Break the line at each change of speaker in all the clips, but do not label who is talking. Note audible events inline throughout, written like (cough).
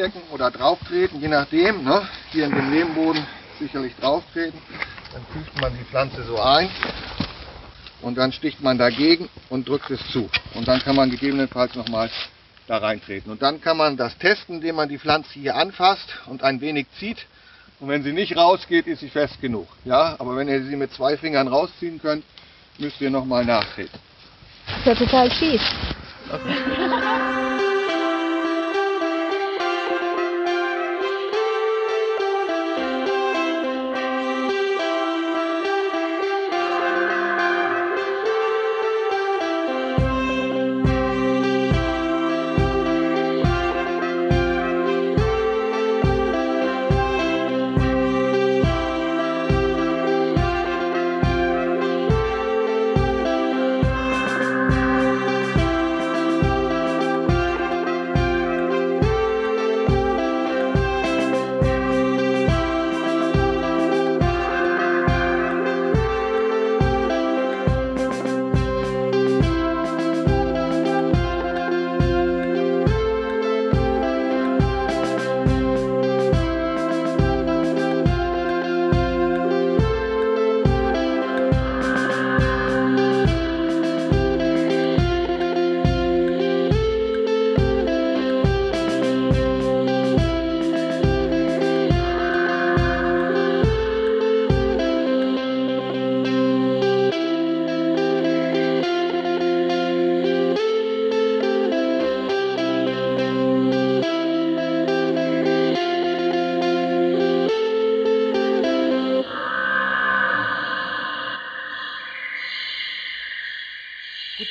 reinstecken oder drauf treten, je nachdem. Ne? Hier in den Lehmboden sicherlich drauf treten. Dann fügt man die Pflanze so ein und dann sticht man dagegen und drückt es zu. Und dann kann man gegebenenfalls nochmal da reintreten. Und dann kann man das testen, indem man die Pflanze hier anfasst und ein wenig zieht. Und wenn sie nicht rausgeht, ist sie fest genug. Ja, aber wenn ihr sie mit zwei Fingern rausziehen könnt, müsst ihr nochmal nachtreten.
Das ist ja total schief. (laughs)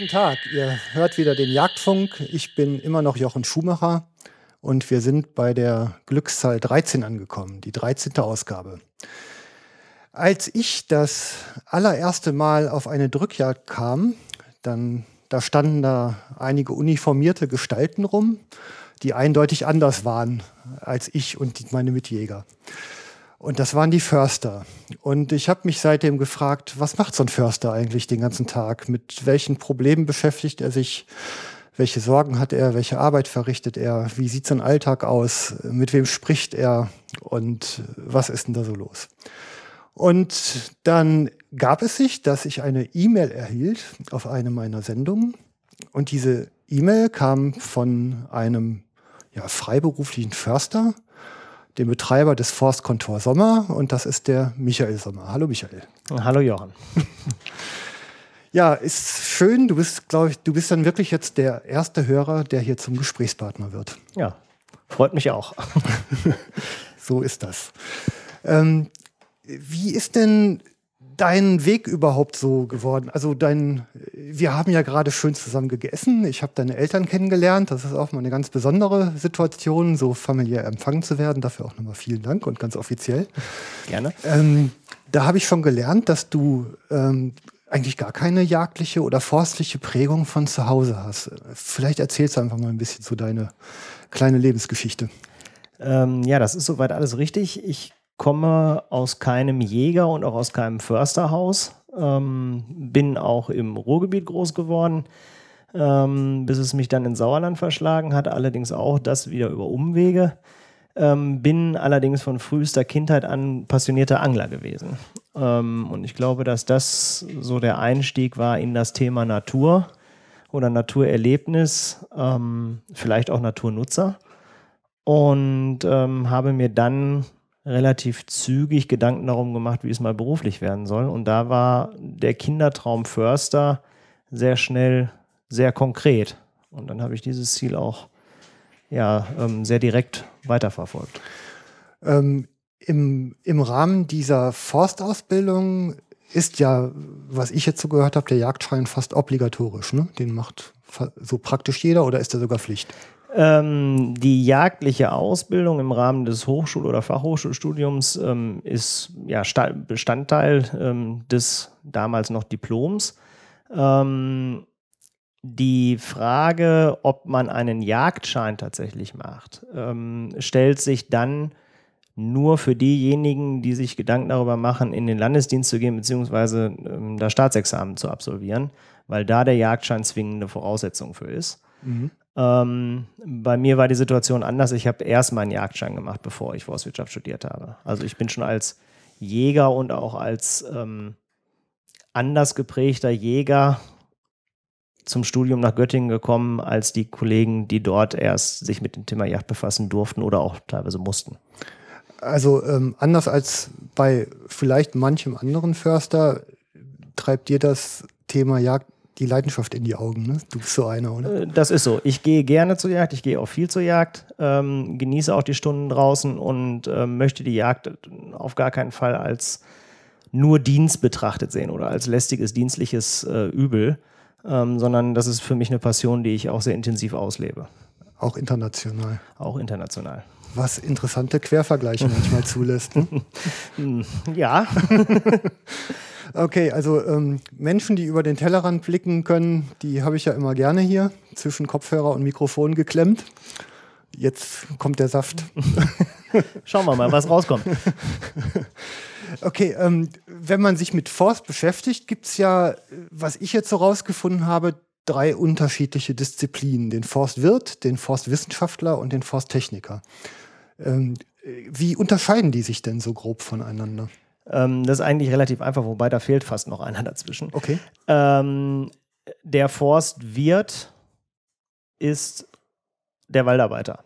Tag, ihr hört wieder den Jagdfunk. Ich bin immer noch Jochen Schumacher und wir sind bei der Glückszahl 13 angekommen, die 13. Ausgabe. Als ich das allererste Mal auf eine Drückjagd kam, dann da standen da einige uniformierte Gestalten rum, die eindeutig anders waren als ich und meine Mitjäger. Und das waren die Förster. Und ich habe mich seitdem gefragt, was macht so ein Förster eigentlich den ganzen Tag? Mit welchen Problemen beschäftigt er sich? Welche Sorgen hat er? Welche Arbeit verrichtet er? Wie sieht sein Alltag aus? Mit wem spricht er? Und was ist denn da so los? Und dann gab es sich, dass ich eine E-Mail erhielt auf eine meiner Sendungen. Und diese E-Mail kam von einem ja, freiberuflichen Förster, dem Betreiber des Forstkontor Sommer und das ist der Michael Sommer. Hallo Michael.
Hallo Johann. (laughs)
ja, ist schön. Du bist, glaube ich, du bist dann wirklich jetzt der erste Hörer, der hier zum Gesprächspartner wird.
Ja, freut mich auch. (laughs)
so ist das. Ähm, wie ist denn dein Weg überhaupt so geworden? Also dein, wir haben ja gerade schön zusammen gegessen. Ich habe deine Eltern kennengelernt. Das ist auch mal eine ganz besondere Situation, so familiär empfangen zu werden. Dafür auch nochmal vielen Dank und ganz offiziell.
Gerne.
Ähm, da habe ich schon gelernt, dass du ähm, eigentlich gar keine jagdliche oder forstliche Prägung von zu Hause hast. Vielleicht erzählst du einfach mal ein bisschen so deine kleine Lebensgeschichte.
Ähm, ja, das ist soweit alles richtig. Ich komme aus keinem Jäger und auch aus keinem Försterhaus. Ähm, bin auch im Ruhrgebiet groß geworden, ähm, bis es mich dann ins Sauerland verschlagen hat. Allerdings auch das wieder über Umwege. Ähm, bin allerdings von frühester Kindheit an passionierter Angler gewesen. Ähm, und ich glaube, dass das so der Einstieg war in das Thema Natur oder Naturerlebnis, ähm, vielleicht auch Naturnutzer. Und ähm, habe mir dann relativ zügig Gedanken darum gemacht, wie es mal beruflich werden soll. Und da war der Kindertraum Förster sehr schnell sehr konkret. Und dann habe ich dieses Ziel auch ja, ähm, sehr direkt weiterverfolgt.
Ähm, im, Im Rahmen dieser Forstausbildung ist ja, was ich jetzt so gehört habe, der Jagdschein fast obligatorisch. Ne? Den macht so praktisch jeder oder ist er sogar Pflicht?
Ähm, die jagdliche Ausbildung im Rahmen des Hochschul- oder Fachhochschulstudiums ähm, ist ja, Bestandteil ähm, des damals noch Diploms. Ähm, die Frage, ob man einen Jagdschein tatsächlich macht, ähm, stellt sich dann nur für diejenigen, die sich Gedanken darüber machen, in den Landesdienst zu gehen, beziehungsweise ähm, das Staatsexamen zu absolvieren, weil da der Jagdschein zwingende Voraussetzung für ist. Mhm. Ähm, bei mir war die Situation anders. Ich habe erst meinen Jagdschein gemacht, bevor ich Forstwirtschaft studiert habe. Also ich bin schon als Jäger und auch als ähm, anders geprägter Jäger zum Studium nach Göttingen gekommen, als die Kollegen, die dort erst sich mit dem Thema Jagd befassen durften oder auch teilweise mussten.
Also ähm, anders als bei vielleicht manchem anderen Förster treibt dir das Thema Jagd die Leidenschaft in die Augen. Ne? Du bist so einer, oder?
Äh, das ist so. Ich gehe gerne zur Jagd, ich gehe auch viel zur Jagd, ähm, genieße auch die Stunden draußen und äh, möchte die Jagd auf gar keinen Fall als nur Dienst betrachtet sehen oder als lästiges dienstliches äh, Übel, ähm, sondern das ist für mich eine Passion, die ich auch sehr intensiv auslebe.
Auch international.
Auch international.
Was interessante Quervergleiche manchmal (laughs) zulässt.
Ne? ja. (laughs)
Okay, also ähm, Menschen, die über den Tellerrand blicken können, die habe ich ja immer gerne hier zwischen Kopfhörer und Mikrofon geklemmt. Jetzt kommt der Saft. (laughs)
Schauen wir mal, was rauskommt.
Okay, ähm, wenn man sich mit Forst beschäftigt, gibt es ja, was ich jetzt so rausgefunden habe, drei unterschiedliche Disziplinen. Den Forstwirt, den Forstwissenschaftler und den Forsttechniker. Ähm, wie unterscheiden die sich denn so grob voneinander?
Ähm, das ist eigentlich relativ einfach, wobei da fehlt fast noch einer dazwischen.
Okay.
Ähm, der Forstwirt ist der Waldarbeiter.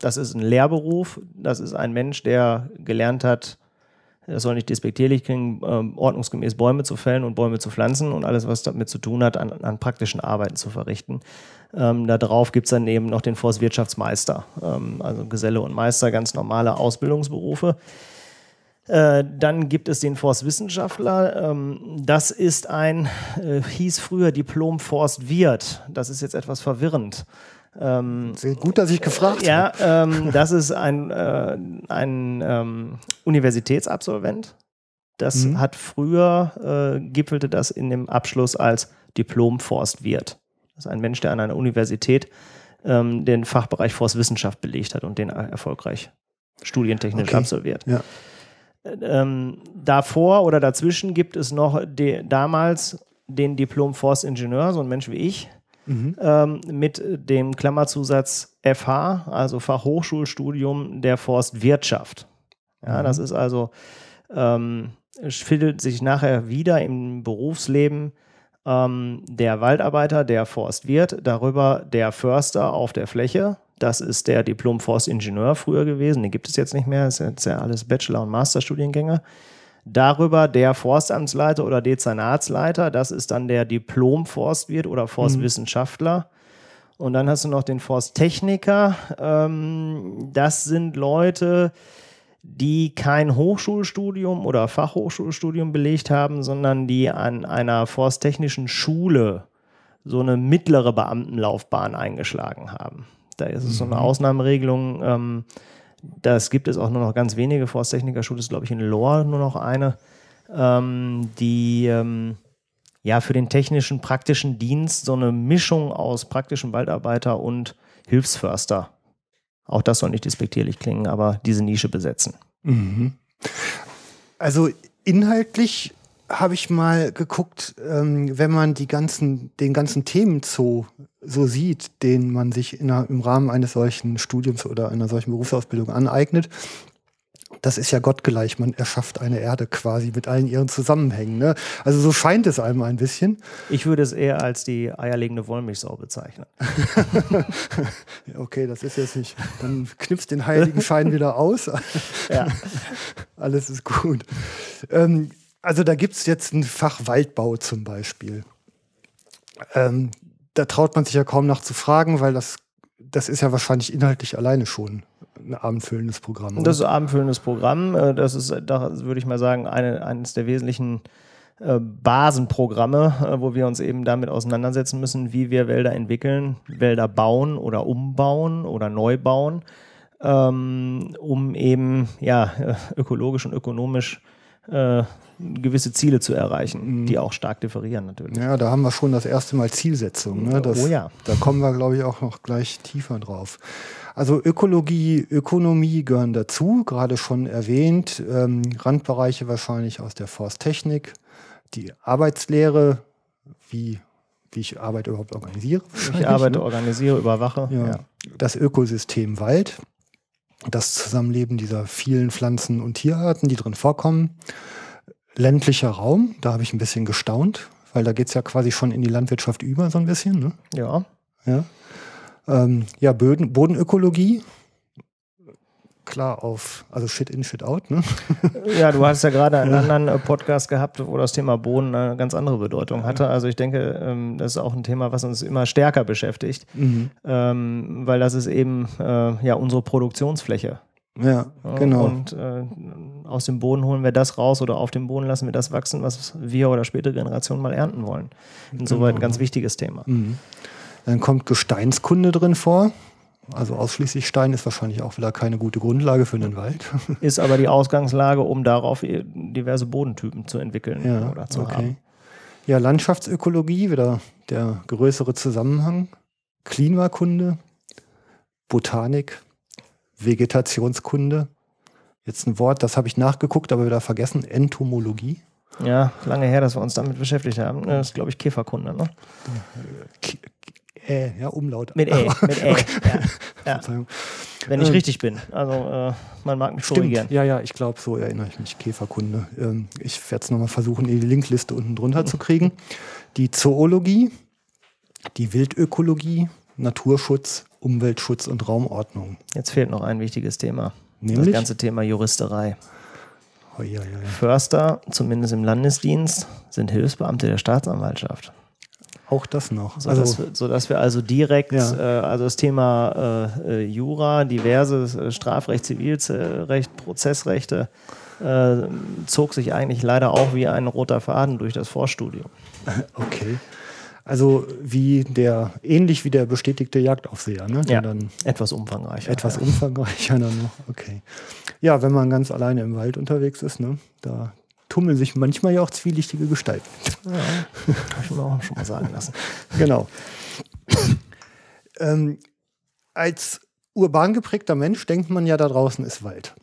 Das ist ein Lehrberuf. Das ist ein Mensch, der gelernt hat, das soll nicht despektierlich klingen, ähm, ordnungsgemäß Bäume zu fällen und Bäume zu pflanzen und alles, was damit zu tun hat, an, an praktischen Arbeiten zu verrichten. Ähm, darauf gibt es dann eben noch den Forstwirtschaftsmeister, ähm, also Geselle und Meister, ganz normale Ausbildungsberufe. Äh, dann gibt es den Forstwissenschaftler. Ähm, das ist ein, äh, hieß früher Diplom-Forstwirt. Das ist jetzt etwas verwirrend.
Ähm, Sehr gut, dass ich gefragt
habe. Ja, ähm, (laughs) das ist ein, äh, ein ähm, Universitätsabsolvent. Das mhm. hat früher, äh, gipfelte das in dem Abschluss als Diplom-Forstwirt. Das ist ein Mensch, der an einer Universität ähm, den Fachbereich Forstwissenschaft belegt hat und den erfolgreich studientechnisch okay. absolviert. Ja. Ähm, davor oder dazwischen gibt es noch de, damals den Diplom Forstingenieur, so ein Mensch wie ich, mhm. ähm, mit dem Klammerzusatz FH, also Fachhochschulstudium der Forstwirtschaft. Ja, mhm. das ist also, ähm, findet sich nachher wieder im Berufsleben ähm, der Waldarbeiter, der Forstwirt, darüber der Förster auf der Fläche, das ist der Diplom-Forstingenieur früher gewesen. Den gibt es jetzt nicht mehr. Das sind jetzt ja alles Bachelor- und Masterstudiengänge. Darüber der Forstamtsleiter oder Dezernatsleiter. Das ist dann der Diplom-Forstwirt oder Forstwissenschaftler. Mhm. Und dann hast du noch den Forsttechniker. Ähm, das sind Leute, die kein Hochschulstudium oder Fachhochschulstudium belegt haben, sondern die an einer forsttechnischen Schule so eine mittlere Beamtenlaufbahn eingeschlagen haben. Da ist es so eine mhm. Ausnahmeregelung. Ähm, das gibt es auch nur noch ganz wenige. Forsttechnikerschule ist, glaube ich, in Lohr nur noch eine, ähm, die ähm, ja für den technischen, praktischen Dienst so eine Mischung aus praktischen Waldarbeiter und Hilfsförster. Auch das soll nicht despektierlich klingen, aber diese Nische besetzen. Mhm.
Also inhaltlich habe ich mal geguckt, ähm, wenn man die ganzen, den ganzen Themenzoo so sieht, den man sich in, im Rahmen eines solchen Studiums oder einer solchen Berufsausbildung aneignet, das ist ja gottgleich. Man erschafft eine Erde quasi mit allen ihren Zusammenhängen. Ne? Also so scheint es einem ein bisschen.
Ich würde es eher als die eierlegende Wollmilchsau bezeichnen. (laughs)
okay, das ist jetzt nicht. Dann knipst den heiligen Schein wieder aus. (laughs) ja. (laughs) Alles ist gut. Ähm, also da gibt es jetzt ein Fach Waldbau zum Beispiel. Ähm, da traut man sich ja kaum nach zu fragen, weil das, das ist ja wahrscheinlich inhaltlich alleine schon ein abendfüllendes Programm.
Oder? Das ist ein abendfüllendes Programm. Äh, das ist, da würde ich mal sagen, eine, eines der wesentlichen äh, Basenprogramme, äh, wo wir uns eben damit auseinandersetzen müssen, wie wir Wälder entwickeln, Wälder bauen oder umbauen oder neu bauen, ähm, um eben ja, ökologisch und ökonomisch gewisse Ziele zu erreichen, mhm. die auch stark differieren natürlich.
Ja, da haben wir schon das erste Mal Zielsetzung. Ne? Das,
oh ja.
Da kommen wir, glaube ich, auch noch gleich tiefer drauf. Also Ökologie, Ökonomie gehören dazu, gerade schon erwähnt. Ähm, Randbereiche wahrscheinlich aus der Forsttechnik. Die Arbeitslehre, wie wie ich Arbeit überhaupt organisiere.
Ich arbeite,
ne?
organisiere, überwache.
Ja.
Ja.
Das Ökosystem Wald, das Zusammenleben dieser vielen Pflanzen- und Tierarten, die drin vorkommen. Ländlicher Raum, da habe ich ein bisschen gestaunt, weil da geht es ja quasi schon in die Landwirtschaft über, so ein bisschen. Ne?
ja.
Ja, ähm, ja Böden, Bodenökologie. Klar auf, also Shit in, Shit out. Ne? (laughs)
Ja, du hast ja gerade einen anderen äh, Podcast gehabt, wo das Thema Boden eine ganz andere Bedeutung hatte. Also ich denke, ähm, das ist auch ein Thema, was uns immer stärker beschäftigt,
Mhm.
ähm, weil das ist eben äh, ja unsere Produktionsfläche.
Ja, genau.
Und äh, aus dem Boden holen wir das raus oder auf dem Boden lassen wir das wachsen, was wir oder spätere Generationen mal ernten wollen. Insoweit ein ganz wichtiges Thema.
Mhm. Dann kommt Gesteinskunde drin vor. Also ausschließlich Stein ist wahrscheinlich auch wieder keine gute Grundlage für einen Wald. (laughs)
Ist aber die Ausgangslage, um darauf eh diverse Bodentypen zu entwickeln
ja,
oder zu
okay.
haben.
Ja, Landschaftsökologie, wieder der größere Zusammenhang. Klimakunde, Botanik, Vegetationskunde. Jetzt ein Wort, das habe ich nachgeguckt, aber wieder vergessen. Entomologie.
Ja, lange her, dass wir uns damit beschäftigt haben. Das ist, glaube ich, Käferkunde. Ne?
K äh, ja, Umlaut.
Mit E. Mit E. (laughs) Ja, (laughs) ja. Wenn ich
Ähm,
richtig bin. Also, äh, man mag mich korrigieren.
Stimmt, ja, ja, ich glaube, so erinnere ich mich. Käferkunde. Ähm, ich werde es nochmal versuchen, in die Linkliste unten drunter zu kriegen. Die Zoologie, die Wildökologie, Naturschutz, Umweltschutz und Raumordnung.
Jetzt fehlt noch ein wichtiges Thema. Das
Nämlich?
ganze Thema Juristerei.
Oh, ja, ja, ja.
Förster, zumindest im Landesdienst, sind Hilfsbeamte der Staatsanwaltschaft.
Auch das noch.
Sodass,
Also,
wir, sodass wir also direkt, äh, also das Thema äh, äh, Jura, diverses äh, Strafrecht, Zivilrecht, Prozessrechte, äh, zog sich eigentlich leider auch wie ein roter Faden durch das Vorstudium. (laughs)
okay. Also wie der, ähnlich wie der bestätigte Jagdaufseher, ne? Der
Ja,
dann
etwas umfangreicher.
etwas
ja.
umfangreicher dann noch. Okay. Ja, wenn man ganz alleine im Wald unterwegs ist, ne? Da tummeln sich manchmal ja auch zwielichtige Gestalten.
Ja, hab ich mir auch schon mal sagen lassen. (laughs)
Genau. ähm, als urban geprägter Mensch denkt man ja, da draußen ist Wald.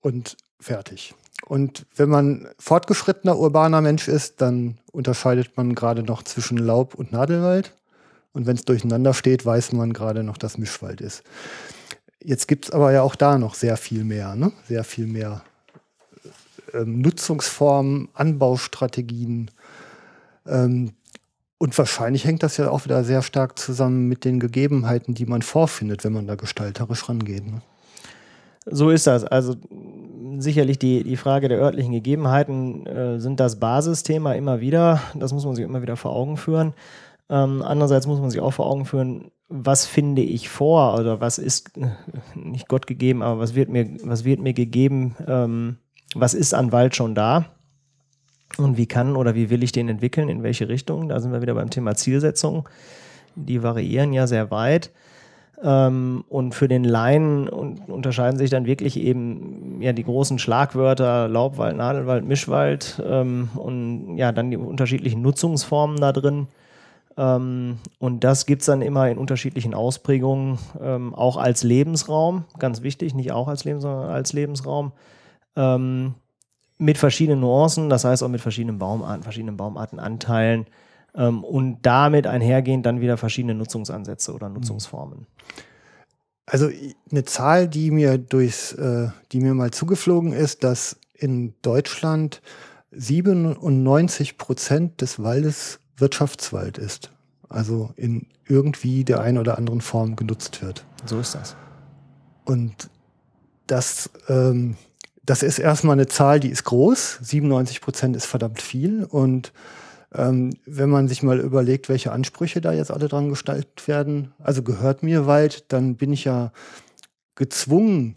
Und fertig. Und wenn man fortgeschrittener urbaner Mensch ist, dann unterscheidet man gerade noch zwischen Laub- und Nadelwald. Und wenn es durcheinander steht, weiß man gerade noch, dass Mischwald ist. Jetzt gibt es aber ja auch da noch sehr viel mehr, ne? Sehr viel mehr ähm, Nutzungsformen, Anbaustrategien. Ähm, und wahrscheinlich hängt das ja auch wieder sehr stark zusammen mit den Gegebenheiten, die man vorfindet, wenn man da gestalterisch rangeht. Ne?
So ist das. Also sicherlich die, die Frage der örtlichen Gegebenheiten äh, sind das Basisthema immer wieder. Das muss man sich immer wieder vor Augen führen. Ähm, andererseits muss man sich auch vor Augen führen, was finde ich vor oder was ist äh, nicht Gott gegeben, aber was wird mir, was wird mir gegeben, ähm, was ist an Wald schon da und wie kann oder wie will ich den entwickeln, in welche Richtung. Da sind wir wieder beim Thema Zielsetzung. Die variieren ja sehr weit. Ähm, und für den Laien un unterscheiden sich dann wirklich eben ja die großen Schlagwörter Laubwald, Nadelwald, Mischwald ähm, und ja dann die unterschiedlichen Nutzungsformen da drin. Ähm, und das gibt es dann immer in unterschiedlichen Ausprägungen, ähm, auch als Lebensraum, ganz wichtig, nicht auch als Lebensraum, sondern als Lebensraum. Ähm, mit verschiedenen Nuancen, das heißt auch mit verschiedenen Baumarten, verschiedenen Baumartenanteilen ähm, und damit einhergehend dann wieder verschiedene Nutzungsansätze oder Nutzungsformen.
Also eine Zahl, die mir durchs, äh, die mir mal zugeflogen ist, dass in Deutschland 97 Prozent des Waldes Wirtschaftswald ist. Also in irgendwie der einen oder anderen Form genutzt wird.
So ist das.
Und das, ähm, das ist erstmal eine Zahl, die ist groß. 97 Prozent ist verdammt viel. Und ähm, wenn man sich mal überlegt, welche Ansprüche da jetzt alle dran gestaltet werden, also gehört mir Wald, dann bin ich ja gezwungen,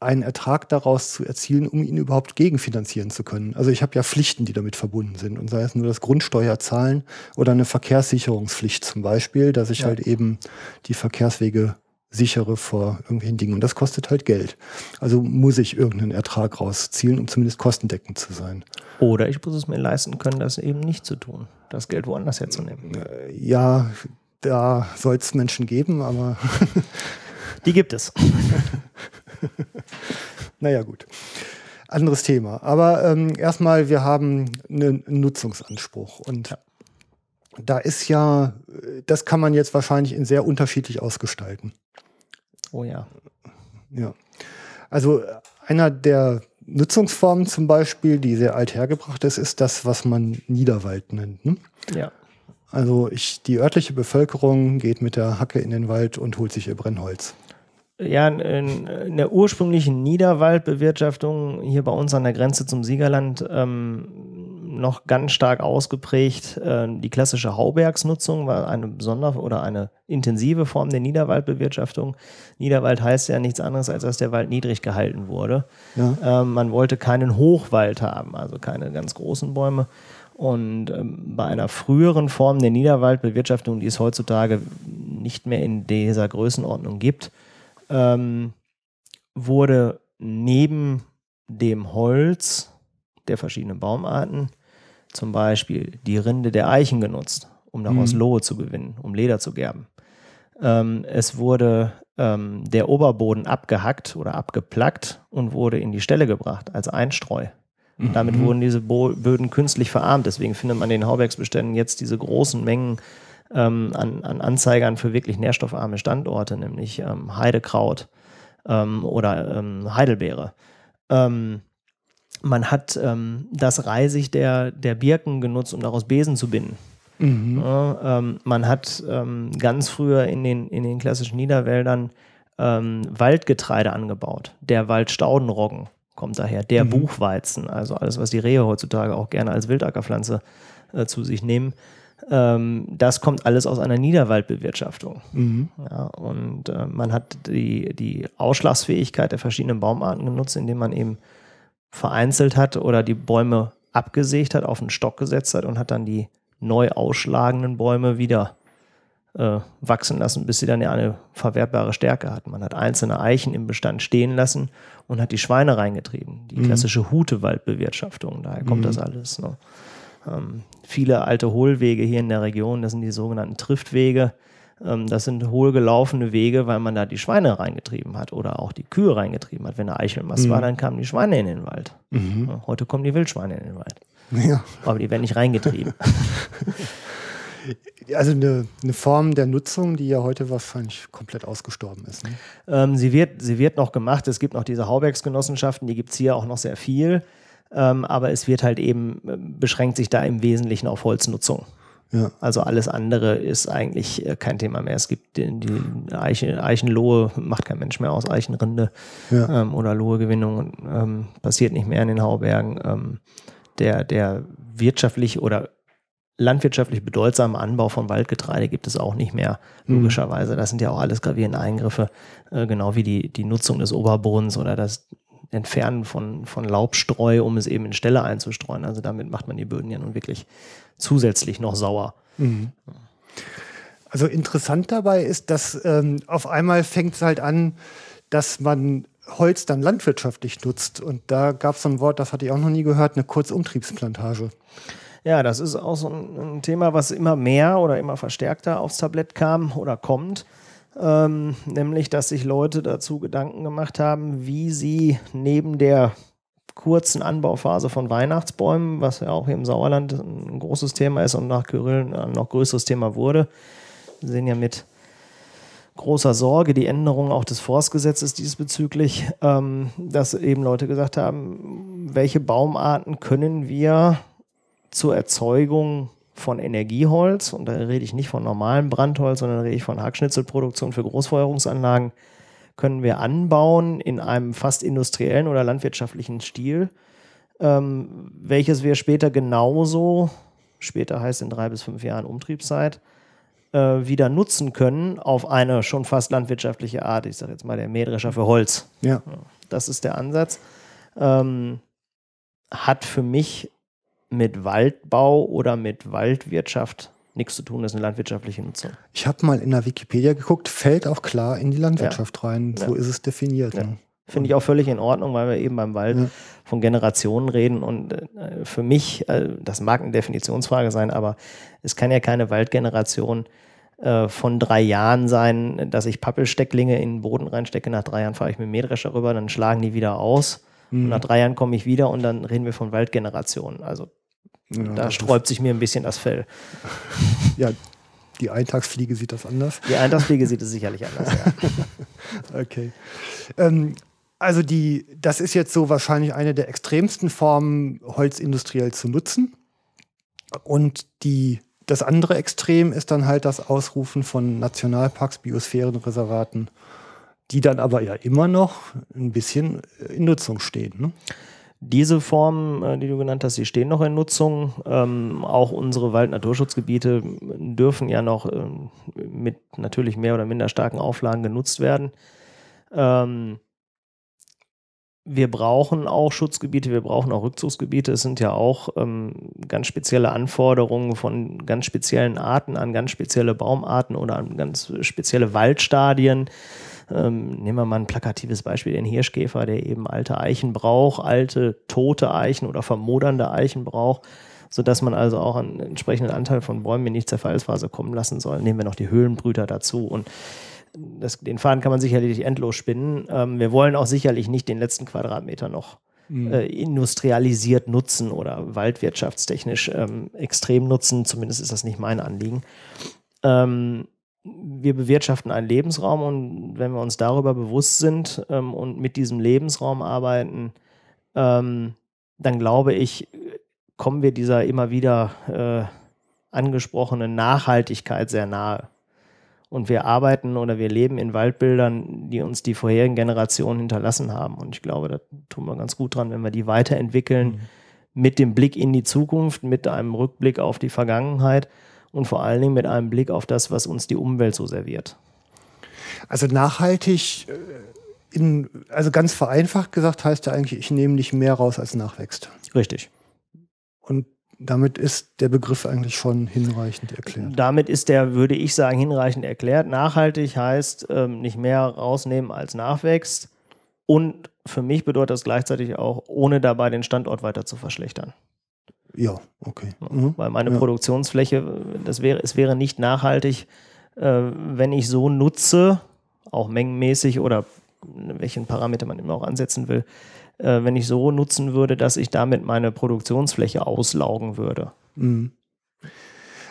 einen Ertrag daraus zu erzielen, um ihn überhaupt gegenfinanzieren zu können. Also ich habe ja Pflichten, die damit verbunden sind. Und sei es nur das Grundsteuer zahlen oder eine Verkehrssicherungspflicht zum Beispiel, dass ich
Ja.
halt eben die Verkehrswege sichere vor irgendwelchen Dingen. Und das kostet halt Geld. Also muss ich irgendeinen Ertrag rauszielen, um zumindest kostendeckend zu sein.
Oder ich muss es mir leisten können, das eben nicht zu tun, das Geld woanders herzunehmen.
Äh, Ja, da soll es Menschen geben, aber (laughs)
Die gibt es. (laughs)
naja, gut. Anderes Thema. Aber ähm, erstmal, wir haben einen Nutzungsanspruch. Und da ist ja, das kann man jetzt wahrscheinlich in sehr unterschiedlich ausgestalten.
Oh ja.
Ja. Also einer der Nutzungsformen zum Beispiel, die sehr alt hergebracht ist, ist das, was man Niederwald nennt. Ne?
Ja.
Also ich, die örtliche Bevölkerung geht mit der Hacke in den Wald und holt sich ihr Brennholz.
Ja, in, in der ursprünglichen Niederwaldbewirtschaftung hier bei uns an der Grenze zum Siegerland ähm, noch ganz stark ausgeprägt. Äh, die klassische Haubergsnutzung war eine besondere oder eine intensive Form der Niederwaldbewirtschaftung. Niederwald heißt ja nichts anderes, als dass der Wald niedrig gehalten wurde. Ja. Ähm, man wollte keinen Hochwald haben, also keine ganz großen Bäume. Und ähm, bei einer früheren Form der Niederwaldbewirtschaftung, die es heutzutage nicht mehr in dieser Größenordnung gibt, ähm, wurde neben dem Holz der verschiedenen Baumarten zum Beispiel die Rinde der Eichen genutzt, um daraus mhm. Lohe zu gewinnen, um Leder zu gerben. Ähm, es wurde ähm, der Oberboden abgehackt oder abgeplackt und wurde in die Stelle gebracht als Einstreu. Mhm. Damit wurden diese Bo Böden künstlich verarmt. Deswegen findet man in den Haubergsbeständen jetzt diese großen Mengen ähm, an, an, Anzeigern für wirklich nährstoffarme Standorte, nämlich ähm, Heidekraut ähm, oder ähm, Heidelbeere. Ähm, man hat ähm, das Reisig der, der Birken genutzt, um daraus Besen zu binden. Mhm. Ja, man hat ganz früher in den, in den klassischen Niederwäldern Waldgetreide angebaut. Der Waldstaudenroggen kommt daher. Der mhm. Buchweizen, also alles, was die Rehe heutzutage auch gerne als Wildackerpflanze äh, zu sich nehmen. Ähm, das kommt alles aus einer Niederwaldbewirtschaftung. Mhm. Ja, und äh, man hat die, die Ausschlagsfähigkeit der verschiedenen Baumarten genutzt, indem man eben vereinzelt hat oder die Bäume abgesägt hat, auf einen Stock gesetzt hat und hat dann die neu ausschlagenden Bäume wieder äh, wachsen lassen, bis sie dann ja eine verwertbare Stärke hatten. Man hat einzelne Eichen im Bestand stehen lassen und hat die Schweine reingetrieben. Die mhm. klassische Hutewaldbewirtschaftung, daher kommt mhm. das alles. Ne? Ähm, viele alte Hohlwege hier in der Region, das sind die sogenannten Triftwege. Ähm, das sind hohlgelaufene Wege, weil man da die Schweine reingetrieben hat oder auch die Kühe reingetrieben hat. Wenn eine Eichelmast mhm. war, dann kamen die Schweine in den Wald. Mhm. Heute kommen die Wildschweine in den Wald. Ja. Aber die werden nicht reingetrieben. (laughs)
Also eine, eine, Form der Nutzung, die ja heute wahrscheinlich komplett ausgestorben ist. Ne?
Ähm, sie, wird, sie wird noch gemacht. Es gibt noch diese Haubergsgenossenschaften, die gibt es hier auch noch sehr viel. Ähm, aber es wird halt eben, äh, beschränkt sich da im Wesentlichen auf Holznutzung. Ja. Also alles andere ist eigentlich äh, kein Thema mehr. Es gibt die, die Eichen, Eichenlohe, macht kein Mensch mehr aus, Eichenrinde ja. ähm, oder Lohegewinnung ähm, passiert nicht mehr in den Haubergen. Ähm, der, der wirtschaftlich oder landwirtschaftlich bedeutsame Anbau von Waldgetreide gibt es auch nicht mehr, mhm. logischerweise. Das sind ja auch alles gravierende Eingriffe, äh, genau wie die, die Nutzung des Oberbodens oder das Entfernen von, von Laubstreu, um es eben in Ställe einzustreuen. Also damit macht man die Böden ja nun wirklich zusätzlich noch sauer. Mhm.
Also interessant dabei ist, dass ähm, auf einmal fängt es halt an, dass man Holz dann landwirtschaftlich nutzt. Und da gab es so ein Wort, das hatte ich auch noch nie gehört, eine Kurzumtriebsplantage.
Ja, das ist auch so ein, ein, Thema, was immer mehr oder immer verstärkter aufs Tablett kam oder kommt. Ähm, nämlich, dass sich Leute dazu Gedanken gemacht haben, wie sie neben der kurzen Anbauphase von Weihnachtsbäumen, was ja auch hier im Sauerland ein großes Thema ist und nach Kyrill ein noch größeres Thema wurde, wir sehen ja mit großer Sorge die Änderung auch des Forstgesetzes diesbezüglich, ähm, dass eben Leute gesagt haben, welche Baumarten können wir zur Erzeugung von Energieholz, und da rede ich nicht von normalem Brandholz, sondern rede ich von Hackschnitzelproduktion für Großfeuerungsanlagen, können wir anbauen in einem fast industriellen oder landwirtschaftlichen Stil, ähm, welches wir später genauso, später heißt in drei bis fünf Jahren Umtriebszeit, äh, wieder nutzen können auf eine schon fast landwirtschaftliche Art. Ich sage jetzt mal der Mähdrescher für Holz. Ja. Das ist der Ansatz. Ähm, hat für mich mit Waldbau oder mit Waldwirtschaft nichts zu tun, das ist eine landwirtschaftliche Nutzung.
Ich habe mal in der Wikipedia geguckt, fällt auch klar in die Landwirtschaft ja. rein. So ja. ist es definiert. Ja. Ne?
Finde ich auch völlig in Ordnung, weil wir eben beim Wald von Generationen reden. Und äh, für mich, äh, das mag eine Definitionsfrage sein, aber es kann ja keine Waldgeneration äh, von drei Jahren sein, dass ich Pappelstecklinge in den Boden reinstecke. Nach drei Jahren fahre ich mit dem Mähdrescher rüber, dann schlagen die wieder aus. Mhm. Und nach drei Jahren komme ich wieder und dann reden wir von Waldgenerationen. Also Ja, da sträubt sich mir ein bisschen das Fell. (laughs)
Ja, die Eintagsfliege sieht das anders.
Die Eintagsfliege sieht es sicherlich anders,
ja. (laughs) okay. Ähm, also die, das ist jetzt so wahrscheinlich eine der extremsten Formen, Holz industriell zu nutzen. Und die, das andere Extrem ist dann halt das Ausrufen von Nationalparks, Biosphärenreservaten, die dann aber ja immer noch ein bisschen in Nutzung stehen. Ne?
Diese Formen, äh, die du genannt hast, die stehen noch in Nutzung. Ähm, auch unsere Wald-Naturschutzgebiete dürfen ja noch äh, mit natürlich mehr oder minder starken Auflagen genutzt werden. Ähm, wir brauchen auch Schutzgebiete, wir brauchen auch Rückzugsgebiete. Es sind ja auch ähm, ganz spezielle Anforderungen von ganz speziellen Arten an ganz spezielle Baumarten oder an ganz spezielle Waldstadien. Ähm, nehmen wir mal ein plakatives Beispiel, den Hirschkäfer, der eben alte Eichen braucht, alte tote Eichen oder vermodernde Eichen braucht, sodass man also auch einen entsprechenden Anteil von Bäumen in die Zerfallsphase kommen lassen soll. Nehmen wir noch die Höhlenbrüter dazu und das, den Faden kann man sicherlich endlos spinnen. Ähm, wir wollen auch sicherlich nicht den letzten Quadratmeter noch mhm. äh, industrialisiert nutzen oder waldwirtschaftstechnisch ähm, extrem nutzen. Zumindest ist das nicht mein Anliegen. Ähm, wir bewirtschaften einen Lebensraum und wenn wir uns darüber bewusst sind ähm, und mit diesem Lebensraum arbeiten, ähm, dann glaube ich, kommen wir dieser immer wieder äh, angesprochenen Nachhaltigkeit sehr nahe. Und wir arbeiten oder wir leben in Waldbildern, die uns die vorherigen Generationen hinterlassen haben. Und ich glaube, da tun wir ganz gut dran, wenn wir die weiterentwickeln mhm. mit dem Blick in die Zukunft, mit einem Rückblick auf die Vergangenheit und vor allen Dingen mit einem Blick auf das, was uns die Umwelt so serviert.
Also nachhaltig, äh, in, also ganz vereinfacht gesagt, heißt ja eigentlich, ich nehme nicht mehr raus, als nachwächst.
Richtig.
Und damit ist der Begriff eigentlich schon hinreichend erklärt.
Damit ist der, würde ich sagen, hinreichend erklärt. Nachhaltig heißt ähm, nicht mehr rausnehmen, als nachwächst. Und für mich bedeutet das gleichzeitig auch, ohne dabei den Standort weiter zu verschlechtern.
Ja, okay.
Mhm. Weil meine ja. Produktionsfläche, das wäre, es wäre nicht nachhaltig, äh, wenn ich so nutze, auch mengenmäßig oder welchen Parameter man immer auch ansetzen will, äh, wenn ich so nutzen würde, dass ich damit meine Produktionsfläche auslaugen würde. Mhm.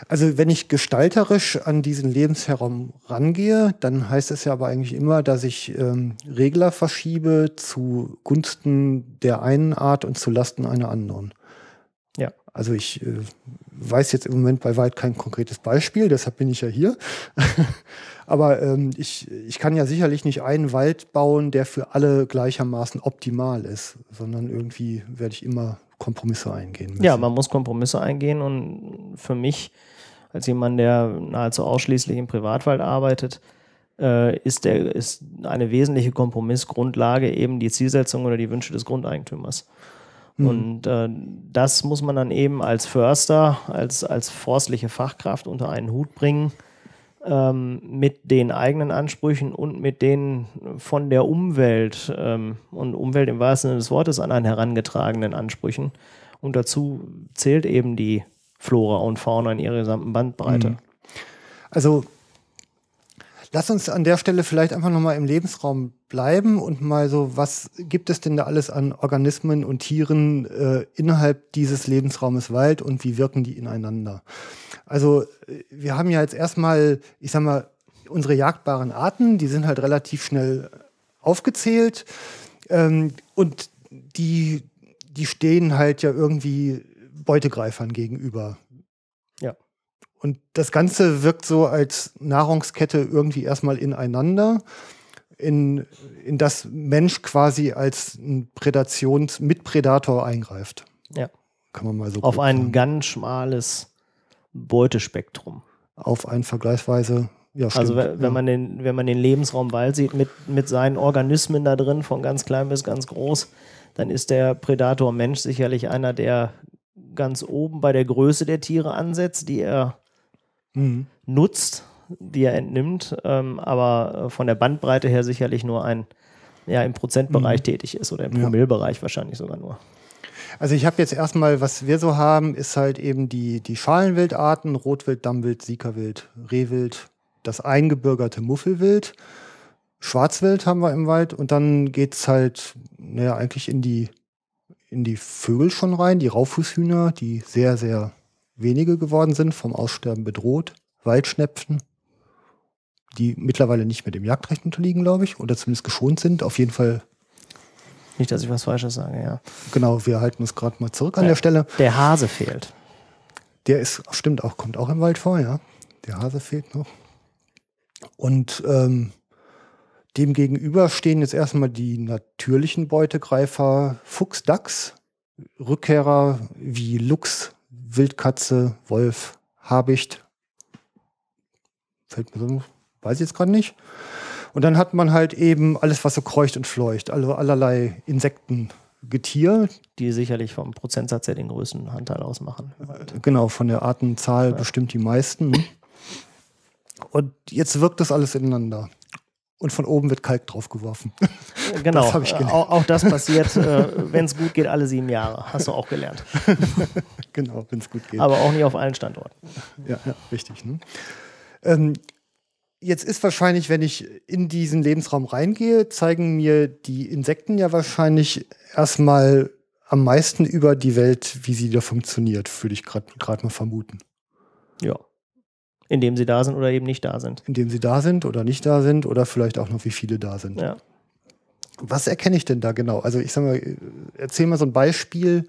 Also wenn ich gestalterisch an diesen Lebensraum rangehe, dann heißt es ja aber eigentlich immer, dass ich ähm, Regler verschiebe zugunsten der einen Art und zu Lasten einer anderen. Also ich äh, weiß jetzt im Moment bei weit kein konkretes Beispiel, deshalb bin ich ja hier. (laughs) Aber ähm, ich, ich kann ja sicherlich nicht einen Wald bauen, der für alle gleichermaßen optimal ist, sondern irgendwie werde ich immer Kompromisse eingehen müssen.
Ja, man muss Kompromisse eingehen und für mich als jemand, der nahezu ausschließlich im Privatwald arbeitet, äh, ist, der, ist eine wesentliche Kompromissgrundlage eben die Zielsetzung oder die Wünsche des Grundeigentümers. Mhm. Und äh, das muss man dann eben als Förster, als, als forstliche Fachkraft unter einen Hut bringen ähm, mit den eigenen Ansprüchen und mit den von der Umwelt ähm, und Umwelt im wahrsten Sinne des Wortes an einen herangetragenen Ansprüchen. Und dazu zählt eben die Flora und Fauna in ihrer gesamten Bandbreite. Mhm.
Also Lass uns an der Stelle vielleicht einfach nochmal im Lebensraum bleiben und mal so, was gibt es denn da alles an Organismen und Tieren äh, innerhalb dieses Lebensraumes Wald und wie wirken die ineinander? Also äh, wir haben ja jetzt erstmal, ich sag mal, unsere jagdbaren Arten, die sind halt relativ schnell aufgezählt ähm, und die, die stehen halt ja irgendwie Beutegreifern gegenüber. Und das Ganze wirkt so als Nahrungskette irgendwie erstmal ineinander, in, in das Mensch quasi als ein Prädations Mitprädator eingreift.
Ja. Kann man mal so Auf ein sagen. ganz schmales Beutespektrum.
Auf ein vergleichsweise
ja, also wenn, ja. man den, wenn man den Lebensraum Wald sieht mit, mit seinen Organismen da drin, von ganz klein bis ganz groß, dann ist der Prädator Mensch sicherlich einer, der ganz oben bei der Größe der Tiere ansetzt, die er mhm. nutzt, die er entnimmt, ähm, aber äh, von der Bandbreite her sicherlich nur ein, ja, im Prozentbereich mhm. tätig ist oder im Promillbereich ja. wahrscheinlich sogar nur.
Also ich habe jetzt erstmal, was wir so haben, ist halt eben die, die Schalenwildarten, Rotwild, Dammwild, Siegerwild, Rehwild, das eingebürgerte Muffelwild, Schwarzwild haben wir im Wald und dann geht es halt, naja, eigentlich in die, in die Vögel schon rein, die Raufußhühner, die sehr, sehr wenige geworden sind, vom Aussterben bedroht, Waldschnepfen, die mittlerweile nicht mehr dem Jagdrecht unterliegen, glaube ich, oder zumindest geschont sind. Auf jeden Fall.
Nicht, dass ich was Falsches sage, ja.
Genau, wir halten uns gerade mal zurück an
Ja.
der Stelle.
Der Hase fehlt.
Der ist, stimmt auch, kommt auch im Wald vor, ja. Der Hase fehlt noch. Und ähm, dem gegenüber stehen jetzt erstmal die natürlichen Beutegreifer Fuchs, Dachs, Rückkehrer wie Luchs, Wildkatze, Wolf, Habicht. Fällt mir so, weiß ich jetzt gerade nicht. Und dann hat man halt eben alles, was so kreucht und fleucht, also allerlei Insekten, Getier,
die sicherlich vom Prozentsatz her den größten Anteil ausmachen.
Genau, von der Artenzahl bestimmt die meisten. Und jetzt wirkt das alles ineinander. Und von oben wird Kalk draufgeworfen. (laughs)
Genau,
Das ich gelernt.
auch, auch das passiert, äh, wenn es gut geht, alle sieben Jahre. Hast du auch gelernt. (laughs)
genau, wenn es gut geht.
Aber auch nicht auf allen Standorten.
Ja, ja richtig. Ne? Ähm, jetzt ist wahrscheinlich, wenn ich in diesen Lebensraum reingehe, zeigen mir die Insekten ja wahrscheinlich erstmal am meisten über die Welt, wie sie da funktioniert, würde ich gerade mal vermuten.
Ja. Indem sie da sind oder eben nicht da sind.
Indem sie da sind oder nicht da sind oder vielleicht auch noch, wie viele da sind.
Ja.
Was erkenne ich denn da genau? Also ich sag mal, erzähl mal so ein Beispiel,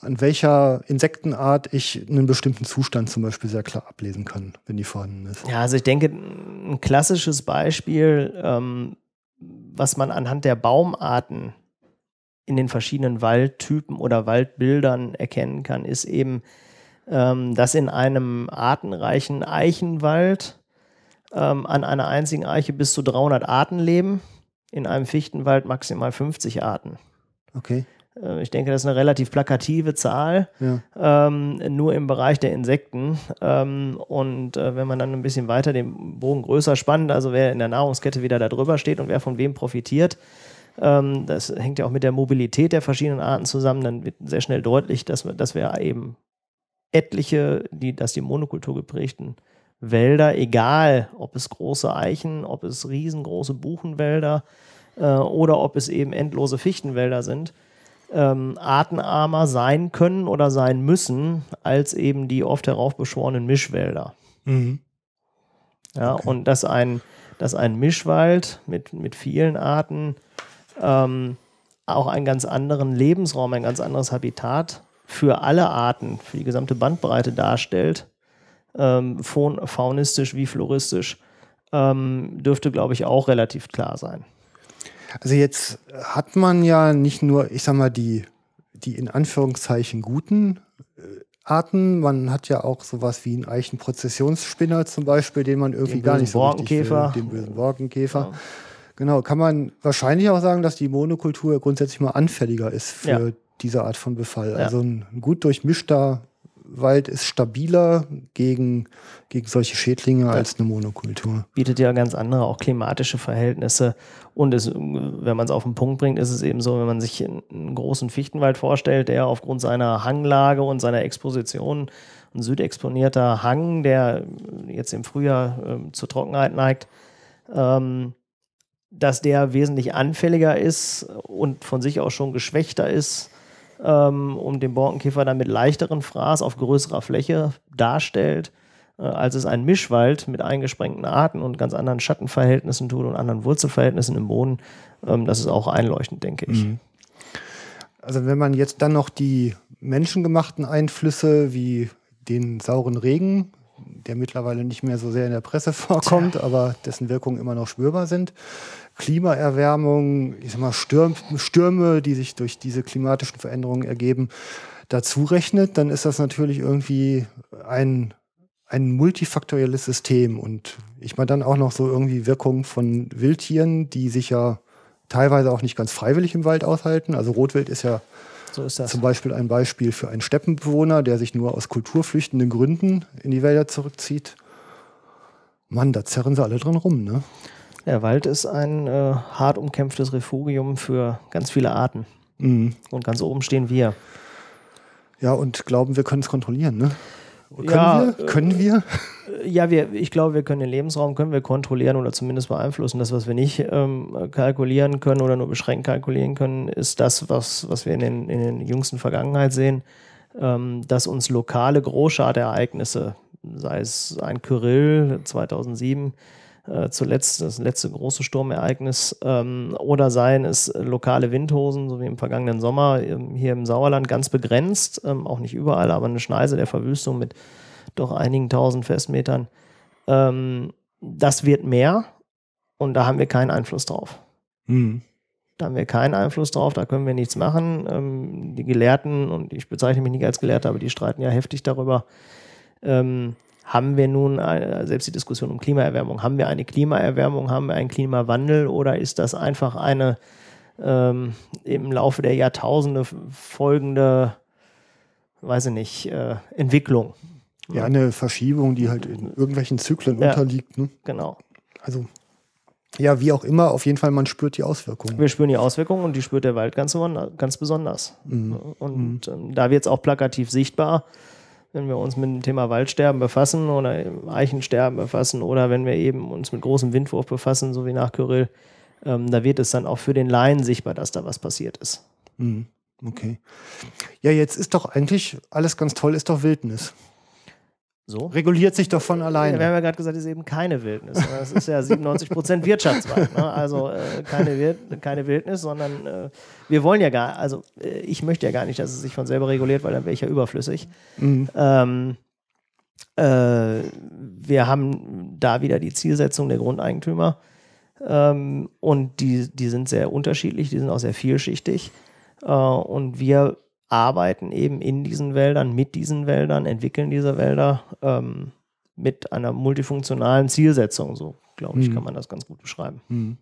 an welcher Insektenart ich einen bestimmten Zustand zum Beispiel sehr klar ablesen kann, wenn die vorhanden ist.
Ja, also ich denke, ein klassisches Beispiel, ähm, was man anhand der Baumarten in den verschiedenen Waldtypen oder Waldbildern erkennen kann, ist eben, ähm, dass in einem artenreichen Eichenwald ähm, an einer einzigen Eiche bis zu 300 Arten leben, in einem Fichtenwald maximal 50 Arten.
Okay.
Äh, Ich denke, das ist eine relativ plakative Zahl,
Ja.
ähm, nur im Bereich der Insekten. Ähm, und äh, wenn man dann ein bisschen weiter den Bogen größer spannt, also wer in der Nahrungskette wieder da drüber steht und wer von wem profitiert, ähm, das hängt ja auch mit der Mobilität der verschiedenen Arten zusammen, dann wird sehr schnell deutlich, dass wir, dass wir eben etliche, die, dass die Monokultur geprägten Wälder, egal ob es große Eichen, ob es riesengroße Buchenwälder äh, oder ob es eben endlose Fichtenwälder sind, ähm, artenarmer sein können oder sein müssen als eben die oft heraufbeschworenen Mischwälder.
Mhm.
Ja,
Okay.
und dass ein, dass ein Mischwald mit, mit vielen Arten ähm, auch einen ganz anderen Lebensraum, ein ganz anderes Habitat für alle Arten, für die gesamte Bandbreite darstellt, ähm, faun faunistisch wie floristisch, ähm, dürfte, glaube ich, auch relativ klar sein.
Also jetzt hat man ja nicht nur, ich sag mal, die, die in Anführungszeichen guten äh, Arten, man hat ja auch sowas wie einen Eichenprozessionsspinner zum Beispiel, den man irgendwie
Den
gar nicht so richtig will,
Borkenkäfer.
den bösen Borkenkäfer.
Ja.
Genau, kann man wahrscheinlich auch sagen, dass die Monokultur grundsätzlich mal anfälliger ist für
Ja.
Diese Art von Befall.
Ja.
Also ein gut durchmischter Wald ist stabiler gegen, gegen solche Schädlinge als eine Monokultur.
bietet ja ganz andere, auch klimatische Verhältnisse. Und es, wenn man es auf den Punkt bringt, ist es eben so, wenn man sich einen großen Fichtenwald vorstellt, der aufgrund seiner Hanglage und seiner Exposition, ein südexponierter Hang, der jetzt im Frühjahr ähm, zur Trockenheit neigt, ähm, dass der wesentlich anfälliger ist und von sich auch schon geschwächter ist, um den Borkenkäfer dann mit leichteren Fraß auf größerer Fläche darstellt, äh, als es ein Mischwald mit eingesprengten Arten und ganz anderen Schattenverhältnissen tut und anderen Wurzelverhältnissen im Boden. Ähm, das ist auch einleuchtend, denke ich.
Also wenn man jetzt dann noch die menschengemachten Einflüsse wie den sauren Regen, der mittlerweile nicht mehr so sehr in der Presse (laughs) vorkommt, aber dessen Wirkungen immer noch spürbar sind, Klimaerwärmung, ich sag mal Stürm, Stürme, die sich durch diese klimatischen Veränderungen ergeben, dazu rechnet, dann ist das natürlich irgendwie ein, ein multifaktorielles System. Und ich meine dann auch noch so irgendwie Wirkungen von Wildtieren, die sich ja teilweise auch nicht ganz freiwillig im Wald aushalten. Also Rotwild ist ja
So ist
zum Beispiel ein Beispiel für einen Steppenbewohner, der sich nur aus kulturflüchtenden Gründen in die Wälder zurückzieht. Mann, da zerren sie alle drin rum, ne?
Der Wald ist ein äh, hart umkämpftes Refugium für ganz viele Arten.
Mhm.
Und ganz oben stehen wir.
Ja, und glauben, wir können es kontrollieren, ne? Können
Ja,
wir? Können wir?
Ja, wir, ich glaube, wir können den Lebensraum können wir kontrollieren oder zumindest beeinflussen. Das, was wir nicht ähm, kalkulieren können oder nur beschränkt kalkulieren können, ist das, was, was wir in den, in den jüngsten Vergangenheit sehen, ähm, dass uns lokale Großschaderereignisse, sei es ein Kyrill 2007, äh, zuletzt das letzte große Sturmereignis, ähm, oder seien es lokale Windhosen, so wie im vergangenen Sommer ähm, hier im Sauerland, ganz begrenzt, ähm, auch nicht überall, aber eine Schneise der Verwüstung mit doch einigen tausend Festmetern. Ähm, das wird mehr und da haben wir keinen Einfluss drauf.
Hm.
Da haben wir keinen Einfluss drauf, da können wir nichts machen. Ähm, die Gelehrten, und ich bezeichne mich nicht als Gelehrter, aber die streiten ja heftig darüber, ähm, haben wir nun, eine, selbst die Diskussion um Klimaerwärmung, haben wir eine Klimaerwärmung, haben wir einen Klimawandel oder ist das einfach eine ähm, im Laufe der Jahrtausende folgende, weiß ich nicht, äh, Entwicklung?
Ja, eine Verschiebung, die halt in irgendwelchen Zyklen
Ja.
unterliegt. Ne?
Genau.
Also, ja, wie auch immer, auf jeden Fall, man spürt die Auswirkungen.
Wir spüren die Auswirkungen und die spürt der Wald ganz, ganz besonders.
Mhm.
Und ähm, da wird es auch plakativ sichtbar, wenn wir uns mit dem Thema Waldsterben befassen oder Eichensterben befassen oder wenn wir eben uns mit großem Windwurf befassen, so wie nach Kyrill, ähm, da wird es dann auch für den Laien sichtbar, dass da was passiert ist.
Mhm. Okay. Ja, jetzt ist doch eigentlich alles ganz toll, ist doch Wildnis.
So.
Reguliert sich doch von alleine.
wir haben ja gerade gesagt, es ist eben keine Wildnis. Es ist ja 97 Prozent Wirtschaftswald. Ne? Also äh, keine, Wir keine Wildnis, sondern äh, wir wollen ja gar, also äh, ich möchte ja gar nicht, dass es sich von selber reguliert, weil dann wäre ich ja überflüssig.
Mhm.
Ähm, äh, wir haben da wieder die Zielsetzung der Grundeigentümer. Ähm, und die, die sind sehr unterschiedlich, die sind auch sehr vielschichtig. Äh, und wir arbeiten eben in diesen Wäldern, mit diesen Wäldern, entwickeln diese Wälder ähm, mit einer multifunktionalen Zielsetzung. So, glaube ich,
Mhm.
kann man das ganz gut beschreiben.
Mhm.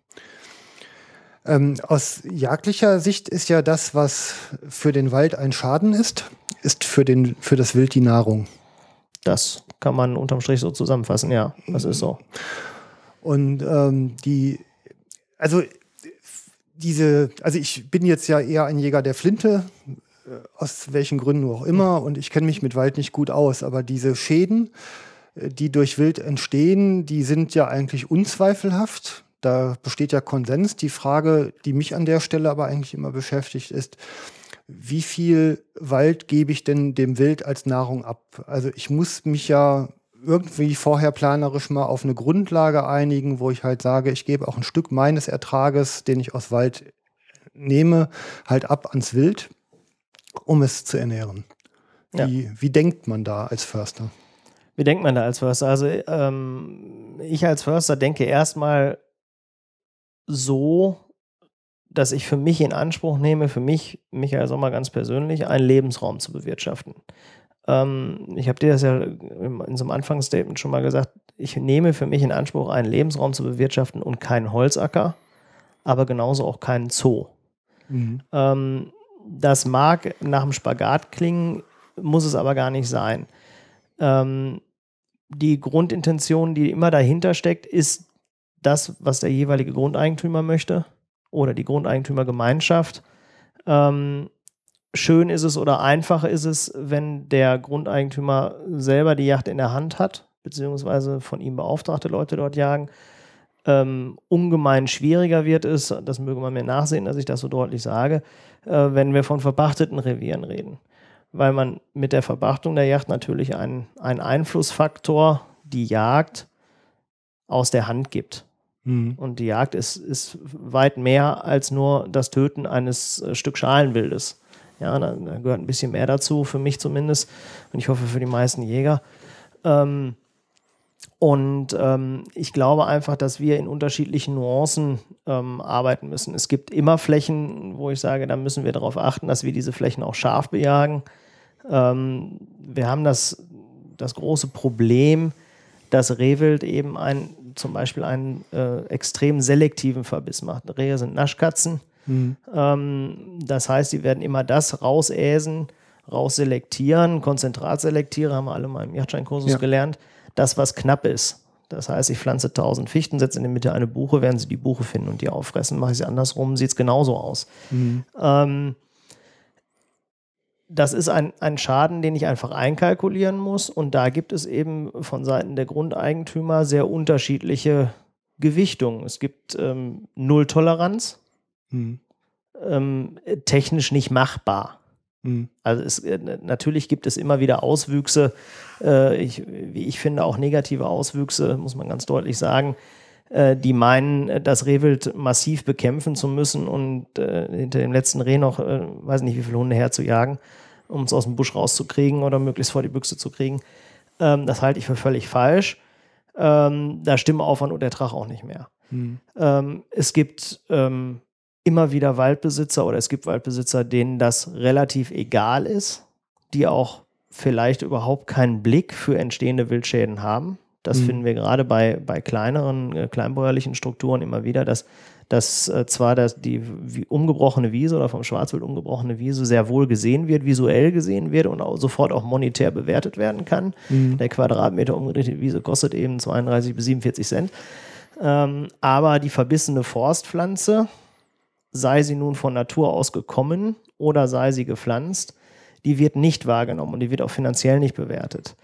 Ähm, aus jagdlicher Sicht ist ja das, was für den Wald ein Schaden ist, ist für, den, für das Wild die Nahrung.
Das kann man unterm Strich so zusammenfassen, ja, das ist so.
Und ähm, die, also diese, also ich bin jetzt ja eher ein Jäger der Flinte, aus welchen Gründen auch immer, und ich kenne mich mit Wald nicht gut aus, aber diese Schäden, äh, die durch Wild entstehen, die sind ja eigentlich unzweifelhaft. Da besteht ja Konsens. Die Frage, die mich an der Stelle aber eigentlich immer beschäftigt, ist, wie viel Wald gebe ich denn dem Wild als Nahrung ab? Also ich muss mich ja irgendwie vorher planerisch mal auf eine Grundlage einigen, wo ich halt sage, ich gebe auch ein Stück meines Ertrages, den ich aus Wald nehme, halt ab ans Wild, um es zu ernähren.
Ja.
Wie, wie denkt man da als Förster?
Wie denkt man da als Förster? Also ähm, ich als Förster denke erstmal so, dass ich für mich in Anspruch nehme, für mich, Michael Sommer ganz persönlich, einen Lebensraum zu bewirtschaften. Ähm, ich habe dir das ja in so einem Anfangsstatement schon mal gesagt, ich nehme für mich in Anspruch, einen Lebensraum zu bewirtschaften und keinen Holzacker, aber genauso auch keinen Zoo. Ähm, das mag nach dem Spagat klingen, muss es aber gar nicht sein. Ähm, die Grundintention, die immer dahinter steckt, ist das, was der jeweilige Grundeigentümer möchte oder die Grundeigentümergemeinschaft. Ähm, schön ist es oder einfach ist es, wenn der Grundeigentümer selber die Yacht in der Hand hat, beziehungsweise von ihm beauftragte Leute dort jagen. Ähm, ungemein schwieriger wird es, das möge man mir nachsehen, dass ich das so deutlich sage, wenn wir von verpachteten Revieren reden. Weil man mit der Verpachtung der Yacht natürlich einen, einen Einflussfaktor, die Jagd, aus der Hand gibt.
Mhm.
Und die Jagd ist, ist weit mehr als nur das Töten eines äh, Stück Schalenwildes. Ja, da, da gehört ein bisschen mehr dazu, für mich zumindest. Und ich hoffe für die meisten Jäger. Ähm, und ähm, ich glaube einfach, dass wir in unterschiedlichen Nuancen ähm, arbeiten müssen. Es gibt immer Flächen, wo ich sage, da müssen wir darauf achten, dass wir diese Flächen auch scharf bejagen. Ähm, wir haben das, das große Problem, dass Rehwild eben ein, zum Beispiel einen äh, extrem selektiven Verbiss macht. Rehe sind Naschkatzen. Ähm, das heißt, sie werden immer das rausäsen, rausselektieren. Konzentratselektiere haben wir alle mal im Yachtscheinkursus
Ja.
gelernt. Das, was knapp ist. Das heißt, ich pflanze 1000 Fichten, setze in die Mitte eine Buche, werden sie die Buche finden und die auffressen. Mache ich sie andersrum, sieht es genauso aus. Ähm, das ist ein, ein Schaden, den ich einfach einkalkulieren muss. Und da gibt es eben von Seiten der Grundeigentümer sehr unterschiedliche Gewichtungen. Es gibt ähm, Nulltoleranz,
Hm.
ähm, technisch nicht machbar.
Hm.
Also es, äh, natürlich gibt es immer wieder Auswüchse, äh, ich, wie ich finde auch negative Auswüchse, muss man ganz deutlich sagen, äh, die meinen, das Rehwild massiv bekämpfen zu müssen und äh, hinter dem letzten Reh noch, äh, weiß nicht wie viele Hunde herzujagen, um es aus dem Busch rauszukriegen oder möglichst vor die Büchse zu kriegen. Ähm, das halte ich für völlig falsch. Ähm, da stimmen Aufwand und Ertrag auch nicht mehr.
Hm.
Ähm, es gibt ähm, immer wieder Waldbesitzer oder es gibt Waldbesitzer, denen das relativ egal ist, die auch vielleicht überhaupt keinen Blick für entstehende Wildschäden haben. Das
Mhm.
finden wir gerade bei, bei kleineren, äh, kleinbäuerlichen Strukturen immer wieder, dass, dass äh, zwar das, die umgebrochene Wiese oder vom Schwarzwild umgebrochene Wiese sehr wohl gesehen wird, visuell gesehen wird und auch sofort auch monetär bewertet werden kann.
Mhm.
Der Quadratmeter umgedrehte Wiese kostet eben 32 bis 47 Cent. Ähm, aber die verbissene Forstpflanze, sei sie nun von Natur aus gekommen oder sei sie gepflanzt, die wird nicht wahrgenommen und die wird auch finanziell nicht bewertet.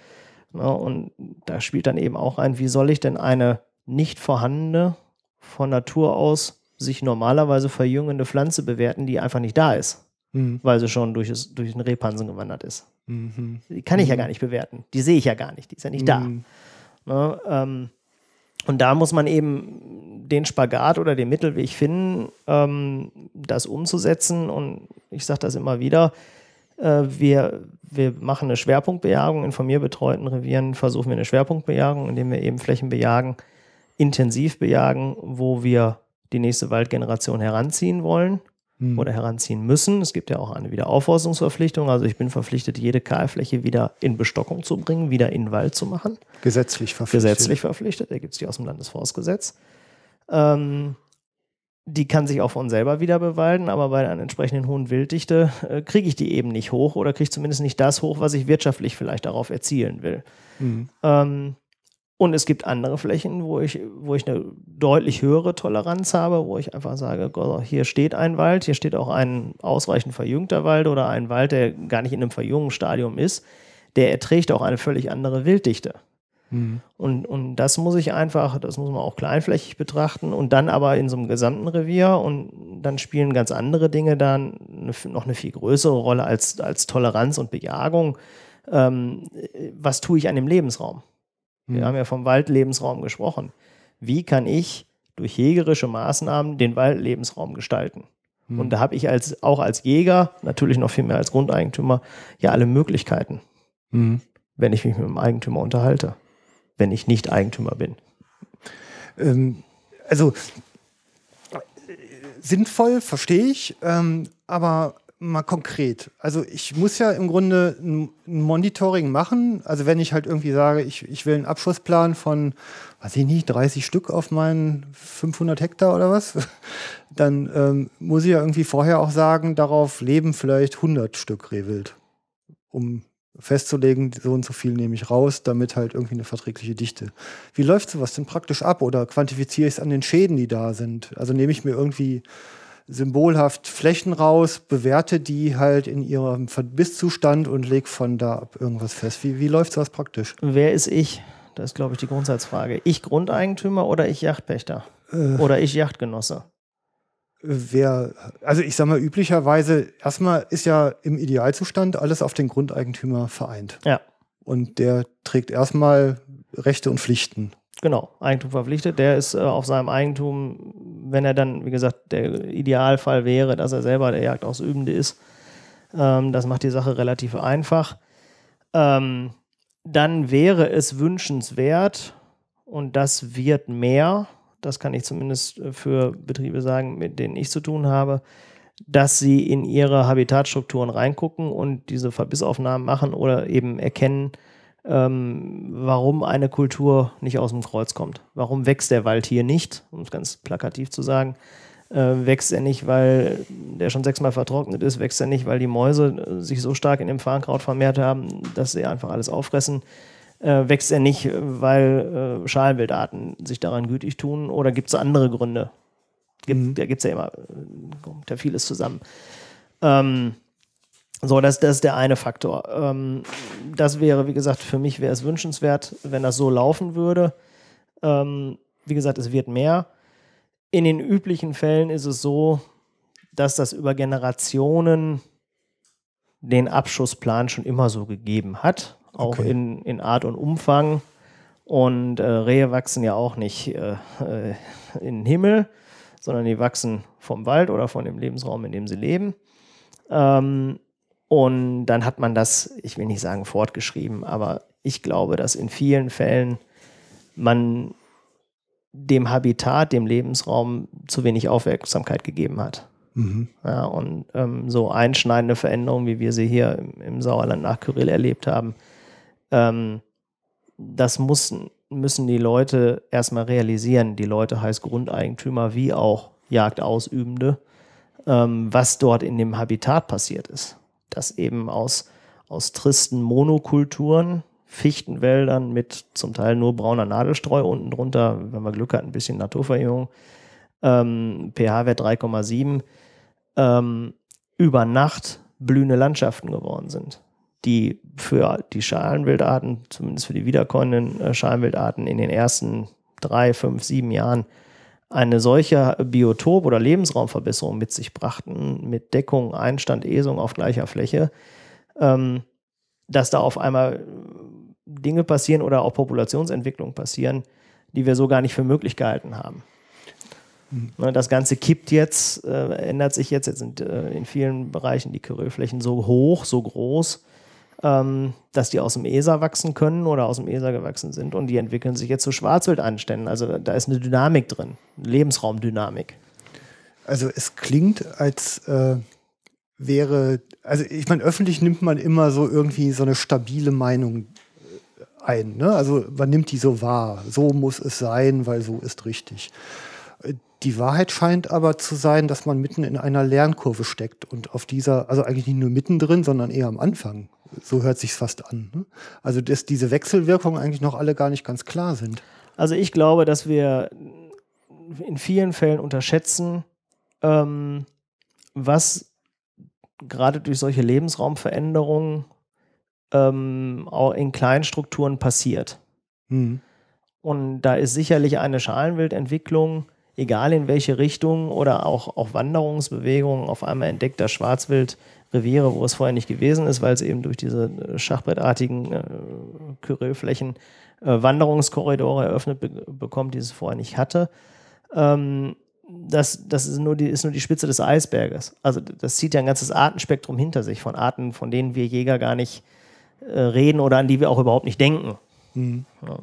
Ja, und da spielt dann eben auch ein, wie soll ich denn eine nicht vorhandene, von Natur aus sich normalerweise verjüngende Pflanze bewerten, die einfach nicht da ist,
Hm.
weil sie schon durch, das, durch den Rehpansen gewandert ist.
Mhm.
Die kann ich ja gar nicht bewerten. Die sehe ich ja gar nicht. Die ist ja nicht da.
Mhm.
Ne, ähm, und da muss man eben den Spagat oder den Mittelweg finden, ähm, das umzusetzen. Und ich sage das immer wieder, äh, wir, wir machen eine Schwerpunktbejagung in von mir betreuten Revieren, versuchen wir eine Schwerpunktbejagung, indem wir eben Flächen bejagen, intensiv bejagen, wo wir die nächste Waldgeneration heranziehen wollen
Hm.
oder heranziehen müssen. Es gibt ja auch eine Wiederaufforstungsverpflichtung. Also ich bin verpflichtet, jede Kahlfläche wieder in Bestockung zu bringen, wieder in Wald zu machen.
Gesetzlich verpflichtet.
Gesetzlich verpflichtet. Da gibt es die aus dem Landesforstgesetz. Ähm, die kann sich auch von selber wieder bewalden, aber bei einer entsprechenden hohen Wilddichte äh, kriege ich die eben nicht hoch oder kriege zumindest nicht das hoch, was ich wirtschaftlich vielleicht darauf erzielen will.
Mhm.
Ähm, und es gibt andere Flächen, wo ich, wo ich eine deutlich höhere Toleranz habe, wo ich einfach sage, hier steht ein Wald, hier steht auch ein ausreichend verjüngter Wald oder ein Wald, der gar nicht in einem Verjüngungsstadium ist, der erträgt auch eine völlig andere Wilddichte.
Mhm.
Und, und das muss ich einfach, das muss man auch kleinflächig betrachten und dann aber in so einem gesamten Revier und dann spielen ganz andere Dinge dann noch eine viel größere Rolle als, als Toleranz und Bejagung. Ähm, was tue ich an dem Lebensraum? Wir
Mhm.
haben ja vom Waldlebensraum gesprochen. Wie kann ich durch jägerische Maßnahmen den Waldlebensraum gestalten?
Mhm.
Und da habe ich als, auch als Jäger, natürlich noch viel mehr als Grundeigentümer, ja alle Möglichkeiten,
Mhm.
wenn ich mich mit dem Eigentümer unterhalte, wenn ich nicht Eigentümer bin.
Ähm, also äh, sinnvoll, verstehe ich, ähm, aber mal konkret. Also ich muss ja im Grunde ein, Monitoring machen. Also wenn ich halt irgendwie sage, ich, ich will einen Abschussplan von, weiß ich nicht, 30 Stück auf meinen 500 Hektar oder was, (laughs) dann ähm, muss ich ja irgendwie vorher auch sagen, darauf leben vielleicht 100 Stück Rehwild, um festzulegen, so und so viel nehme ich raus, damit halt irgendwie eine verträgliche Dichte. Wie läuft sowas denn praktisch ab oder quantifiziere ich es an den Schäden, die da sind? Also nehme ich mir irgendwie symbolhaft Flächen raus, bewerte die halt in ihrem Verbisszustand und lege von da ab irgendwas fest. Wie, wie läuft sowas praktisch?
Wer ist ich? Das ist, glaube ich, die Grundsatzfrage. Ich Grundeigentümer oder ich Yachtpächter?
Äh,
Oder ich Yachtgenosse?
wer, also ich sag mal, üblicherweise, erstmal ist ja im Idealzustand alles auf den Grundeigentümer vereint.
Ja.
Und der trägt erstmal Rechte und Pflichten.
Genau, Eigentum verpflichtet. Der ist äh, auf seinem Eigentum, wenn er dann, wie gesagt, der Idealfall wäre, dass er selber der Jagdausübende ist. Ähm, das macht die Sache relativ einfach. Ähm, dann wäre es wünschenswert, und das wird mehr, das kann ich zumindest äh, für Betriebe sagen, mit denen ich zu tun habe, dass sie in ihre Habitatstrukturen reingucken und diese Verbissaufnahmen machen oder eben erkennen, ähm, warum eine Kultur nicht aus dem Kreuz kommt. Warum wächst der Wald hier nicht, um es ganz plakativ zu sagen. Äh, wächst er nicht, weil der schon sechsmal vertrocknet ist, wächst er nicht, weil die Mäuse äh, sich so stark in dem Farnkraut vermehrt haben, dass sie einfach alles auffressen. Äh, wächst er nicht, weil äh, Schalenwildarten sich daran gütig tun oder gibt es andere Gründe? Gibt,
Mhm.
Da gibt es ja immer, äh, kommt ja vieles zusammen. Ähm, So, das, das ist der eine Faktor. Ähm, das wäre, wie gesagt, für mich wäre es wünschenswert, wenn das so laufen würde. Ähm, wie gesagt, es wird mehr. In den üblichen Fällen ist es so, dass das über Generationen den Abschussplan schon immer so gegeben hat, auch
Okay.
in, in Art und Umfang. Und äh, Rehe wachsen ja auch nicht äh, äh, in den Himmel, sondern die wachsen vom Wald oder von dem Lebensraum, in dem sie leben. Ähm, und dann hat man das, ich will nicht sagen fortgeschrieben, aber ich glaube, dass in vielen Fällen man dem Habitat, dem Lebensraum zu wenig Aufmerksamkeit gegeben hat.
Mhm.
Ja, und ähm, so einschneidende Veränderungen, wie wir sie hier im, im Sauerland nach Kyrill erlebt haben, ähm, das müssen, müssen die Leute erstmal realisieren. Die Leute heißt Grundeigentümer wie auch Jagdausübende, ähm, was dort in dem Habitat passiert ist. Dass eben aus, aus tristen Monokulturen, Fichtenwäldern mit zum Teil nur brauner Nadelstreu unten drunter, wenn man Glück hat, ein bisschen Naturverjüngung, ähm, pH-Wert 3,7, ähm, über Nacht blühende Landschaften geworden sind, die für die Schalenwildarten, zumindest für die wiederkommenden äh, Schalenwildarten in den ersten drei, fünf, sieben Jahren eine solche Biotop- oder Lebensraumverbesserung mit sich brachten, mit Deckung, Einstand, Esung auf gleicher Fläche, ähm, dass da auf einmal Dinge passieren oder auch Populationsentwicklungen passieren, die wir so gar nicht für möglich gehalten haben. Ne, Das Ganze kippt jetzt, äh, ändert sich jetzt. Jetzt sind äh, in vielen Bereichen die Kyrillflächen so hoch, so groß, ähm, dass die aus dem ESA wachsen können oder aus dem ESA gewachsen sind. Und die entwickeln sich jetzt zu Schwarzwildanständen. Also da, ist eine Dynamik drin, Lebensraumdynamik.
Also es klingt, als äh, wäre, also ich meine, öffentlich nimmt man immer so irgendwie so eine stabile Meinung äh, ein. Ne? Also man nimmt die so wahr. So muss es sein, weil so ist richtig. Die Wahrheit scheint aber zu sein, dass man mitten in einer Lernkurve steckt und auf dieser, also eigentlich nicht nur mittendrin, sondern eher am Anfang. So hört sich's fast an. Ne? Also dass diese Wechselwirkungen eigentlich noch alle gar nicht ganz klar sind.
Also ich glaube, dass wir in vielen Fällen unterschätzen, ähm, was gerade durch solche Lebensraumveränderungen ähm, auch in kleinen Strukturen passiert.
Hm.
Und da ist sicherlich eine Schalenwildentwicklung, egal in welche Richtung oder auch, auch Wanderungsbewegungen, auf einmal entdeckt das Schwarzwild Reviere, wo es vorher nicht gewesen ist, weil es eben durch diese äh, schachbrettartigen äh, Kyrillflächen äh, Wanderungskorridore eröffnet be bekommt, die es vorher nicht hatte. Ähm, das das ist, nur die, ist nur die Spitze des Eisberges. Also das zieht ja ein ganzes Artenspektrum hinter sich von Arten, von denen wir Jäger gar nicht äh, reden oder an die wir auch überhaupt nicht denken.
Hm.
Ja.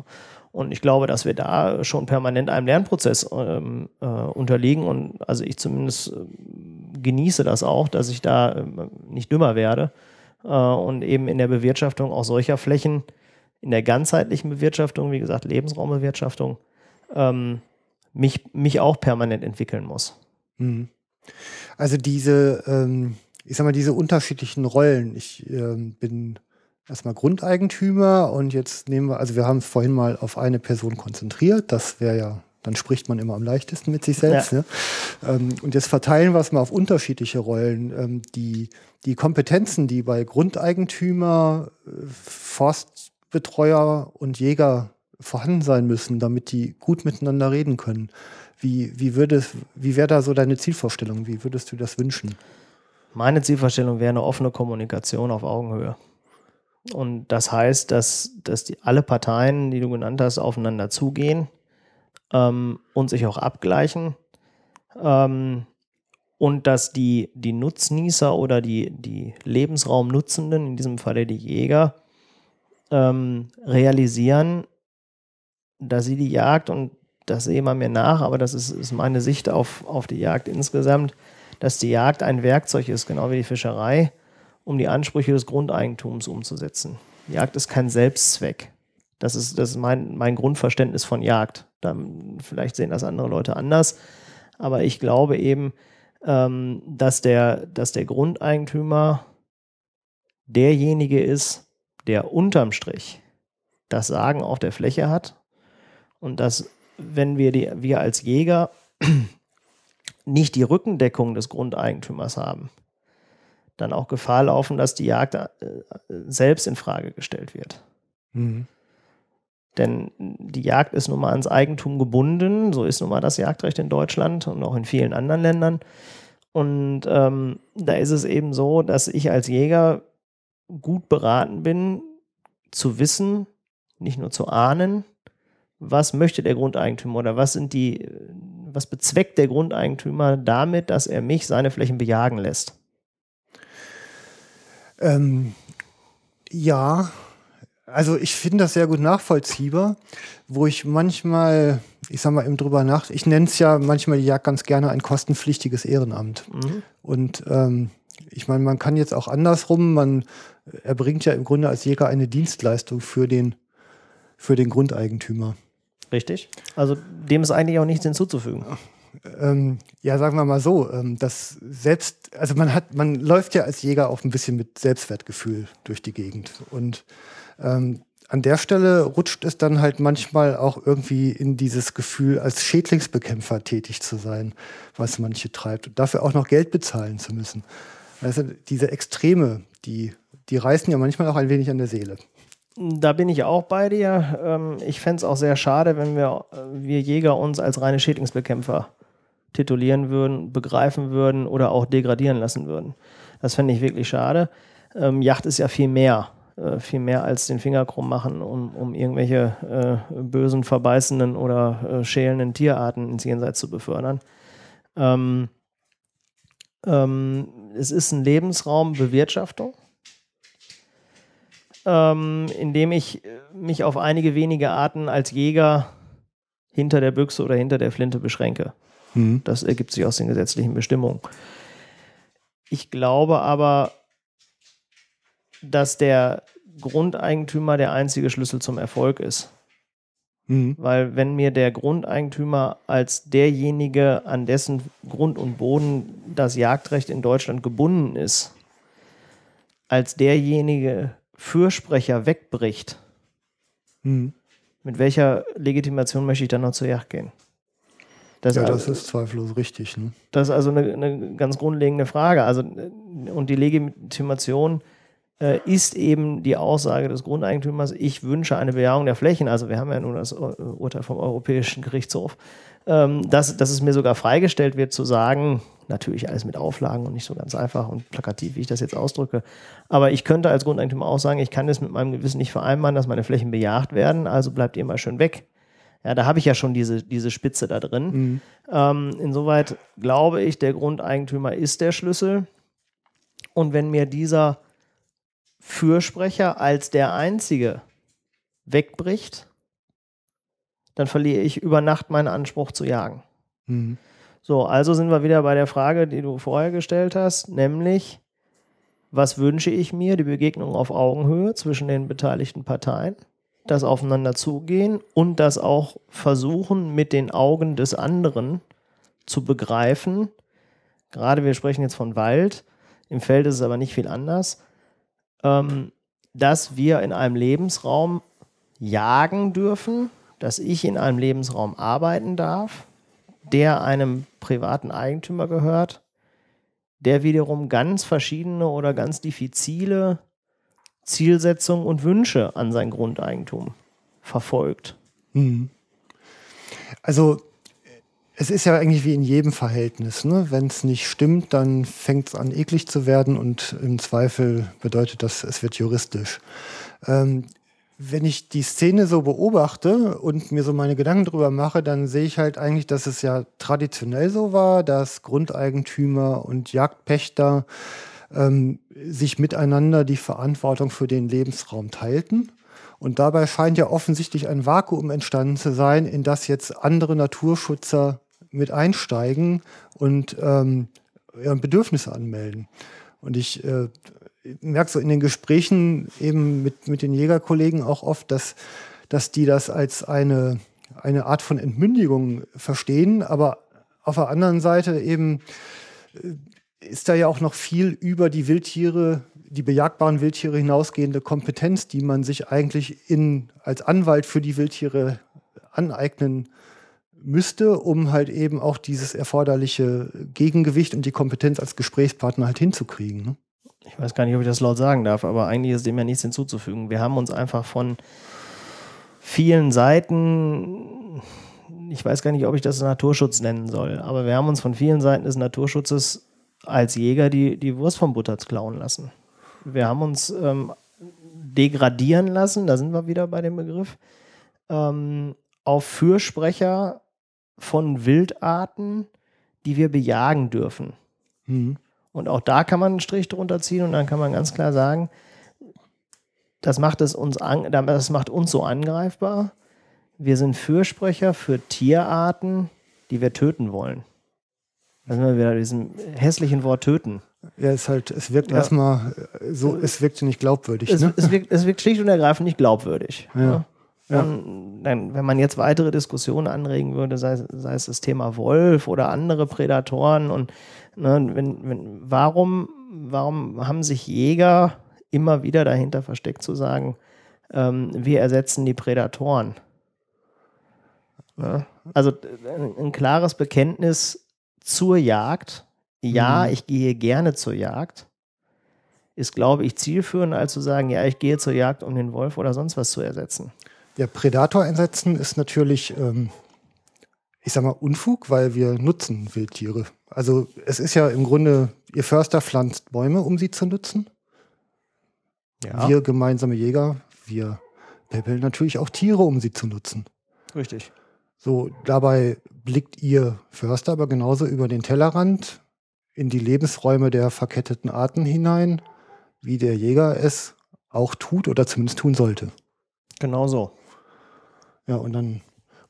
Und ich glaube, dass wir da schon permanent einem Lernprozess ähm, äh, unterliegen. Und also ich zumindest äh, genieße das auch, dass ich da äh, nicht dümmer werde äh, und eben in der Bewirtschaftung auch solcher Flächen, in der ganzheitlichen Bewirtschaftung, wie gesagt, Lebensraumbewirtschaftung, ähm, mich, mich auch permanent entwickeln muss.
Mhm. Also diese, ähm, ich sag mal, diese unterschiedlichen Rollen. Ich ähm, bin erstmal Grundeigentümer und jetzt nehmen wir, also wir haben es vorhin mal auf eine Person konzentriert. Das wäre ja, dann spricht man immer am leichtesten mit sich selbst.
Ja.
Ne? Ähm, und jetzt verteilen wir es mal auf unterschiedliche Rollen. Ähm, die, die Kompetenzen, die bei Grundeigentümer, äh, Forstbetreuer und Jäger vorhanden sein müssen, damit die gut miteinander reden können. Wie, wie, würdest, wie wäre da so deine Zielvorstellung? Wie würdest du das wünschen?
Meine Zielvorstellung wäre eine offene Kommunikation auf Augenhöhe. Und das heißt, dass, dass die, alle Parteien, die du genannt hast, aufeinander zugehen ähm, und sich auch abgleichen. Ähm, und dass die, die Nutznießer oder die, die Lebensraumnutzenden, in diesem Falle die Jäger, ähm, realisieren, dass sie die Jagd, und das sehe man mir nach, aber das ist, ist meine Sicht auf, auf die Jagd insgesamt, dass die Jagd ein Werkzeug ist, genau wie die Fischerei, um die Ansprüche des Grundeigentums umzusetzen. Jagd ist kein Selbstzweck. Das ist, das ist mein, mein Grundverständnis von Jagd. Dann, vielleicht sehen das andere Leute anders, aber ich glaube eben, ähm, dass, der, dass der Grundeigentümer derjenige ist, der unterm Strich das Sagen auf der Fläche hat und dass, wenn wir, die, wir als Jäger (clears throat) nicht die Rückendeckung des Grundeigentümers haben, dann auch Gefahr laufen, dass die Jagd äh, selbst in Frage gestellt wird. Mhm. Denn die Jagd ist nun mal ans Eigentum gebunden. So ist nun mal das Jagdrecht in Deutschland und auch in vielen anderen Ländern. Und ähm, da ist es eben so, dass ich als Jäger gut beraten bin, zu wissen, nicht nur zu ahnen, was möchte der Grundeigentümer oder was sind die, was bezweckt der Grundeigentümer damit, dass er mich seine Flächen bejagen lässt?
Ähm, ja, also ich finde das sehr gut nachvollziehbar, wo ich manchmal, ich sag mal eben drüber nach, ich nenne es ja manchmal die Jagd ganz gerne ein kostenpflichtiges Ehrenamt. Mhm. Und ähm, ich meine, man kann jetzt auch andersrum, man erbringt ja im Grunde als Jäger eine Dienstleistung für den, für den Grundeigentümer.
Richtig. Also dem ist eigentlich auch nichts hinzuzufügen.
Ähm, ja, sagen wir mal so, ähm, das selbst, also man hat, man läuft ja als Jäger auch ein bisschen mit Selbstwertgefühl durch die Gegend. Und ähm, an der Stelle rutscht es dann halt manchmal auch irgendwie in dieses Gefühl, als Schädlingsbekämpfer tätig zu sein, was manche treibt. Und dafür auch noch Geld bezahlen zu müssen. Also diese Extreme, die, die reißen ja manchmal auch ein wenig an der Seele.
Da bin ich auch bei dir. Ähm, ich fände es auch sehr schade, wenn wir, wir Jäger uns als reine Schädlingsbekämpfer titulieren würden, begreifen würden oder auch degradieren lassen würden. Das fände ich wirklich schade. Ähm, Yacht ist ja viel mehr. Äh, viel mehr als den Finger krumm machen, um, um irgendwelche äh, bösen, verbeißenden oder äh, schälenden Tierarten ins Jenseits zu befördern. Ähm, ähm, es ist ein Lebensraum Bewirtschaftung, ähm, in dem ich mich auf einige wenige Arten als Jäger hinter der Büchse oder hinter der Flinte beschränke. Mhm. Das ergibt sich aus den gesetzlichen Bestimmungen. Ich glaube aber, dass der Grundeigentümer der einzige Schlüssel zum Erfolg ist. Mhm. Weil wenn mir der Grundeigentümer als derjenige, an dessen Grund und Boden das Jagdrecht in Deutschland gebunden ist, als derjenige Fürsprecher wegbricht, mhm. mit welcher Legitimation möchte ich dann noch zur Jagd gehen?
Das ja, das ist zweifellos richtig. Ne?
Das ist also eine, eine, ganz grundlegende Frage. Also, und die Legitimation äh, ist eben die Aussage des Grundeigentümers, ich wünsche eine Bejahung der Flächen. Also wir haben ja nun das Urteil vom Europäischen Gerichtshof, ähm, dass, dass es mir sogar freigestellt wird zu sagen, natürlich alles mit Auflagen und nicht so ganz einfach und plakativ, wie ich das jetzt ausdrücke. Aber ich könnte als Grundeigentümer auch sagen, ich kann das mit meinem Gewissen nicht vereinbaren, dass meine Flächen bejagt werden, also bleibt ihr mal schön weg. Ja, da habe ich ja schon diese, diese Spitze da drin. Mhm. Ähm, insoweit glaube ich, der Grundeigentümer ist der Schlüssel. Und wenn mir dieser Fürsprecher als der Einzige wegbricht, dann verliere ich über Nacht meinen Anspruch zu jagen. Mhm. So, also sind wir wieder bei der Frage, die du vorher gestellt hast, nämlich, was wünsche ich mir? Die Begegnung auf Augenhöhe zwischen den beteiligten Parteien, das Aufeinander zugehen und das auch versuchen, mit den Augen des anderen zu begreifen. Gerade wir sprechen jetzt von Wald, im Feld ist es aber nicht viel anders ähm, dass wir in einem Lebensraum jagen dürfen, dass ich in einem Lebensraum arbeiten darf, der einem privaten Eigentümer gehört, der wiederum ganz verschiedene oder ganz diffizile Zielsetzungen und Wünsche an sein Grundeigentum verfolgt. Mhm.
Also es ist ja eigentlich wie in jedem Verhältnis. Ne? Wenn es nicht stimmt, dann fängt es an, eklig zu werden und im Zweifel bedeutet das, es wird juristisch. Ähm, wenn ich die Szene so beobachte und mir so meine Gedanken drüber mache, dann sehe ich halt eigentlich, dass es ja traditionell so war, dass Grundeigentümer und Jagdpächter ähm, sich miteinander die Verantwortung für den Lebensraum teilten. Und dabei scheint ja offensichtlich ein Vakuum entstanden zu sein, in das jetzt andere Naturschützer mit einsteigen und ähm, Bedürfnisse anmelden. Und ich äh, merke so in den Gesprächen eben mit, mit den Jägerkollegen auch oft, dass, dass die das als eine, eine Art von Entmündigung verstehen, aber auf der anderen Seite eben äh, ist da ja auch noch viel über die Wildtiere, die bejagbaren Wildtiere hinausgehende Kompetenz, die man sich eigentlich in, als Anwalt für die Wildtiere aneignen müsste, um halt eben auch dieses erforderliche Gegengewicht und die Kompetenz als Gesprächspartner halt hinzukriegen. Ne?
Ich weiß gar nicht, ob ich das laut sagen darf, aber eigentlich ist dem ja nichts hinzuzufügen. Wir haben uns einfach von vielen Seiten, ich weiß gar nicht, ob ich das Naturschutz nennen soll, aber wir haben uns von vielen Seiten des Naturschutzes als Jäger die, die Wurst vom Butters klauen lassen. Wir haben uns ähm, degradieren lassen, da sind wir wieder bei dem Begriff, ähm, auf Fürsprecher von Wildarten, die wir bejagen dürfen.
Mhm.
Und auch da kann man einen Strich drunter ziehen und dann kann man ganz klar sagen, das macht, es uns, an, das macht uns so angreifbar. Wir sind Fürsprecher für Tierarten, die wir töten wollen. Da sind wir wieder diesem hässlichen Wort töten.
Ja, es halt, es wirkt
Ja.
erstmal äh, so, es wirkt nicht glaubwürdig.
Es,
ne?
es, wirkt, es wirkt schlicht und ergreifend nicht glaubwürdig.
Ja. Ja.
Und dann, wenn man jetzt weitere Diskussionen anregen würde, sei, es- sei es das Thema Wolf oder andere Prädatoren und ne, wenn, wenn, warum, warum haben sich Jäger immer wieder dahinter versteckt zu sagen, ähm, wir ersetzen die Prädatoren? Ne? Also ein, klares Bekenntnis zur Jagd. Ja,
Mhm.
ich gehe gerne zur Jagd ist, glaube ich, zielführender, als zu sagen, ja, ich gehe zur Jagd, um den Wolf oder sonst was zu ersetzen.
Ja, Predator einsetzen ist natürlich, ähm, ich sag mal, Unfug, weil wir nutzen Wildtiere. Also es ist ja im Grunde, ihr Förster pflanzt Bäume, um sie zu nutzen.
Ja,
Wir gemeinsame Jäger, wir päppeln natürlich auch Tiere, um sie zu nutzen.
richtig.
So, dabei blickt ihr Förster aber genauso über den Tellerrand in die Lebensräume der verketteten Arten hinein, wie der Jäger es auch tut oder zumindest tun sollte.
Genau so.
Ja, und dann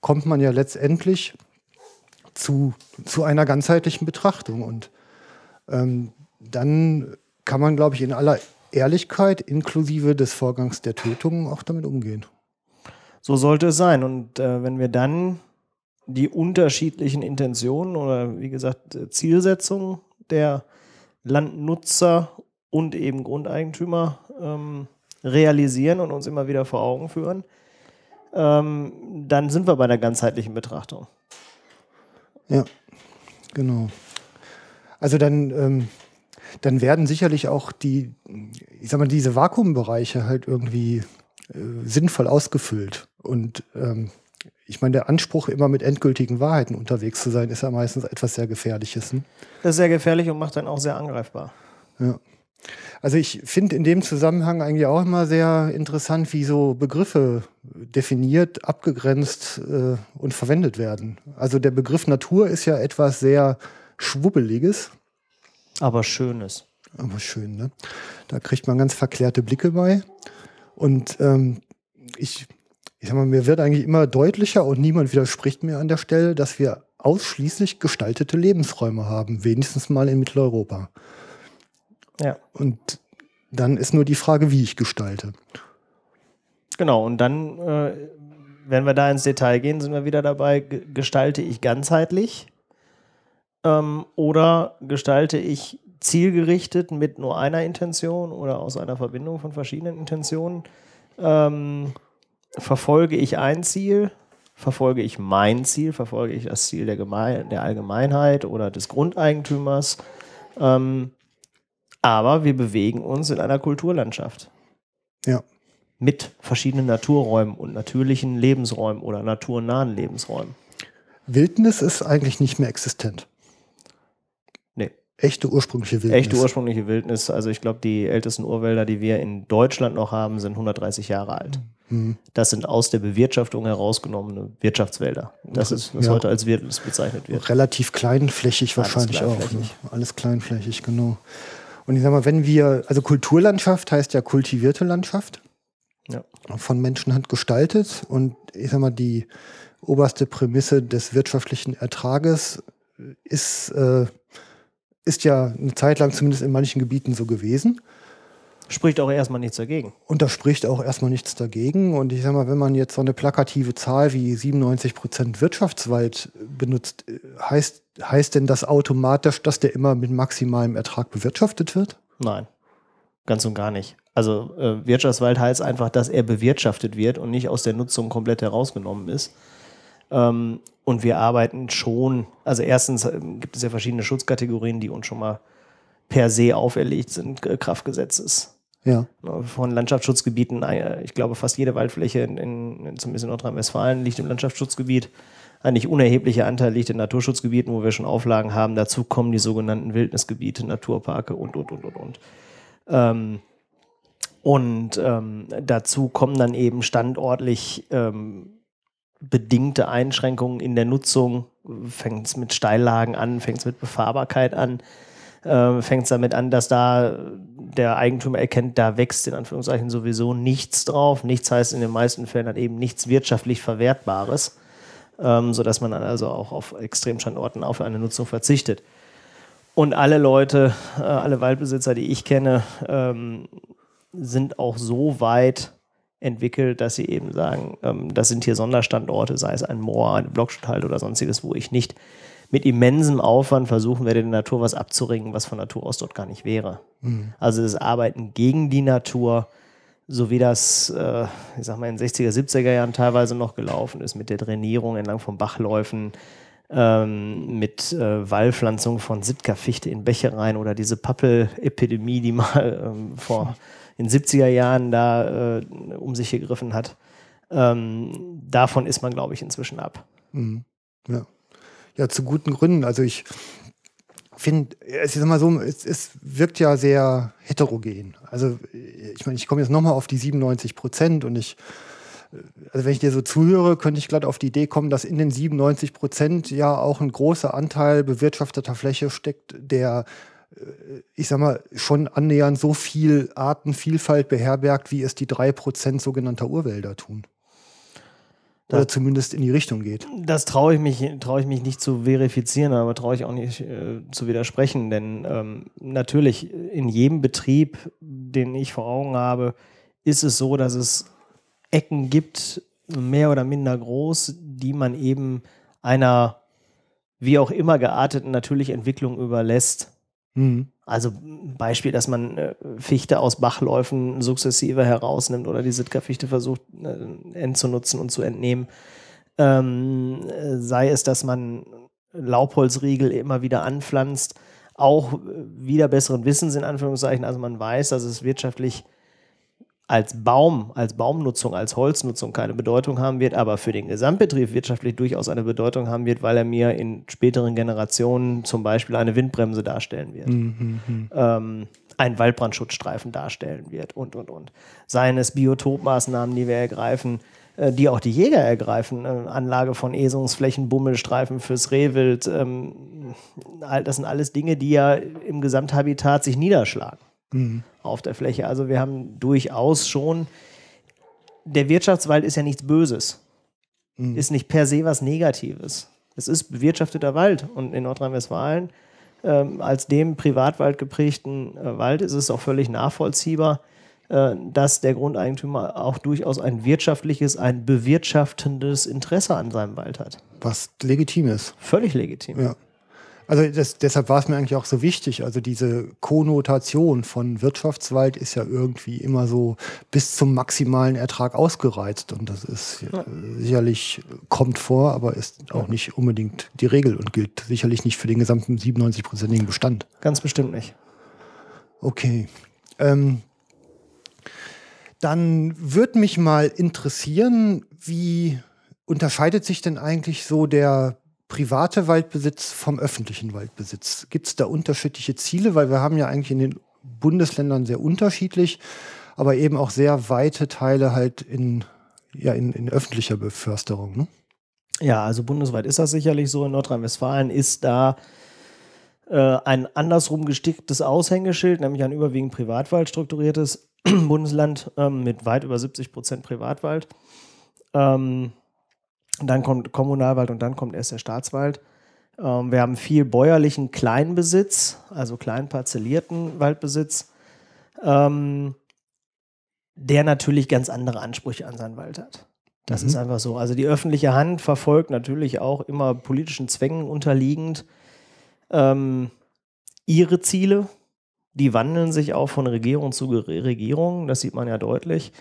kommt man ja letztendlich zu, zu einer ganzheitlichen Betrachtung. Und ähm, dann kann man, glaube ich, in aller Ehrlichkeit inklusive des Vorgangs der Tötung auch damit umgehen.
So sollte es sein. Und äh, wenn wir dann die unterschiedlichen Intentionen oder wie gesagt Zielsetzungen der Landnutzer und eben Grundeigentümer ähm, realisieren und uns immer wieder vor Augen führen, ähm, dann sind wir bei der ganzheitlichen Betrachtung.
Ja, genau. Also dann, ähm, dann werden sicherlich auch die, ich sag mal, diese Vakuumbereiche halt irgendwie äh, sinnvoll ausgefüllt. Und ähm, ich meine, der Anspruch, immer mit endgültigen Wahrheiten unterwegs zu sein, ist ja meistens etwas sehr Gefährliches. Ne?
Das ist sehr gefährlich und macht dann auch sehr angreifbar.
Ja. Also ich finde in dem Zusammenhang eigentlich auch immer sehr interessant, wie so Begriffe definiert, abgegrenzt äh, und verwendet werden. Also der Begriff Natur ist ja etwas sehr Schwubbeliges,
Aber Schönes.
aber schön, ne? Da kriegt man ganz verklärte Blicke bei. Und ähm, ich, ich sag mal, mir wird eigentlich immer deutlicher und niemand widerspricht mir an der Stelle, dass wir ausschließlich gestaltete Lebensräume haben, wenigstens mal in Mitteleuropa.
Ja.
Und dann ist nur die Frage, wie ich gestalte.
Genau, und dann, äh, wenn wir da ins Detail gehen, sind wir wieder dabei, ge- gestalte ich ganzheitlich ähm, oder gestalte ich zielgerichtet mit nur einer Intention oder aus einer Verbindung von verschiedenen Intentionen? Ähm, verfolge ich ein Ziel? Verfolge ich mein Ziel? Verfolge ich das Ziel der, Geme der Allgemeinheit oder des Grundeigentümers? Ähm, aber wir bewegen uns in einer Kulturlandschaft
Ja.
mit verschiedenen Naturräumen und natürlichen Lebensräumen oder naturnahen Lebensräumen.
Wildnis ist eigentlich nicht mehr existent.
Nee.
Echte ursprüngliche Wildnis.
Echte ursprüngliche Wildnis, also ich glaube, die ältesten Urwälder, die wir in Deutschland noch haben, sind 130 Jahre alt.
Mhm.
Das sind aus der Bewirtschaftung herausgenommene Wirtschaftswälder. Das ist, was
Ja.
heute als Wildnis bezeichnet wird.
Relativ kleinflächig
Alles
wahrscheinlich auch.
kleinflächig.
Ne? Alles kleinflächig, genau. Und ich sag mal, wenn wir, also Kulturlandschaft heißt ja kultivierte Landschaft,
Ja.
von Menschenhand gestaltet. Und ich sag mal, die oberste Prämisse des wirtschaftlichen Ertrages ist, äh, ist ja eine Zeit lang zumindest in manchen Gebieten so gewesen.
Spricht auch erstmal nichts dagegen.
Und da spricht auch erstmal nichts dagegen. Und ich sag mal, wenn man jetzt so eine plakative Zahl wie 97 Prozent Wirtschaftswald benutzt, äh, heißt, heißt denn das automatisch, dass der immer mit maximalem Ertrag bewirtschaftet wird?
Nein, ganz und gar nicht. Also äh, Wirtschaftswald heißt einfach, dass er bewirtschaftet wird und nicht aus der Nutzung komplett herausgenommen ist. Ähm, und wir arbeiten schon, also erstens ähm, gibt es ja verschiedene Schutzkategorien, die uns schon mal per se auferlegt sind, Kraftgesetzes.
Ja.
Von Landschaftsschutzgebieten, äh, ich glaube, fast jede Waldfläche, in, in, zumindest in Nordrhein-Westfalen, liegt im Landschaftsschutzgebiet. Ein unerheblicher Anteil liegt in Naturschutzgebieten, wo wir schon Auflagen haben. Dazu kommen die sogenannten Wildnisgebiete, Naturparke und, und, und, und, und. Ähm, und ähm, dazu kommen dann eben standortlich ähm, bedingte Einschränkungen in der Nutzung. Fängt es mit Steillagen an, fängt es mit Befahrbarkeit an, äh, fängt es damit an, dass da der Eigentümer erkennt, da wächst in Anführungszeichen sowieso nichts drauf. Nichts heißt in den meisten Fällen dann eben nichts wirtschaftlich Verwertbares, ähm, sodass man dann also auch auf Extremstandorten auf eine Nutzung verzichtet. Und alle Leute, äh, alle Waldbesitzer, die ich kenne, ähm, sind auch so weit entwickelt, dass sie eben sagen, ähm, das sind hier Sonderstandorte, sei es ein Moor, eine Blockschutthalde oder sonstiges, wo ich nicht mit immensem Aufwand versuchen werde, der Natur was abzuringen, was von Natur aus dort gar nicht wäre. Mhm. Also das Arbeiten gegen die Natur, so wie das, äh, ich sag mal, in den 60er, 70er Jahren teilweise noch gelaufen ist, mit der Drainierung entlang von Bachläufen, ähm, mit äh, Wallpflanzung von Sitka-Fichte in Bäche rein oder diese Pappelepidemie, die mal ähm, vor in 70er Jahren da äh, um sich gegriffen hat. Ähm, davon ist man, glaube ich, inzwischen ab. Mhm.
Ja. Ja, zu guten Gründen. Also ich finde, es ist immer so, es, es, wirkt ja sehr heterogen. Also ich meine, ich komme jetzt nochmal auf die 97 Prozent und ich, also wenn ich dir so zuhöre, könnte ich glatt auf die Idee kommen, dass in den 97 Prozent ja auch ein großer Anteil bewirtschafteter Fläche steckt, der ich sag mal, schon annähernd so viel Artenvielfalt beherbergt, wie es die drei Prozent sogenannter Urwälder tun. Oder das, zumindest in die Richtung geht.
Das traue ich, mich, trau ich mich nicht zu verifizieren, aber traue ich auch nicht äh, zu widersprechen. Denn ähm, natürlich, in jedem Betrieb, den ich vor Augen habe, ist es so, dass es Ecken gibt, mehr oder minder groß, die man eben einer wie auch immer gearteten natürlichen Entwicklung überlässt. Mhm. Also Beispiel, dass man äh, Fichte aus Bachläufen sukzessive herausnimmt oder die Sitka-Fichte versucht äh, entzunutzen und zu entnehmen. Ähm, sei es, dass man Laubholzriegel immer wieder anpflanzt, auch wieder besseren Wissens in Anführungszeichen. Also man weiß, dass es wirtschaftlich als Baum, als Baumnutzung, als Holznutzung keine Bedeutung haben wird, aber für den Gesamtbetrieb wirtschaftlich durchaus eine Bedeutung haben wird, weil er mir in späteren Generationen zum Beispiel eine Windbremse darstellen wird. Mhm. Ähm, einen Waldbrandschutzstreifen darstellen wird und, und, und. Seien es Biotopmaßnahmen, die wir ergreifen, äh, die auch die Jäger ergreifen. Äh, Anlage von Esungsflächen, Bummelstreifen fürs Rehwild. Ähm, das sind alles Dinge, die ja im Gesamthabitat sich niederschlagen mhm. auf der Fläche. Also wir haben durchaus schon, der Wirtschaftswald ist ja nichts Böses, mhm. ist nicht per se was Negatives. Es ist bewirtschafteter Wald und in Nordrhein-Westfalen ähm, als dem Privatwald geprägten äh, Wald ist es auch völlig nachvollziehbar, äh, dass der Grundeigentümer auch durchaus ein wirtschaftliches, ein bewirtschaftendes Interesse an seinem Wald hat.
Was legitim ist.
Völlig legitim.
Ja. Also das, deshalb war es mir eigentlich auch so wichtig. Also diese Konnotation von Wirtschaftswald ist ja irgendwie immer so bis zum maximalen Ertrag ausgereizt. Und das ist ja. sicherlich, kommt vor, aber ist auch nicht unbedingt die Regel und gilt sicherlich nicht für den gesamten 97-prozentigen Bestand.
Ganz bestimmt nicht.
Okay. Ähm, dann würde mich mal interessieren, wie unterscheidet sich denn eigentlich so der private Waldbesitz vom öffentlichen Waldbesitz? Gibt es da unterschiedliche Ziele? Weil wir haben ja eigentlich in den Bundesländern sehr unterschiedlich, aber eben auch sehr weite Teile halt in, ja, in, in öffentlicher Beförsterung. Ne?
Ja, also bundesweit ist das sicherlich so. In Nordrhein-Westfalen ist da äh, ein andersrum gesticktes Aushängeschild, nämlich ein überwiegend Privatwald strukturiertes (clears throat) Bundesland ähm, mit weit über 70 Prozent Privatwald. Ähm, dann kommt Kommunalwald und dann kommt erst der Staatswald. Ähm, wir haben viel bäuerlichen Kleinbesitz, also klein parzellierten Waldbesitz, ähm, der natürlich ganz andere Ansprüche an seinen Wald hat. Das mhm. ist einfach so. Also die öffentliche Hand verfolgt natürlich auch immer politischen Zwängen unterliegend ähm, ihre Ziele. Die wandeln sich auch von Regierung zu Regierung, das sieht man ja deutlich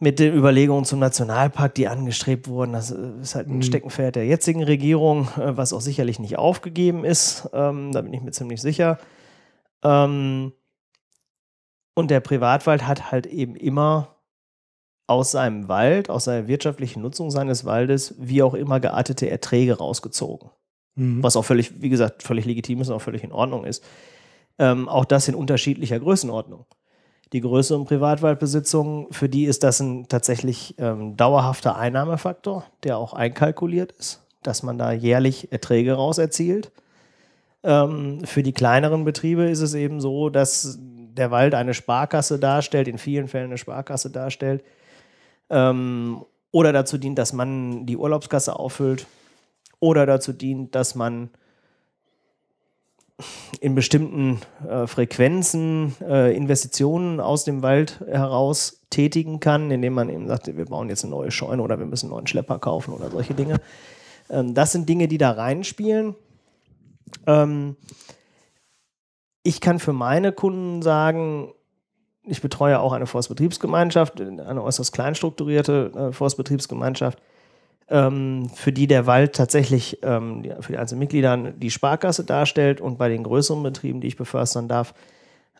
mit den Überlegungen zum Nationalpark, die angestrebt wurden. Das ist halt ein mhm. Steckenpferd der jetzigen Regierung, äh, was auch sicherlich nicht aufgegeben ist. Ähm, da bin ich mir ziemlich sicher. Ähm, und der Privatwald hat halt eben immer aus seinem Wald, aus seiner wirtschaftlichen Nutzung seines Waldes, wie auch immer geartete Erträge rausgezogen. Mhm. Was auch völlig, wie gesagt, völlig legitim ist und auch völlig in Ordnung ist. Ähm, auch das in unterschiedlicher Größenordnung. Die größeren Privatwaldbesitzungen, für die ist das ein tatsächlich ähm, dauerhafter Einnahmefaktor, der auch einkalkuliert ist, dass man da jährlich Erträge raus erzielt. Ähm, für die kleineren Betriebe ist es eben so, dass der Wald eine Sparkasse darstellt, in vielen Fällen eine Sparkasse darstellt, ähm, oder dazu dient, dass man die Urlaubskasse auffüllt, oder dazu dient, dass man in bestimmten äh, Frequenzen äh, Investitionen aus dem Wald heraus tätigen kann, indem man eben sagt, wir bauen jetzt eine neue Scheune oder wir müssen einen neuen Schlepper kaufen oder solche Dinge. Ähm, das sind Dinge, die da reinspielen. Ähm, ich kann für meine Kunden sagen, ich betreue auch eine Forstbetriebsgemeinschaft, eine äußerst klein strukturierte äh, Forstbetriebsgemeinschaft, für die der Wald tatsächlich ähm, für die einzelnen Mitglieder die Sparkasse darstellt. Und bei den größeren Betrieben, die ich beförstern darf,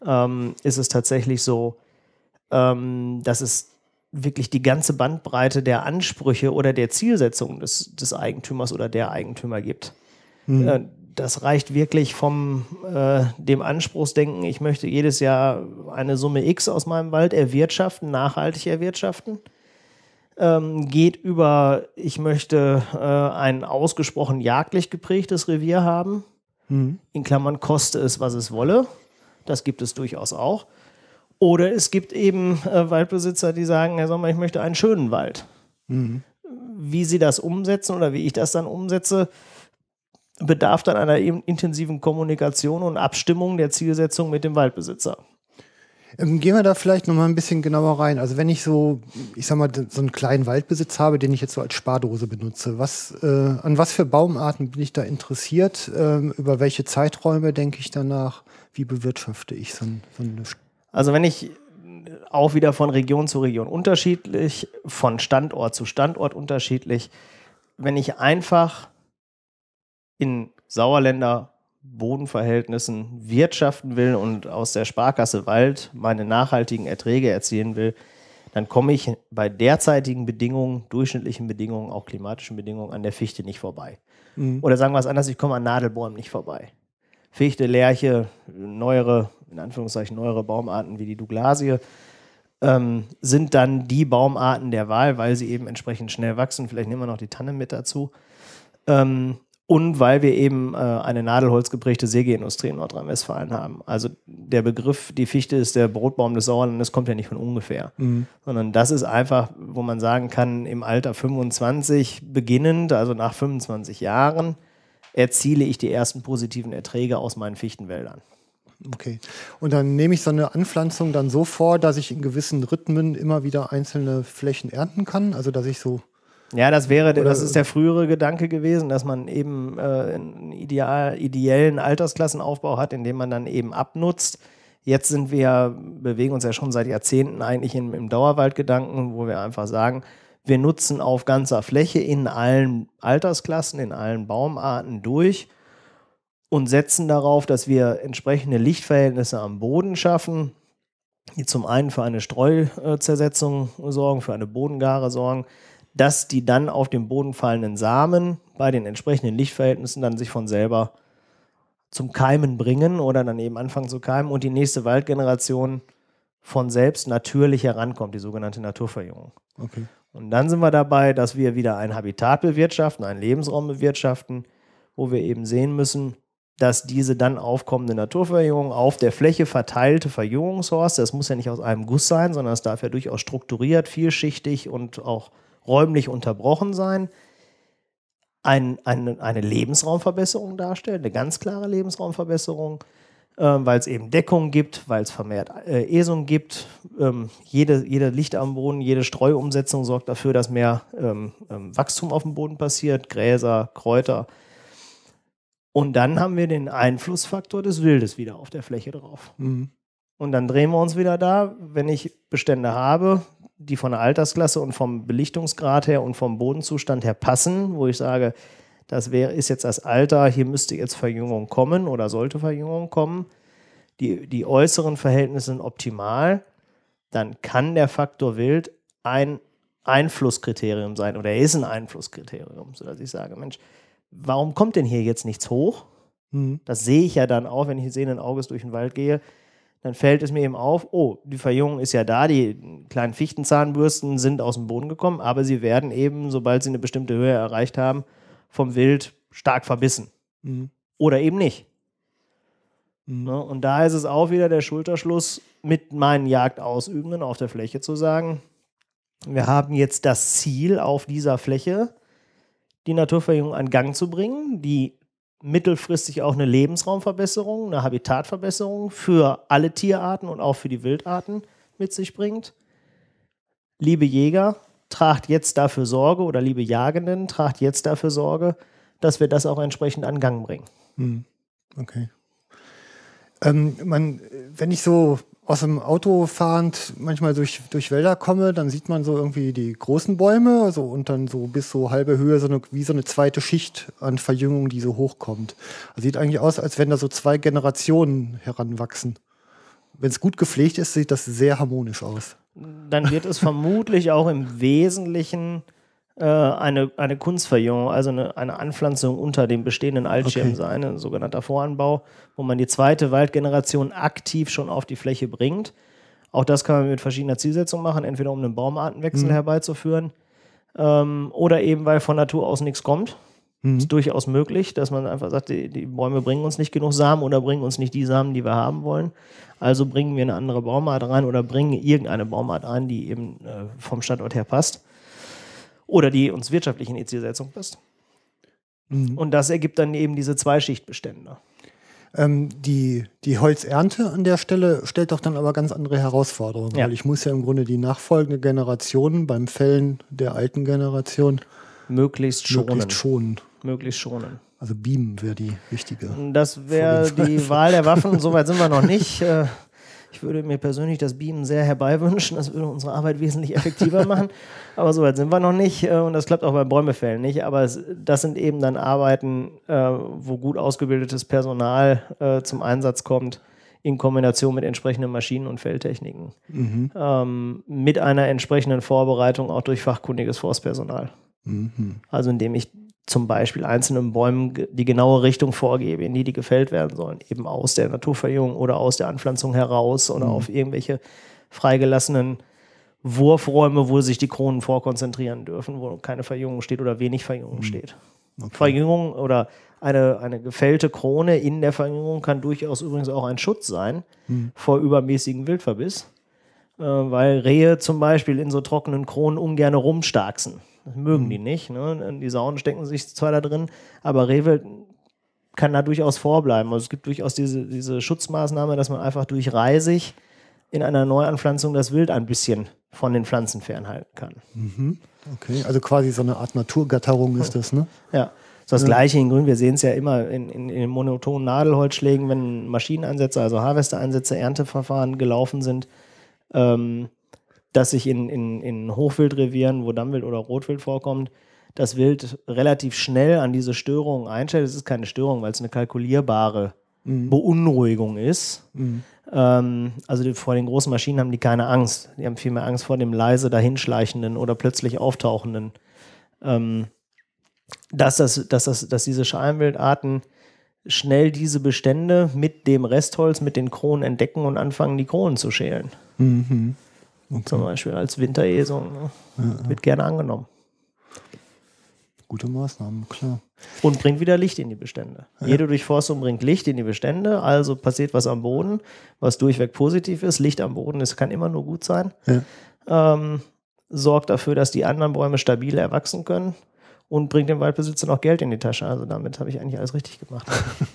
ähm, ist es tatsächlich so, ähm, dass es wirklich die ganze Bandbreite der Ansprüche oder der Zielsetzung des, des Eigentümers oder der Eigentümer gibt. Mhm. Äh, das reicht wirklich vom äh, dem Anspruchsdenken, ich möchte jedes Jahr eine Summe X aus meinem Wald erwirtschaften, nachhaltig erwirtschaften, ähm, geht über, ich möchte äh, ein ausgesprochen jagdlich geprägtes Revier haben. Mhm. In Klammern koste es, was es wolle. Das gibt es durchaus auch. Oder es gibt eben äh, Waldbesitzer, die sagen, Herr Sommer, ich möchte einen schönen Wald. Mhm. Wie sie das umsetzen oder wie ich das dann umsetze, bedarf dann einer intensiven Kommunikation und Abstimmung der Zielsetzung mit dem Waldbesitzer.
Ähm, gehen wir da vielleicht noch mal ein bisschen genauer rein. Also wenn ich so, ich sag mal, so einen kleinen Waldbesitz habe, den ich jetzt so als Spardose benutze, was, äh, an was für Baumarten bin ich da interessiert? Ähm, über welche Zeiträume denke ich danach? Wie bewirtschafte ich so, ein, so eine?
Also wenn ich auch wieder von Region zu Region unterschiedlich, von Standort zu Standort unterschiedlich, wenn ich einfach in Sauerländer Bodenverhältnissen wirtschaften will und aus der Sparkasse Wald meine nachhaltigen Erträge erzielen will, dann komme ich bei derzeitigen Bedingungen, durchschnittlichen Bedingungen, auch klimatischen Bedingungen an der Fichte nicht vorbei. Mhm. Oder sagen wir es anders, ich komme an Nadelbäumen nicht vorbei. Fichte, Lärche, neuere, in Anführungszeichen neuere Baumarten wie die Douglasie ähm, sind dann die Baumarten der Wahl, weil sie eben entsprechend schnell wachsen. Vielleicht nehmen wir noch die Tanne mit dazu. Ähm, und weil wir eben äh, eine nadelholzgeprägte Sägeindustrie in Nordrhein-Westfalen haben. Also der Begriff, die Fichte ist der Brotbaum des Sauerlandes, kommt ja nicht von ungefähr, mhm. sondern das ist einfach, wo man sagen kann, im Alter 25 beginnend, also nach 25 Jahren, erziele ich die ersten positiven Erträge aus meinen Fichtenwäldern.
Okay. Und dann nehme ich so eine Anpflanzung dann so vor, dass ich in gewissen Rhythmen immer wieder einzelne Flächen ernten kann, also dass ich so
ja, das wäre, Oder das ist der frühere Gedanke gewesen, dass man eben äh, einen ideal, ideellen Altersklassenaufbau hat, indem man dann eben abnutzt. Jetzt sind wir, bewegen uns ja schon seit Jahrzehnten eigentlich im, im Dauerwaldgedanken, wo wir einfach sagen, wir nutzen auf ganzer Fläche in allen Altersklassen, in allen Baumarten durch und setzen darauf, dass wir entsprechende Lichtverhältnisse am Boden schaffen, die zum einen für eine Streuzersetzung sorgen, für eine Bodengare sorgen, dass die dann auf den Boden fallenden Samen bei den entsprechenden Lichtverhältnissen dann sich von selber zum Keimen bringen oder dann eben anfangen zu keimen und die nächste Waldgeneration von selbst natürlich herankommt, die sogenannte Naturverjüngung. Okay. Und dann sind wir dabei, dass wir wieder ein Habitat bewirtschaften, einen Lebensraum bewirtschaften, wo wir eben sehen müssen, dass diese dann aufkommende Naturverjüngung auf der Fläche verteilte Verjüngungshorst, das muss ja nicht aus einem Guss sein, sondern es darf ja durchaus strukturiert, vielschichtig und auch räumlich unterbrochen sein, ein, ein, eine Lebensraumverbesserung darstellt, eine ganz klare Lebensraumverbesserung, äh, weil es eben Deckung gibt, weil es vermehrt äh, Esung gibt. Ähm, jede, jede Licht am Boden, jede Streuumsetzung sorgt dafür, dass mehr ähm, ähm, Wachstum auf dem Boden passiert, Gräser, Kräuter. Und dann haben wir den Einflussfaktor des Wildes wieder auf der Fläche drauf. Mhm. Und dann drehen wir uns wieder da, wenn ich Bestände habe, die von der Altersklasse und vom Belichtungsgrad her und vom Bodenzustand her passen, wo ich sage, das wär, ist jetzt das Alter, hier müsste jetzt Verjüngung kommen oder sollte Verjüngung kommen. die, die äußeren Verhältnisse sind optimal, dann kann der Faktor Wild ein Einflusskriterium sein oder er ist ein Einflusskriterium, sodass ich sage, Mensch, warum kommt denn hier jetzt nichts hoch?
Mhm.
Das sehe ich ja dann auch, wenn ich sehenden Auges durch den Wald gehe. Dann fällt es mir eben auf, oh, die Verjüngung ist ja da, die kleinen Fichtenzahnbürsten sind aus dem Boden gekommen, aber sie werden eben, sobald sie eine bestimmte Höhe erreicht haben, vom Wild stark verbissen.
Mhm.
Oder eben nicht.
Mhm.
Ne? Und da ist es auch wieder der Schulterschluss mit meinen Jagdausübenden auf der Fläche zu sagen, wir haben jetzt das Ziel, auf dieser Fläche die Naturverjüngung an Gang zu bringen, die mittelfristig auch eine Lebensraumverbesserung, eine Habitatverbesserung für alle Tierarten und auch für die Wildarten mit sich bringt. Liebe Jäger, tragt jetzt dafür Sorge oder liebe Jagenden, tragt jetzt dafür Sorge, dass wir das auch entsprechend an Gang bringen.
Hm, Okay. Ähm, man, wenn ich so aus dem Auto fahrend manchmal durch, durch Wälder komme, dann sieht man so irgendwie die großen Bäume so, und dann so bis so halbe Höhe, so eine, wie so eine zweite Schicht an Verjüngung, die so hochkommt. Also sieht eigentlich aus, als wenn da so zwei Generationen heranwachsen. Wenn es gut gepflegt ist, sieht das sehr harmonisch aus.
Dann wird es vermutlich auch im Wesentlichen eine, eine Kunstverjüngung, also eine, eine Anpflanzung unter dem bestehenden Altschirm
Okay.
sein, ein sogenannter Voranbau, wo man die zweite Waldgeneration aktiv schon auf die Fläche bringt. Auch das kann man mit verschiedener Zielsetzung machen, entweder um einen Baumartenwechsel
Mhm.
herbeizuführen ähm, oder eben, weil von Natur aus nichts kommt.
Mhm.
Ist durchaus möglich, dass man einfach sagt, die, die Bäume bringen uns nicht genug Samen oder bringen uns nicht die Samen, die wir haben wollen. Also bringen wir eine andere Baumart rein oder bringen irgendeine Baumart ein, die eben äh, vom Standort her passt. Oder die uns wirtschaftlich in die Zielsetzung passt.
Mhm.
Und das ergibt dann eben diese Zweischichtbestände.
Ähm, die, die Holzernte an der Stelle stellt doch dann aber ganz andere Herausforderungen,
Ja.
weil ich muss ja im Grunde die nachfolgende Generation beim Fällen der alten Generation
Möglichst schonen.
möglichst schonen.
Möglichst schonen.
Also beamen wäre die wichtige.
Das wäre die Wahl der Waffen. (laughs) Soweit sind wir noch nicht. Ich würde mir persönlich das Beamen sehr herbeiwünschen. Das würde unsere Arbeit wesentlich effektiver machen. (laughs) Aber soweit sind wir noch nicht. äh, Und das klappt auch beim Bäumefällen nicht. Aber es, das sind eben dann Arbeiten, äh, wo gut ausgebildetes Personal äh, zum Einsatz kommt, in Kombination mit entsprechenden Maschinen und Felltechniken.
Mhm.
Ähm, mit einer entsprechenden Vorbereitung auch durch fachkundiges Forstpersonal.
Mhm.
Also indem ich zum Beispiel einzelnen Bäumen die genaue Richtung vorgebe, in die die gefällt werden sollen. Eben aus der Naturverjüngung oder aus der Anpflanzung heraus oder auf irgendwelche freigelassenen Wurfräume, wo sich die Kronen vorkonzentrieren dürfen, wo keine Verjüngung steht oder wenig Verjüngung steht. Verjüngung oder eine, eine gefällte Krone in der Verjüngung kann durchaus übrigens auch ein Schutz sein vor übermäßigen Wildverbiss, äh, weil Rehe zum Beispiel in so trockenen Kronen ungern rumstarksen. Das mögen die nicht. Ne? Die Sauen stecken sich zwar da drin, aber Rehwild kann da durchaus vorbleiben. Also es gibt durchaus diese, diese Schutzmaßnahme, dass man einfach durch Reisig in einer Neuanpflanzung das Wild ein bisschen von den Pflanzen fernhalten kann.
Okay, also quasi so eine Art Naturgatterung ist das, ne?
Ja. So das gleiche in Grün. Wir sehen es ja immer in, in, in den monotonen Nadelholzschlägen, wenn Maschineneinsätze, also Harvester-Einsätze, Ernteverfahren gelaufen sind, ähm, dass sich in, in, in Hochwildrevieren, wo Dammwild oder Rotwild vorkommt, das Wild relativ schnell an diese Störungen einstellt. Es ist keine Störung, weil es eine kalkulierbare Beunruhigung ist. Ähm, also die, vor den großen Maschinen haben die keine Angst. Die haben vielmehr Angst vor dem leise dahinschleichenden oder plötzlich auftauchenden ähm, dass, das, dass, das, dass diese Schalenwildarten schnell diese Bestände mit dem Restholz, mit den Kronen entdecken und anfangen, die Kronen zu schälen.
Mhm.
Zum Beispiel als Winteresung. Ne? Wird gerne angenommen.
Gute Maßnahmen, klar.
Und bringt wieder Licht in die Bestände. Jede Durchforstung bringt Licht in die Bestände, also passiert was am Boden, was durchweg positiv ist. Licht am Boden, das kann immer nur gut sein.
Ja.
Ähm, sorgt dafür, dass die anderen Bäume stabil erwachsen können und bringt dem Waldbesitzer noch Geld in die Tasche. Also damit habe ich eigentlich alles richtig gemacht.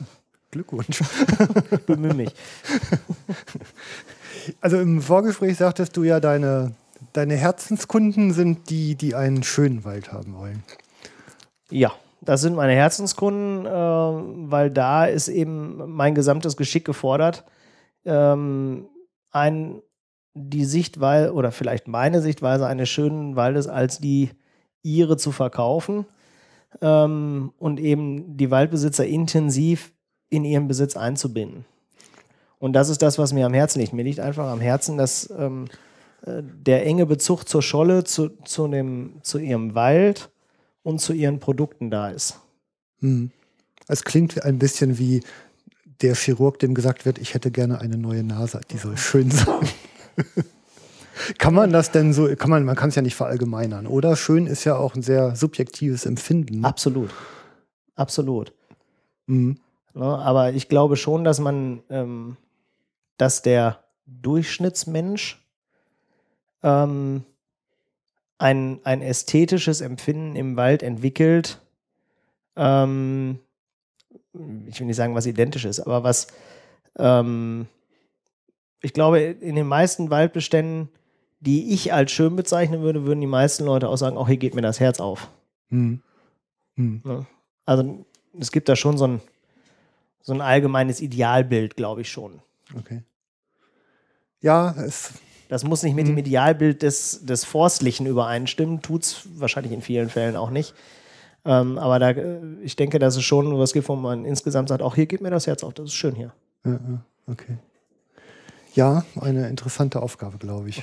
(laughs)
Glückwunsch. (laughs)
Bemühe mich. (laughs)
Also im Vorgespräch sagtest du ja, deine, deine Herzenskunden sind die, die einen schönen Wald haben wollen.
Ja, das sind meine Herzenskunden, äh, weil da ist eben mein gesamtes Geschick gefordert. Ähm, ein, die Sichtweise oder vielleicht meine Sichtweise eines schönen Waldes als die ihre zu verkaufen ähm, und eben die Waldbesitzer intensiv in ihren Besitz einzubinden. Und das ist das, was mir am Herzen liegt. Mir liegt einfach am Herzen, dass ähm, äh, der enge Bezug zur Scholle, zu, zu, dem, zu ihrem Wald und zu ihren Produkten da ist.
Hm. Es klingt ein bisschen wie der Chirurg, dem gesagt wird, ich hätte gerne eine neue Nase, die soll schön sein. (laughs) kann man das denn so, kann man, man kann es ja nicht verallgemeinern, oder? Schön ist ja auch ein sehr subjektives Empfinden.
Absolut. Absolut.
Mhm.
Ja, aber ich glaube schon, dass man, ähm, dass der Durchschnittsmensch ähm, ein, ein ästhetisches Empfinden im Wald entwickelt, ähm, ich will nicht sagen, was identisch ist, aber was ähm, ich glaube, in den meisten Waldbeständen, die ich als schön bezeichnen würde, würden die meisten Leute auch sagen, auch hier geht mir das Herz auf.
Mhm. Mhm.
Ne? Also es gibt da schon so ein, so ein allgemeines Idealbild, glaube ich schon.
Okay. Ja, es.
Das muss nicht mit dem Idealbild des, des Forstlichen übereinstimmen, tut es wahrscheinlich in vielen Fällen auch nicht. Ähm, aber da, äh, ich denke, dass es schon was gibt, wo man insgesamt sagt, auch hier geht mir das Herz auf, das ist schön hier.
Ja, ja, okay. Ja, eine interessante Aufgabe, glaube ich.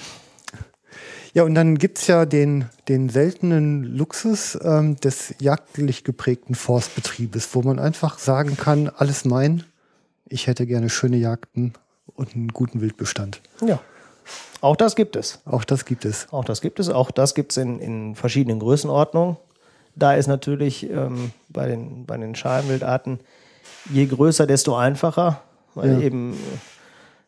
Ja, und dann gibt es ja den, den seltenen Luxus ähm, des jagdlich geprägten Forstbetriebes, wo man einfach sagen kann, alles mein, ich hätte gerne schöne Jagden und einen guten Wildbestand.
Ja. Auch das gibt es.
Auch das gibt es.
Auch das gibt es. Auch das gibt es in, in verschiedenen Größenordnungen. Da ist natürlich ähm, bei, den, bei den Schalenwildarten je größer, desto einfacher, weil
Ja.
eben,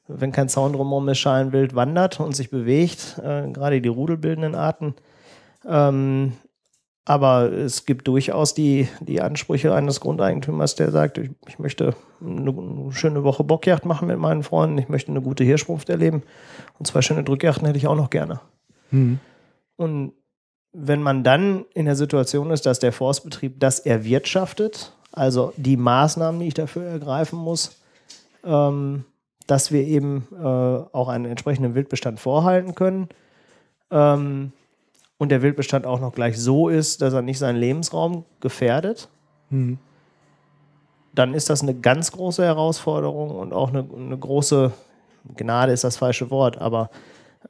wenn kein Zaun drumherum ist, Schalenwild wandert und sich bewegt, äh, gerade die rudelbildenden Arten. Ähm, aber es gibt durchaus die, die Ansprüche eines Grundeigentümers, der sagt, ich, ich möchte eine, schöne Woche Bockjagd machen mit meinen Freunden, ich möchte eine gute Hirschrunft erleben und zwei schöne Drückjachten hätte ich auch noch gerne.
Hm.
Und wenn man dann in der Situation ist, dass der Forstbetrieb das erwirtschaftet, also die Maßnahmen, die ich dafür ergreifen muss, ähm, dass wir eben äh, auch einen entsprechenden Wildbestand vorhalten können ähm, und der Wildbestand auch noch gleich so ist, dass er nicht seinen Lebensraum gefährdet,
Hm.
dann ist das eine ganz große Herausforderung und auch eine, eine große Gnade ist das falsche Wort, aber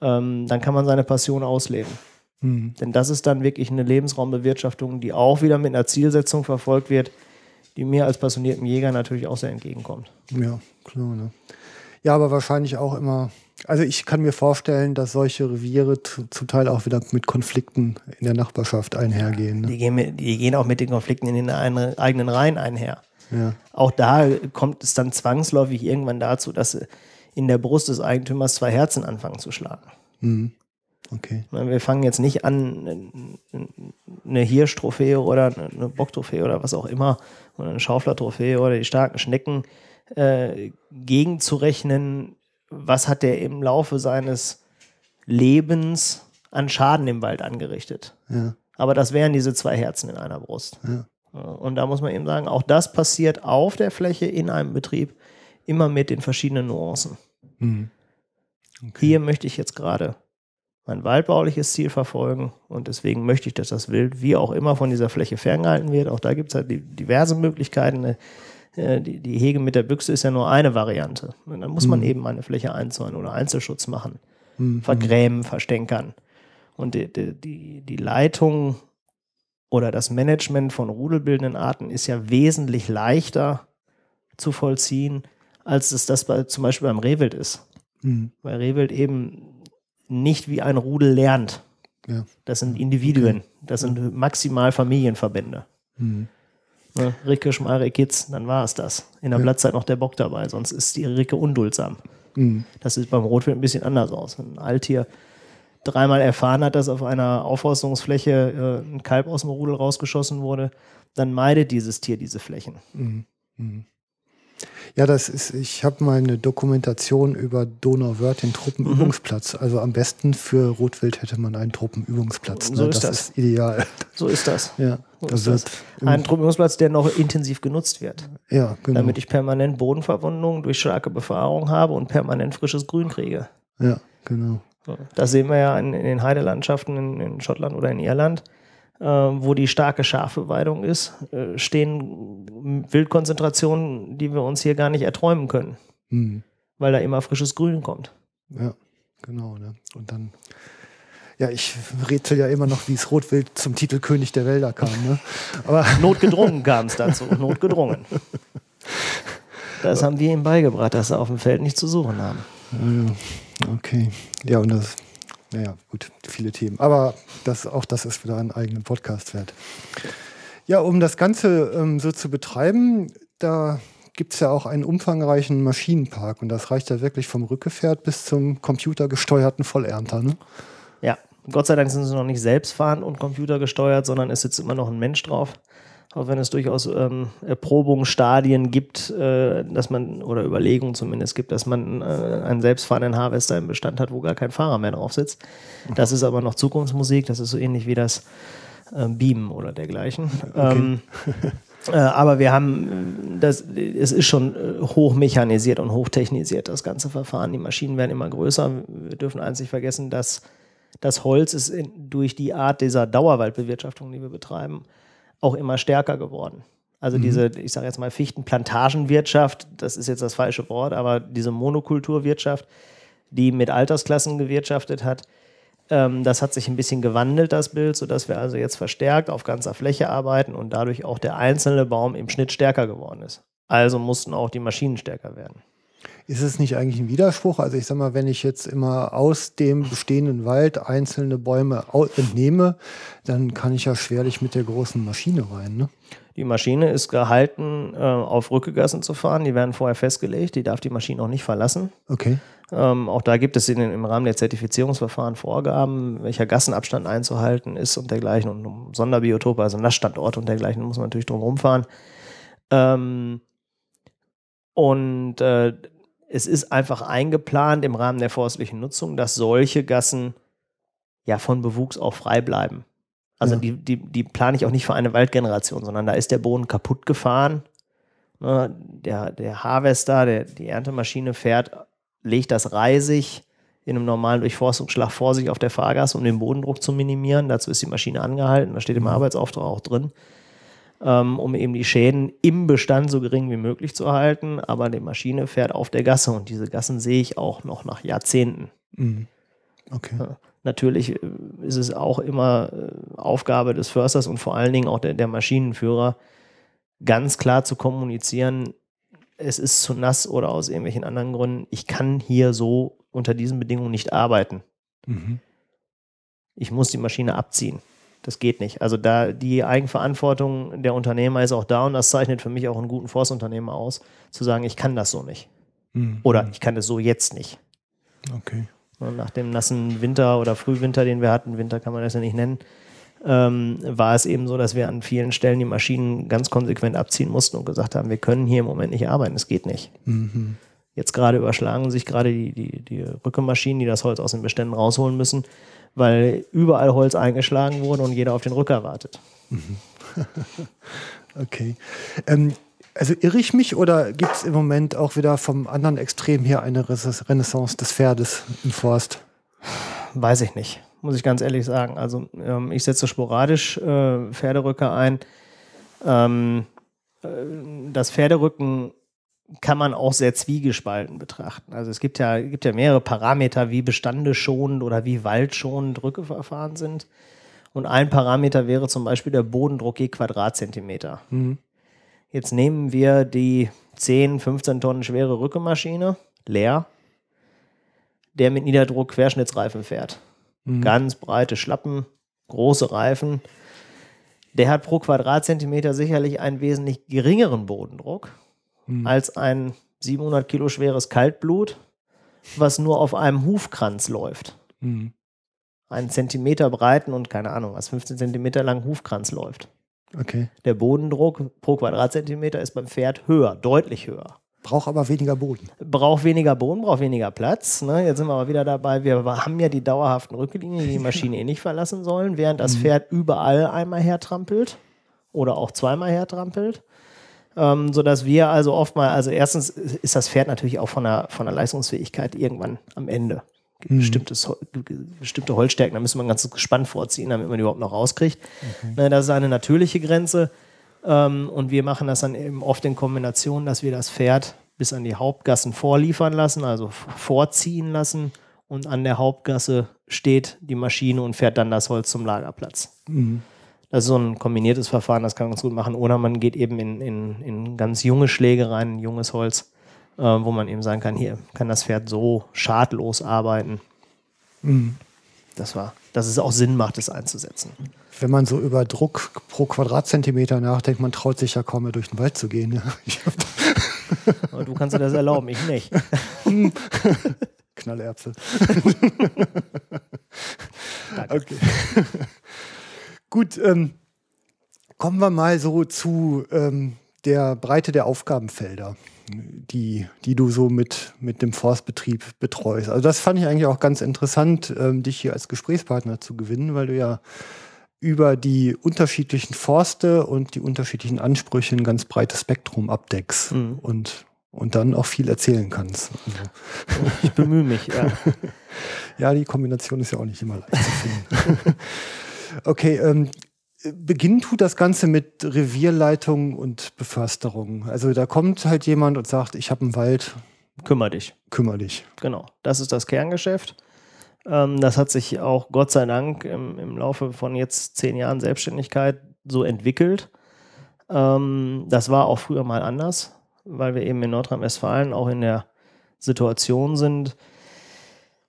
ähm, dann kann man seine Passion ausleben.
Hm.
Denn das ist dann wirklich eine Lebensraumbewirtschaftung, die auch wieder mit einer Zielsetzung verfolgt wird, die mir als passionierten Jäger natürlich auch sehr entgegenkommt.
Ja, klar. Ne? Ja, aber wahrscheinlich auch immer. Also ich kann mir vorstellen, dass solche Reviere zu- zum Teil auch wieder mit Konflikten in der Nachbarschaft einhergehen. Ne?
Die gehen, mit, die gehen auch mit den Konflikten in den eigenen Reihen einher.
Ja.
Auch da kommt es dann zwangsläufig irgendwann dazu, dass in der Brust des Eigentümers zwei Herzen anfangen zu schlagen.
Hm. Okay.
Wir fangen jetzt nicht an, eine Hirschtrophäe oder eine Bocktrophäe oder was auch immer, oder eine Schauflertrophäe oder die starken Schnecken äh, gegenzurechnen, was hat der im Laufe seines Lebens an Schaden im Wald angerichtet.
Ja.
Aber das wären diese zwei Herzen in einer Brust.
Ja.
Ja, Und da muss man eben sagen, auch das passiert auf der Fläche in einem Betrieb immer mit den verschiedenen Nuancen.
Hm.
Hier möchte ich jetzt gerade mein waldbauliches Ziel verfolgen und deswegen möchte ich, dass das Wild wie auch immer von dieser Fläche ferngehalten wird. Auch da gibt es halt diverse Möglichkeiten. Äh, Die, die Hege mit der Büchse ist ja nur eine Variante. Und dann muss man eben eine Fläche einzäunen oder Einzelschutz machen,
Hm.
vergrämen, verstänkern. Und die, die, die, Leitung oder das Management von rudelbildenden Arten ist ja wesentlich leichter zu vollziehen, als es das bei, zum Beispiel beim Rehwild ist
Hm.
weil Rehwild eben nicht wie ein Rudel lernt.
Ja.
Das sind Individuen, das sind maximal Familienverbände.
Hm.
Ne? Ricke, Schmalre, Kitz, dann war es das. In der
Ja.
Blattzeit noch der Bock dabei, sonst ist die Ricke unduldsam.
Hm.
Das sieht beim Rotwild ein bisschen anders aus. Wenn ein Alttier dreimal erfahren hat, dass auf einer Aufforstungsfläche äh, ein Kalb aus dem Rudel rausgeschossen wurde, dann meidet dieses Tier diese Flächen.
Hm. Hm. Ja, das ist, ich habe mal eine Dokumentation über Donauwörth, den Truppenübungsplatz. Also am besten für Rotwild hätte man einen Truppenübungsplatz. Ne?
So ist
das,
das.
ist ideal.
So ist das.
Ja,
So
da
ist das. Ein Truppenübungsplatz, der noch intensiv genutzt wird.
ja, genau.
damit ich permanent Bodenverwundungen durch starke Befahrung habe und permanent frisches Grün kriege.
ja, genau.
Das sehen wir ja in, in den Heidelandschaften in, in Schottland oder in Irland, äh, wo die starke Schafeweidung ist, äh, stehen Wildkonzentrationen, die wir uns hier gar nicht erträumen können.
Hm.
weil da immer frisches Grün kommt.
Ja, genau. Ne? Und dann, ja, ich rätsel ja immer noch, wie es Rotwild zum Titel König der Wälder kam. Ne?
Aber (laughs) Notgedrungen kam es dazu, notgedrungen. (laughs) Das haben wir ihm beigebracht, dass er auf dem Feld nicht zu suchen haben.
Okay. Ja, und das, naja, gut, viele Themen. Aber das, auch das ist wieder ein eigener Podcast wert. Ja, um das Ganze ähm, so zu betreiben, da gibt es ja auch einen umfangreichen Maschinenpark und das reicht ja wirklich vom Rückgefährt bis zum computergesteuerten Vollernter. Ne?
Gott sei Dank sind sie noch nicht selbstfahrend und computergesteuert, sondern es sitzt immer noch ein Mensch drauf. Auch wenn es durchaus ähm, Erprobungsstadien gibt, äh, dass man, oder Überlegungen zumindest gibt, dass man äh, einen selbstfahrenden Harvester im Bestand hat, wo gar kein Fahrer mehr drauf sitzt. Das ist aber noch Zukunftsmusik, das ist so ähnlich wie das äh, Beamen oder dergleichen. Okay. Ähm, äh, aber wir haben, das, es ist schon äh, hochmechanisiert und hochtechnisiert, das ganze Verfahren. Die Maschinen werden immer größer. Wir dürfen eins nicht vergessen, dass das Holz ist in, durch die Art dieser Dauerwaldbewirtschaftung, die wir betreiben, auch immer stärker geworden. Also mhm. diese, ich sage jetzt mal Fichtenplantagenwirtschaft, das ist jetzt das falsche Wort, aber diese Monokulturwirtschaft, die mit Altersklassen gewirtschaftet hat, ähm, das hat sich ein bisschen gewandelt, das Bild, sodass wir also jetzt verstärkt auf ganzer Fläche arbeiten und dadurch auch der einzelne Baum im Schnitt stärker geworden ist. Also mussten auch die Maschinen stärker werden.
Ist es nicht eigentlich ein Widerspruch? Also ich sag mal, wenn ich jetzt immer aus dem bestehenden Wald einzelne Bäume entnehme, dann kann ich ja schwerlich mit der großen Maschine rein. Ne?
Die Maschine ist gehalten, äh, auf Rückegassen zu fahren. Die werden vorher festgelegt. Die darf die Maschine auch nicht verlassen.
Okay.
Ähm, auch da gibt es in, im Rahmen der Zertifizierungsverfahren Vorgaben, welcher Gassenabstand einzuhalten ist und dergleichen. Und um Sonderbiotope, also Nassstandort und dergleichen, muss man natürlich drum rumfahren. Ähm, und äh, es ist einfach eingeplant im Rahmen der forstlichen Nutzung, dass solche Gassen ja von Bewuchs auch frei bleiben. Also ja. die, die, die plane ich auch nicht für eine Waldgeneration, sondern da ist der Boden kaputt gefahren. Ne, der, der Harvester, der, die Erntemaschine fährt, legt das reisig in einem normalen Durchforstungsschlag vor sich auf der Fahrgasse, um den Bodendruck zu minimieren. Dazu ist die Maschine angehalten, da steht im mhm. Arbeitsauftrag auch drin ähm, um eben die Schäden im Bestand so gering wie möglich zu halten. Aber die Maschine fährt auf der Gasse und diese Gassen sehe ich auch noch nach Jahrzehnten.
Mhm. Okay.
Ja, natürlich äh, ist es auch immer äh, Aufgabe des Försters und vor allen Dingen auch der, der Maschinenführer, ganz klar zu kommunizieren, es ist zu nass oder aus irgendwelchen anderen Gründen, ich kann hier so unter diesen Bedingungen nicht arbeiten. Mhm. Ich muss die Maschine abziehen. Das geht nicht. Also da die Eigenverantwortung der Unternehmer ist auch da und das zeichnet für mich auch einen guten Forstunternehmer aus, zu sagen, ich kann das so nicht. Mhm. Oder ich kann das so jetzt nicht.
Okay.
Und nach dem nassen Winter oder Frühwinter, den wir hatten, Winter kann man das ja nicht nennen, ähm, war es eben so, dass wir an vielen Stellen die Maschinen ganz konsequent abziehen mussten und gesagt haben, wir können hier im Moment nicht arbeiten, es geht nicht. Mhm. Jetzt gerade überschlagen sich gerade die, die, die Rückemaschinen, die das Holz aus den Beständen rausholen müssen weil überall Holz eingeschlagen wurde und jeder auf den Rücker wartet. (laughs)
okay. Ähm, also irre ich mich oder gibt es im Moment auch wieder vom anderen Extrem hier eine Renaissance des Pferdes im Forst?
Weiß ich nicht, muss ich ganz ehrlich sagen. Also ähm, ich setze sporadisch äh, Pferderücker ein. Ähm, äh, das Pferderücken kann man auch sehr zwiegespalten betrachten. Also es gibt ja, gibt ja mehrere Parameter, wie bestandeschonend oder wie waldschonend Drückeverfahren sind. Und ein Parameter wäre zum Beispiel der Bodendruck je Quadratzentimeter. Mhm. Jetzt nehmen wir die 10, 15 Tonnen schwere Rückemaschine, leer, der mit Niederdruck Querschnittsreifen fährt. Mhm. Ganz breite Schlappen, große Reifen. Der hat pro Quadratzentimeter sicherlich einen wesentlich geringeren Bodendruck mhm. als ein 700 Kilo schweres Kaltblut, was nur auf einem Hufkranz läuft. Mhm. Einen Zentimeter breiten und keine Ahnung, was 15 Zentimeter lang Hufkranz läuft.
Okay.
Der Bodendruck pro Quadratzentimeter ist beim Pferd höher, deutlich höher.
Braucht aber weniger Boden.
Braucht weniger Boden, braucht weniger Platz. Ne? Jetzt sind wir aber wieder dabei, wir haben ja die dauerhaften Rücklinien, die die (laughs) Maschine eh nicht verlassen sollen, während das mhm. Pferd überall einmal hertrampelt oder auch zweimal hertrampelt ähm, sodass wir also oft mal, also erstens ist das Pferd natürlich auch von der, von der Leistungsfähigkeit irgendwann am Ende. Mhm. Bestimmtes, bestimmte Holzstärken, da müssen wir ein ganzes Gespann vorziehen, damit man die überhaupt noch rauskriegt. Okay. Ne, das ist eine natürliche Grenze. Ähm, und wir machen das dann eben oft in Kombination, dass wir das Pferd bis an die Hauptgassen vorliefern lassen, also vorziehen lassen. Und an der Hauptgasse steht die Maschine und fährt dann das Holz zum Lagerplatz.
Mhm.
Das ist so ein kombiniertes Verfahren, das kann man ganz gut machen. Oder man geht eben in, in, in ganz junge Schläge rein, junges Holz, äh, wo man eben sagen kann, hier kann das Pferd so schadlos arbeiten.
Mhm.
Das war, dass es auch Sinn macht, es einzusetzen.
Wenn man so über Druck pro Quadratzentimeter nachdenkt, man traut sich ja kaum mehr durch den Wald zu gehen. (laughs)
Aber du kannst dir das erlauben, ich nicht. (laughs)
Knallerbse. (laughs) Okay. Gut, ähm, kommen wir mal so zu ähm, der Breite der Aufgabenfelder, die, die du so mit, mit dem Forstbetrieb betreust. Also das fand ich eigentlich auch ganz interessant, ähm, dich hier als Gesprächspartner zu gewinnen, weil du ja über die unterschiedlichen Forste und die unterschiedlichen Ansprüche ein ganz breites Spektrum abdeckst
Mhm.
und, und dann auch viel erzählen kannst. Also,
Ich bemühe mich, ja. (laughs)
ja, die Kombination ist ja auch nicht immer leicht zu finden. (laughs) okay, ähm, beginnen tut das Ganze mit Revierleitung und Beförsterung. Also da kommt halt jemand und sagt, ich habe einen Wald,
Kümmer dich.
kümmere dich.
Genau, das ist das Kerngeschäft. Ähm, das hat sich auch Gott sei Dank im, im Laufe von jetzt zehn Jahren Selbstständigkeit so entwickelt. Ähm, das war auch früher mal anders, weil wir eben in Nordrhein-Westfalen auch in der Situation sind,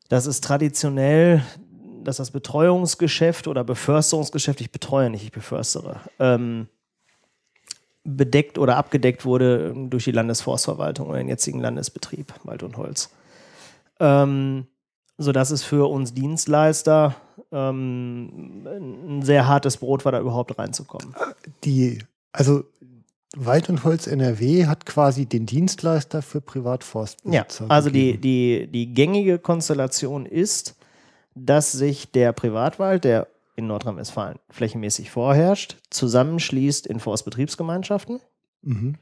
dass es traditionell, dass das Betreuungsgeschäft oder Beförsterungsgeschäft, ich betreue nicht, ich beförstere, ähm, bedeckt oder abgedeckt wurde durch die Landesforstverwaltung oder den jetzigen Landesbetrieb Wald und Holz. Ähm, sodass es für uns Dienstleister ähm, ein sehr hartes Brot war, da überhaupt reinzukommen.
Die, also Wald und Holz NRW hat quasi den Dienstleister für
Ja,
Privatforstbesitzer.
also die, die, die gängige Konstellation ist, dass sich der Privatwald, der in Nordrhein-Westfalen flächenmäßig vorherrscht, zusammenschließt in Forstbetriebsgemeinschaften.
Mhm.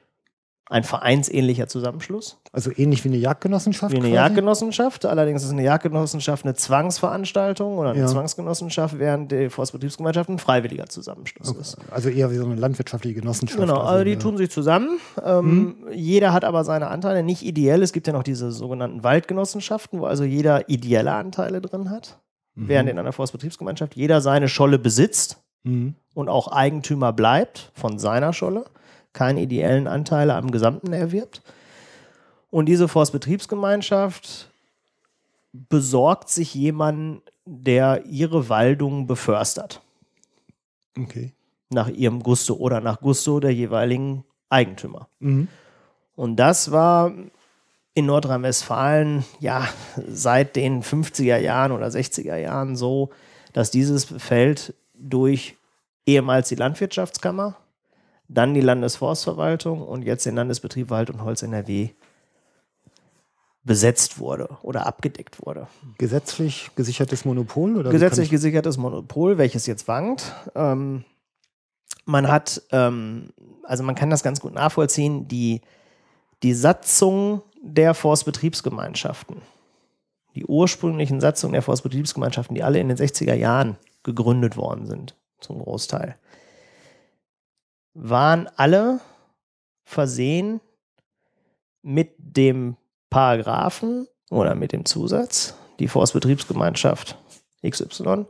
Ein vereinsähnlicher Zusammenschluss.
Also ähnlich wie eine Jagdgenossenschaft.
Wie eine
quasi?
Jagdgenossenschaft. Allerdings ist eine Jagdgenossenschaft eine Zwangsveranstaltung oder eine
Ja.
Zwangsgenossenschaft, während die Forstbetriebsgemeinschaft ein freiwilliger Zusammenschluss ist.
Also eher wie so eine landwirtschaftliche Genossenschaft.
Genau, also die
ja.
tun sich zusammen. Ähm, Jeder hat aber seine Anteile, nicht ideell. Es gibt ja noch diese sogenannten Waldgenossenschaften, wo also jeder ideelle Anteile drin hat, während in einer Forstbetriebsgemeinschaft jeder seine Scholle besitzt
Mhm.
und auch Eigentümer bleibt von seiner Scholle, keine ideellen Anteile am Gesamten erwirbt. Und diese Forstbetriebsgemeinschaft besorgt sich jemanden, der ihre Waldung beförstert,
Okay.
nach ihrem Gusto oder nach Gusto der jeweiligen Eigentümer.
Mhm.
Und das war in Nordrhein-Westfalen ja seit den 50er Jahren oder 60er Jahren so, dass dieses Feld durch ehemals die Landwirtschaftskammer, dann die Landesforstverwaltung und jetzt den Landesbetrieb Wald und Holz NRW besetzt wurde oder abgedeckt wurde.
Gesetzlich gesichertes Monopol? Oder
Gesetzlich gesichertes Monopol, welches jetzt wankt. Ähm, man hat, ähm, also man kann das ganz gut nachvollziehen, die, die Satzung der Forstbetriebsgemeinschaften, die ursprünglichen Satzungen der Forstbetriebsgemeinschaften, die alle in den 60er Jahren gegründet worden sind, zum Großteil, waren alle versehen mit dem Paragraphen oder mit dem Zusatz, die Forstbetriebsgemeinschaft XY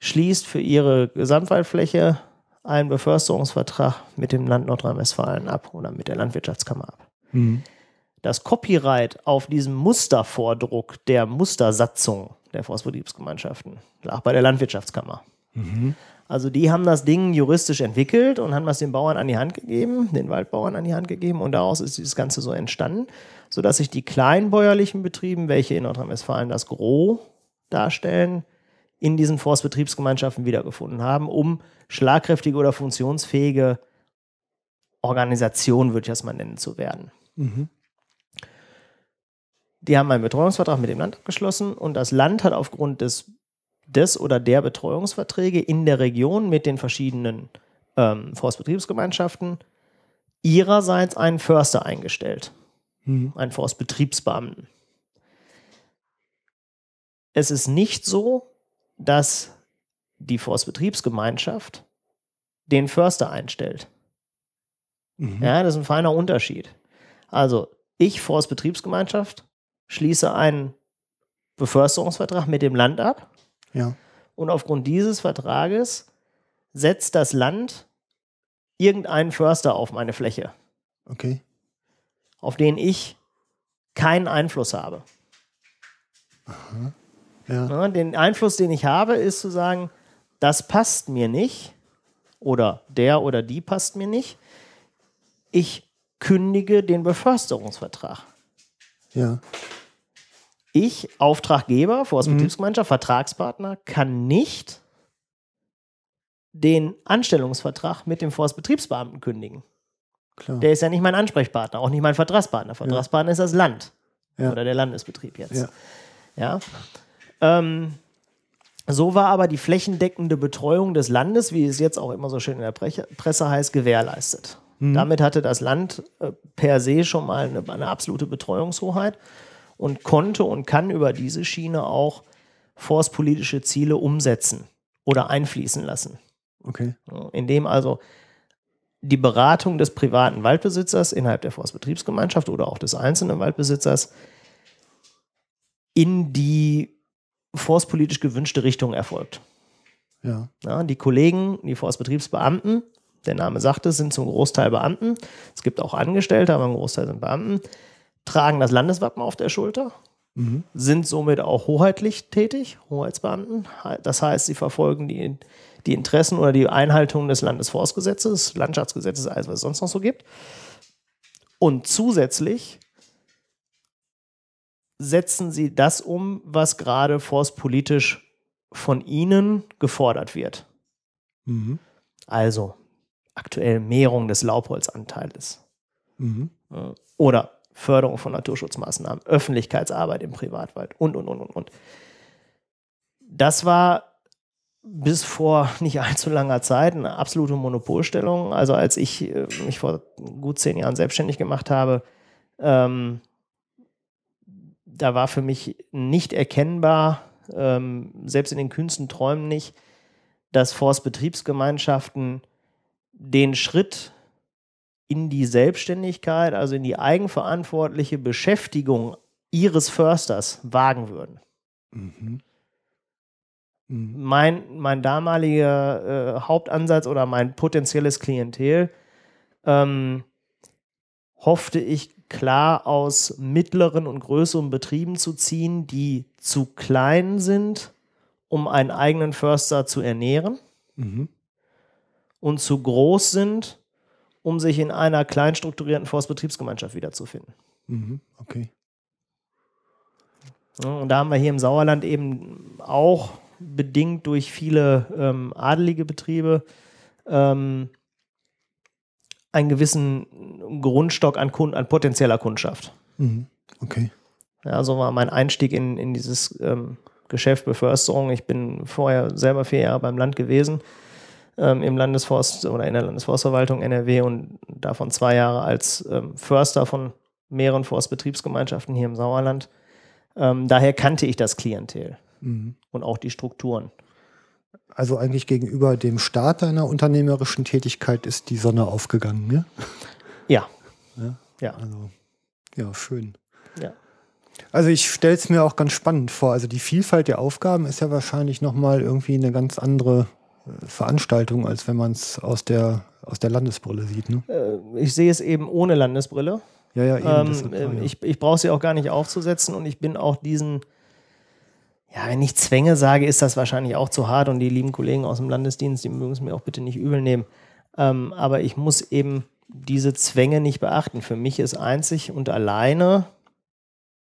schließt für ihre Gesamtwaldfläche einen Beförsterungsvertrag mit dem Land Nordrhein-Westfalen ab oder mit der Landwirtschaftskammer ab.
Mhm.
Das Copyright auf diesem Mustervordruck der Mustersatzung der Forstbetriebsgemeinschaften lag bei der Landwirtschaftskammer. Also die haben das Ding juristisch entwickelt und haben das den Bauern an die Hand gegeben, den Waldbauern an die Hand gegeben und daraus ist dieses Ganze so entstanden, sodass sich die kleinbäuerlichen Betrieben, welche in Nordrhein-Westfalen das Gros darstellen, in diesen Forstbetriebsgemeinschaften wiedergefunden haben, um schlagkräftige oder funktionsfähige Organisationen, würde ich das mal nennen, zu werden.
Mhm.
Die haben einen Betreuungsvertrag mit dem Land abgeschlossen und das Land hat aufgrund des, des oder der Betreuungsverträge in der Region mit den verschiedenen ähm, Forstbetriebsgemeinschaften ihrerseits einen Förster eingestellt,
Mhm.
einen Forstbetriebsbeamten. Es ist nicht so, dass die Forstbetriebsgemeinschaft den Förster einstellt.
Mhm.
Ja, das ist ein feiner Unterschied. Also, Ich, Forstbetriebsgemeinschaft, schließe einen Beförsterungsvertrag mit dem Land ab.
Ja.
Und aufgrund dieses Vertrages setzt das Land irgendeinen Förster auf meine Fläche,
Okay.
auf den ich keinen Einfluss habe.
Ja.
Ne, den Einfluss, den ich habe, ist zu sagen, das passt mir nicht oder der oder die passt mir nicht. Ich kündige den Beförsterungsvertrag.
Ja.
Ich, Auftraggeber, Forstbetriebsgemeinschaft, Vertragspartner, kann nicht den Anstellungsvertrag mit dem Forstbetriebsbeamten kündigen.
Klar.
Der ist ja nicht mein Ansprechpartner, auch nicht mein Vertragspartner. Vertragspartner ist das Land
Ja.
oder der Landesbetrieb jetzt.
Ja.
Ja. Ähm, so war aber die flächendeckende Betreuung des Landes, wie es jetzt auch immer so schön in der Presse heißt, gewährleistet. Damit hatte das Land äh, per se schon mal eine, eine absolute Betreuungshoheit und konnte und kann über diese Schiene auch forstpolitische Ziele umsetzen oder einfließen lassen.
Okay.
Indem also die Beratung des privaten Waldbesitzers innerhalb der Forstbetriebsgemeinschaft oder auch des einzelnen Waldbesitzers in die forstpolitisch gewünschte Richtung erfolgt.
Ja.
Ja, die Kollegen, die Forstbetriebsbeamten, der Name sagt es, sind zum Großteil Beamten. Es gibt auch Angestellte, aber ein Großteil sind Beamten, tragen das Landeswappen auf der Schulter,
Mhm.
sind somit auch hoheitlich tätig, Hoheitsbeamten. Das heißt, sie verfolgen die, die Interessen oder die Einhaltung des Landesforstgesetzes, Landschaftsgesetzes, alles, was es sonst noch so gibt. Und zusätzlich setzen sie das um, was gerade forstpolitisch von ihnen gefordert wird.
Mhm.
Also aktuell Mehrung des Laubholzanteiles
Mhm.
äh, oder Förderung von Naturschutzmaßnahmen, Öffentlichkeitsarbeit im Privatwald und, und, und, und, und. Das war bis vor (laughs) nicht allzu langer Zeit eine absolute Monopolstellung. Also als ich äh, mich vor gut zehn Jahren selbstständig gemacht habe, ähm, da war für mich nicht erkennbar, ähm, selbst in den kühnsten Träumen nicht, dass Forstbetriebsgemeinschaften den Schritt in die Selbstständigkeit, also in die eigenverantwortliche Beschäftigung ihres Försters wagen würden.
Mhm. Mhm.
Mein, mein damaliger äh, Hauptansatz oder mein potenzielles Klientel ähm, hoffte ich klar aus mittleren und größeren Betrieben zu ziehen, die zu klein sind, um einen eigenen Förster zu ernähren
Mhm.
Und zu groß sind, um sich in einer klein strukturierten Forstbetriebsgemeinschaft wiederzufinden.
Mhm. Okay.
Und da haben wir hier im Sauerland eben auch bedingt durch viele ähm, adelige Betriebe ähm, einen gewissen Grundstock an, Kunden, an potenzieller Kundschaft.
Mhm. Okay.
Ja, so war mein Einstieg in, in dieses ähm, Geschäft Beförsterung. Ich bin vorher selber vier Jahre beim Land gewesen, ähm, im Landesforst oder in der Landesforstverwaltung NRW und davon zwei Jahre als ähm, Förster von mehreren Forstbetriebsgemeinschaften hier im Sauerland. Ähm, daher kannte ich das Klientel
Mhm.
und auch die Strukturen.
Also eigentlich gegenüber dem Start deiner unternehmerischen Tätigkeit ist die Sonne aufgegangen, ne?
Ja.
Ja.
Ja.
Also, ja, schön.
Ja.
Also ich stelle es mir auch ganz spannend vor. Also die Vielfalt der Aufgaben ist ja wahrscheinlich nochmal irgendwie eine ganz andere Veranstaltung, als wenn man es aus der, aus der Landesbrille sieht. Ne?
Äh, ich sehe es eben ohne Landesbrille.
Ja, ja, eben.
Ähm,
deshalb,
ähm,
ja.
Ich, ich brauche sie auch gar nicht aufzusetzen und ich bin auch diesen, ja, wenn ich Zwänge sage, ist das wahrscheinlich auch zu hart und die lieben Kollegen aus dem Landesdienst, die mögen es mir auch bitte nicht übel nehmen. Ähm, aber ich muss eben diese Zwänge nicht beachten. Für mich ist einzig und alleine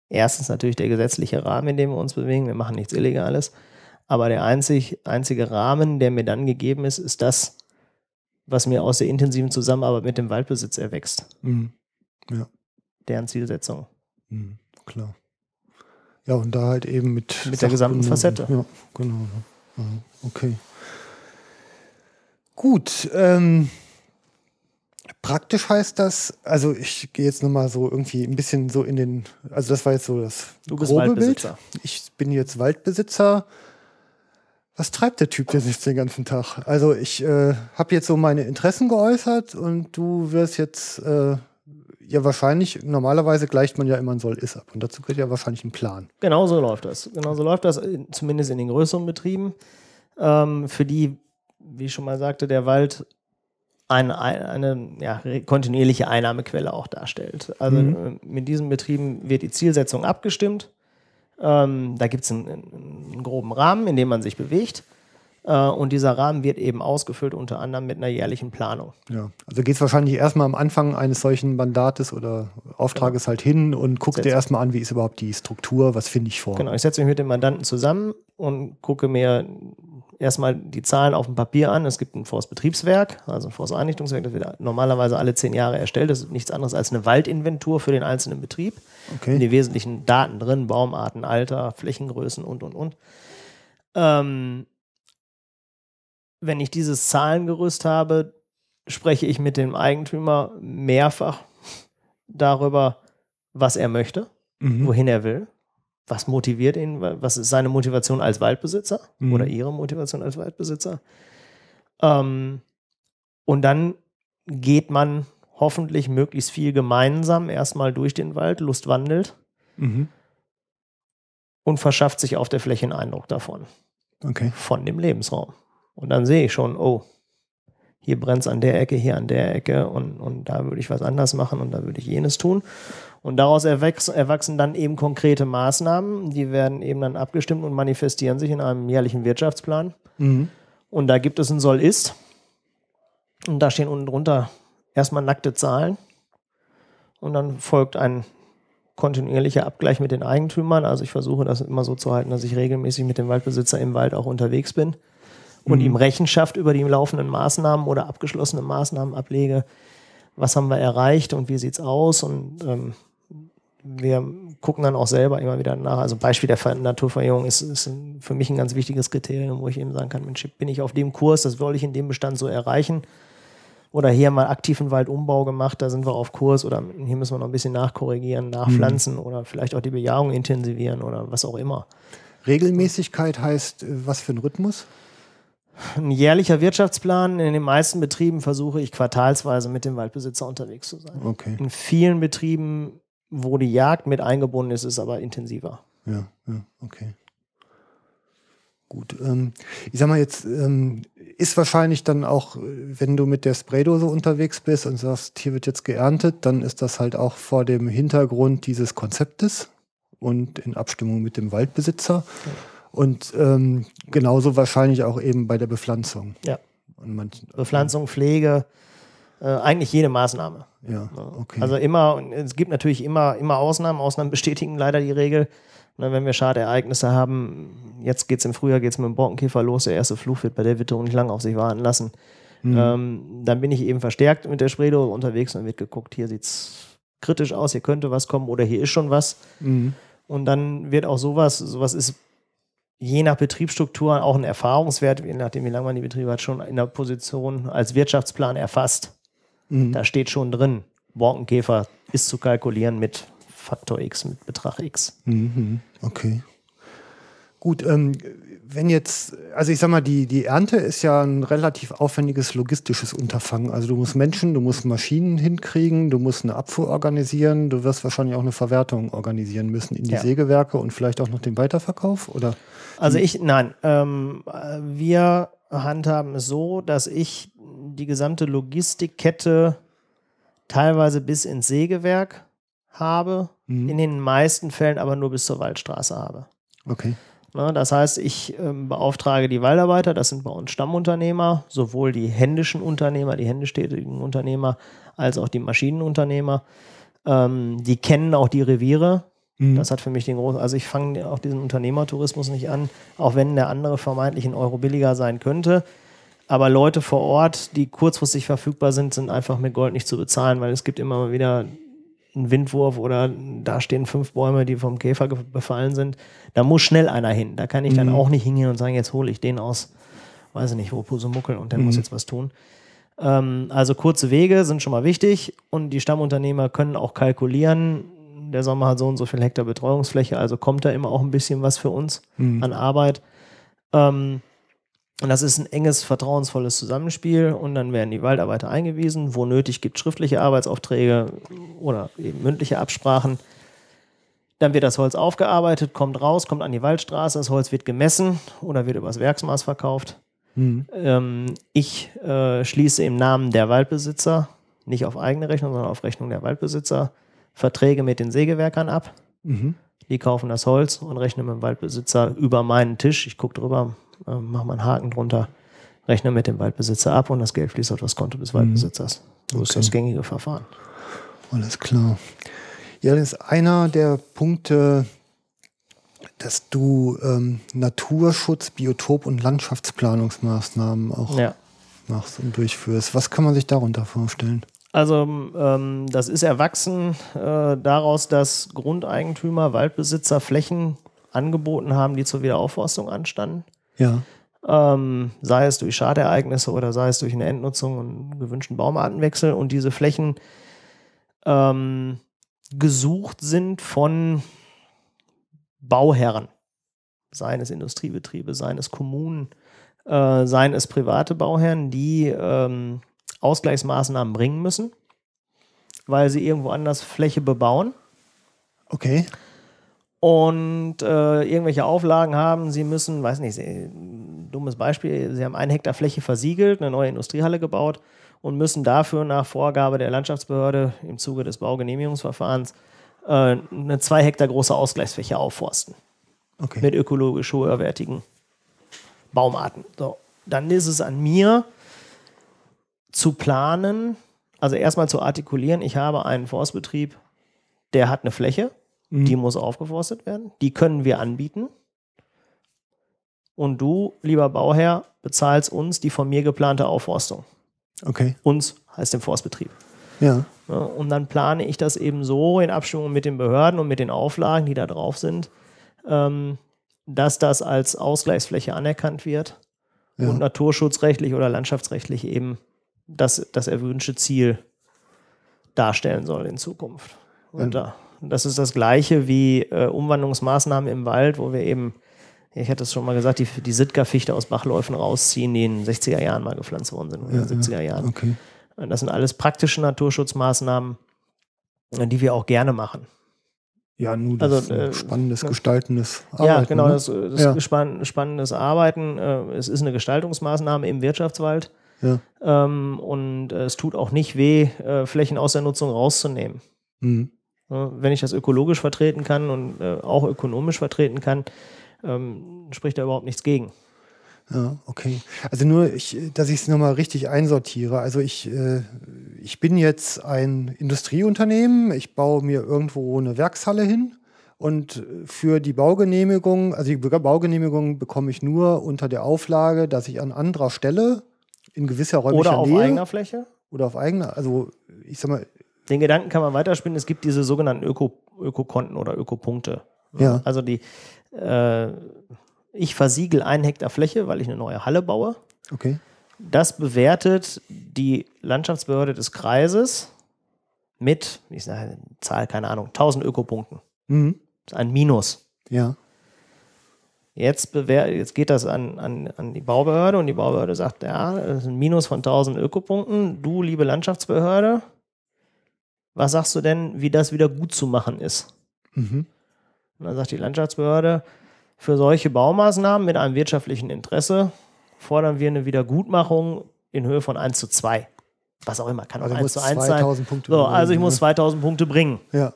erstens natürlich der gesetzliche Rahmen, in dem wir uns bewegen. Wir machen nichts Illegales. Aber der einzig, einzige Rahmen, der mir dann gegeben ist, ist das, was mir aus der intensiven Zusammenarbeit mit dem Waldbesitz erwächst.
Mhm.
Deren Zielsetzung.
Mhm. Klar. Ja, und da halt eben mit,
Mit der gesamten Facette.
Ja, genau. Ja, okay. Gut. Ähm, praktisch heißt das, also ich gehe jetzt nochmal so irgendwie ein bisschen so in den, also das war jetzt so das
Du bist
grobe
Waldbesitzer.
Bild. Ich bin jetzt Waldbesitzer. Was treibt der Typ denn jetzt den ganzen Tag? Also ich äh, habe jetzt so meine Interessen geäußert und du wirst jetzt äh, ja wahrscheinlich, normalerweise gleicht man ja immer ein Soll-Ist ab. Und dazu gehört ja wahrscheinlich ein Plan.
Genau so läuft das. Genau so läuft das, äh, zumindest in den größeren Betrieben, ähm, für die, wie ich schon mal sagte, der Wald eine, eine ja, kontinuierliche Einnahmequelle auch darstellt. Also
Mhm.
äh, mit diesen Betrieben wird die Zielsetzung abgestimmt. Ähm, da gibt es einen, einen groben Rahmen, in dem man sich bewegt. Äh, und dieser Rahmen wird eben ausgefüllt unter anderem mit einer jährlichen Planung.
Ja. Also geht es wahrscheinlich erstmal am Anfang eines solchen Mandates oder Auftrages halt hin und guckst dir erstmal an, wie ist überhaupt die Struktur, was finde ich vor.
Genau, ich setze mich mit dem Mandanten zusammen und gucke mir erstmal die Zahlen auf dem Papier an. Es gibt ein Forstbetriebswerk, also ein Forsteinrichtungswerk, das wird normalerweise alle zehn Jahre erstellt. Das ist nichts anderes als eine Waldinventur für den einzelnen Betrieb.
Okay.
Die wesentlichen Daten drin, Baumarten, Alter, Flächengrößen und, und, und. Ähm, wenn ich dieses Zahlengerüst habe, spreche ich mit dem Eigentümer mehrfach darüber, was er möchte
Mhm.
wohin er will. Was motiviert ihn? Wa- Was ist seine Motivation als Waldbesitzer
Mhm.
oder ihre Motivation als Waldbesitzer? Ähm, und dann geht man hoffentlich möglichst viel gemeinsam erstmal durch den Wald, lustwandelt
Mhm.
und verschafft sich auf der Fläche einen Eindruck davon,
Okay.
von dem Lebensraum. Und dann sehe ich schon, oh, hier brennt es an der Ecke, hier an der Ecke und, und da würde ich was anders machen und da würde ich jenes tun. Und daraus erwachs, erwachsen dann eben konkrete Maßnahmen, die werden eben dann abgestimmt und manifestieren sich in einem jährlichen Wirtschaftsplan.
Mhm.
Und da gibt es ein Soll-Ist. Und da stehen unten drunter erstmal nackte Zahlen. Und dann folgt ein kontinuierlicher Abgleich mit den Eigentümern. Also ich versuche das immer so zu halten, dass ich regelmäßig mit dem Waldbesitzer im Wald auch unterwegs bin und ihm Rechenschaft über die laufenden Maßnahmen oder abgeschlossene Maßnahmen ablege. Was haben wir erreicht und wie sieht es aus? Und ähm, wir gucken dann auch selber immer wieder nach. Also Beispiel der Ver- Naturverjüngung ist, ist für mich ein ganz wichtiges Kriterium, wo ich eben sagen kann, Mensch, bin ich auf dem Kurs, das wollte ich in dem Bestand so erreichen. Oder hier mal aktiven Waldumbau gemacht, da sind wir auf Kurs. Oder hier müssen wir noch ein bisschen nachkorrigieren, nachpflanzen oder vielleicht auch die Bejahung intensivieren oder was auch immer.
Regelmäßigkeit heißt, äh, was für ein Rhythmus?
Ein jährlicher Wirtschaftsplan. In den meisten Betrieben versuche ich quartalsweise mit dem Waldbesitzer unterwegs zu sein.
Okay.
In vielen Betrieben, wo die Jagd mit eingebunden ist, ist es aber intensiver.
Ja, ja, okay. Gut. Ähm, ich sag mal jetzt, ähm, ist wahrscheinlich dann auch, wenn du mit der Spraydose unterwegs bist und sagst, hier wird jetzt geerntet, dann ist das halt auch vor dem Hintergrund dieses Konzeptes und in Abstimmung mit dem Waldbesitzer. Und ähm, genauso wahrscheinlich auch eben bei der Bepflanzung.
Ja.
Und manchen,
Bepflanzung, Pflege, äh, eigentlich jede Maßnahme.
Ja, okay.
Also immer, es gibt natürlich immer, immer Ausnahmen. Ausnahmen bestätigen leider die Regel. Na, wenn wir Schadereignisse haben, jetzt geht es im Frühjahr geht's mit dem Borkenkäfer los, der erste Fluch wird bei der Witterung nicht lange auf sich warten lassen.
Mhm.
Ähm, dann bin ich eben verstärkt mit der Spraydose unterwegs und wird geguckt, hier sieht's kritisch aus, hier könnte was kommen oder hier ist schon was.
Mhm.
Und dann wird auch sowas, sowas ist je nach Betriebsstruktur auch ein Erfahrungswert, je nachdem, wie lange man die Betriebe hat, schon in der Position als Wirtschaftsplan erfasst.
Mhm.
Da steht schon drin, Borkenkäfer ist zu kalkulieren mit Faktor X, mit Betrag X.
Mhm, okay. Gut, ähm, wenn jetzt, also ich sag mal, die, die Ernte ist ja ein relativ aufwendiges logistisches Unterfangen. Also du musst Menschen, du musst Maschinen hinkriegen, du musst eine Abfuhr organisieren, du wirst wahrscheinlich auch eine Verwertung organisieren müssen in die
Ja.
Sägewerke und vielleicht auch noch den Weiterverkauf, oder?
Also ich, nein, ähm, äh, wir handhaben es so, dass ich die gesamte Logistikkette teilweise bis ins Sägewerk habe,
Mhm.
in den meisten Fällen aber nur bis zur Waldstraße habe.
Okay.
Ne, das heißt, ich ähm, beauftrage die Waldarbeiter, das sind bei uns Stammunternehmer, sowohl die händischen Unternehmer, die händisch tätigen Unternehmer, als auch die Maschinenunternehmer. Ähm, die kennen auch die Reviere.
Mhm.
Das hat für mich den großen, also ich fange auch diesen Unternehmertourismus nicht an, auch wenn der andere vermeintlich in Euro billiger sein könnte. Aber Leute vor Ort, die kurzfristig verfügbar sind, sind einfach mit Gold nicht zu bezahlen, weil es gibt immer mal wieder einen Windwurf oder da stehen fünf Bäume, die vom Käfer befallen sind. Da muss schnell einer hin. Da kann ich dann
Mhm.
auch nicht hingehen und sagen, jetzt hole ich den aus, weiß ich nicht, wo Pusemuckel und der muss jetzt was tun. Ähm, also kurze Wege sind schon mal wichtig und die Stammunternehmer können auch kalkulieren. Der Sommer hat so und so viel Hektar Betreuungsfläche, also kommt da immer auch ein bisschen was für uns
Mhm.
an Arbeit. Ähm, Und das ist ein enges, vertrauensvolles Zusammenspiel und dann werden die Waldarbeiter eingewiesen. Wo nötig gibt schriftliche Arbeitsaufträge oder eben mündliche Absprachen. Dann wird das Holz aufgearbeitet, kommt raus, kommt an die Waldstraße, das Holz wird gemessen oder wird übers Werksmaß verkauft.
Mhm.
Ähm, ich äh, schließe im Namen der Waldbesitzer, nicht auf eigene Rechnung, sondern auf Rechnung der Waldbesitzer, Verträge mit den Sägewerkern ab.
Mhm.
Die kaufen das Holz und rechnen mit dem Waldbesitzer über meinen Tisch. Ich gucke drüber, äh, mache mal einen Haken drunter, rechne mit dem Waldbesitzer ab und das Geld fließt auf das Konto des Waldbesitzers. So ist
Okay.
das gängige Verfahren.
Alles klar. Ja, das ist einer der Punkte, dass du ähm, Naturschutz, Biotop- und Landschaftsplanungsmaßnahmen auch
Ja.
machst und durchführst. Was kann man sich darunter vorstellen?
Also ähm, das ist erwachsen äh, daraus, dass Grundeigentümer, Waldbesitzer Flächen angeboten haben, die zur Wiederaufforstung anstanden.
Ja.
Ähm, sei es durch Schadereignisse oder sei es durch eine Entnutzung und einen gewünschten Baumartenwechsel und diese Flächen ähm, gesucht sind von Bauherren, seien es Industriebetriebe, seien es Kommunen, äh, seien es private Bauherren, die ähm, Ausgleichsmaßnahmen bringen müssen, weil sie irgendwo anders Fläche bebauen
Okay.
Und äh, irgendwelche Auflagen haben, sie müssen, weiß nicht, sie, dummes Beispiel, sie haben einen Hektar Fläche versiegelt, eine neue Industriehalle gebaut und müssen dafür nach Vorgabe der Landschaftsbehörde im Zuge des Baugenehmigungsverfahrens äh, eine zwei Hektar große Ausgleichsfläche aufforsten
Okay.
mit ökologisch hochwertigen Baumarten. So, dann ist es an mir zu planen, also erstmal zu artikulieren, ich habe einen Forstbetrieb, der hat eine Fläche,
Mhm.
die muss aufgeforstet werden, die können wir anbieten. Und du, lieber Bauherr, bezahlst uns die von mir geplante Aufforstung.
Okay.
Uns heißt den Forstbetrieb.
Ja.
Ja, und dann plane ich das eben so in Abstimmung mit den Behörden und mit den Auflagen, die da drauf sind, ähm, dass das als Ausgleichsfläche anerkannt wird
Ja.
und naturschutzrechtlich oder landschaftsrechtlich eben das, das erwünschte Ziel darstellen soll in Zukunft. Und da, das ist das Gleiche wie äh, Umwandlungsmaßnahmen im Wald, wo wir eben, ich hatte es schon mal gesagt, die, die Sitka-Fichte aus Bachläufen rausziehen, die in den 60er Jahren mal gepflanzt worden sind, oder
Ja,
70er Jahren.
Okay.
Das sind alles praktische Naturschutzmaßnahmen, äh, die wir auch gerne machen.
Ja, nur das
Also,
äh,
äh,
spannendes,
ne?
gestaltendes
ja,
Arbeiten,
genau,
ne?
das, das
Ja.
gespann spannendes Arbeiten. Äh, es ist eine Gestaltungsmaßnahme im Wirtschaftswald
Ja.
ähm, und äh, es tut auch nicht weh, äh, Flächen aus der Nutzung rauszunehmen.
Mhm.
Ja, Wenn ich das ökologisch vertreten kann und äh, auch ökonomisch vertreten kann, ähm, spricht da überhaupt nichts gegen.
Ja, okay. Also nur, ich, dass ich es nochmal richtig einsortiere. Also ich, äh, ich bin jetzt ein Industrieunternehmen, ich baue mir irgendwo eine Werkshalle hin und für die Baugenehmigung, also die Baugenehmigung bekomme ich nur unter der Auflage, dass ich an anderer Stelle in gewisser räumlicher
Oder auf
Nähe
eigener Fläche.
oder auf eigener, also ich sag mal,
Den Gedanken kann man weiterspinnen. Es gibt diese sogenannten Öko- Ökokonten oder Ökopunkte.
Ja.
Also die, äh, ich versiegel einen Hektar Fläche, weil ich eine neue Halle baue.
okay,
Das bewertet die Landschaftsbehörde des Kreises mit, ich sage Zahl, keine Ahnung, 1000 Ökopunkten.
mhm.
Das ist ein Minus.
ja,
Jetzt, jetzt geht das an, an, an die Baubehörde und die Baubehörde sagt, ja, das ist ein Minus von 1000 Ökopunkten. Du, liebe Landschaftsbehörde, was sagst du denn, wie das wieder gut zu machen ist?
mhm.
Und dann sagt die Landschaftsbehörde, für solche Baumaßnahmen mit einem wirtschaftlichen Interesse fordern wir eine Wiedergutmachung in Höhe von 1 zu 2. Was auch immer, kann auch
Also
1
muss
zu 1 sein.
2000 Punkte
So, also ich
bringen,
muss
ne?
2000 Punkte bringen.
ja,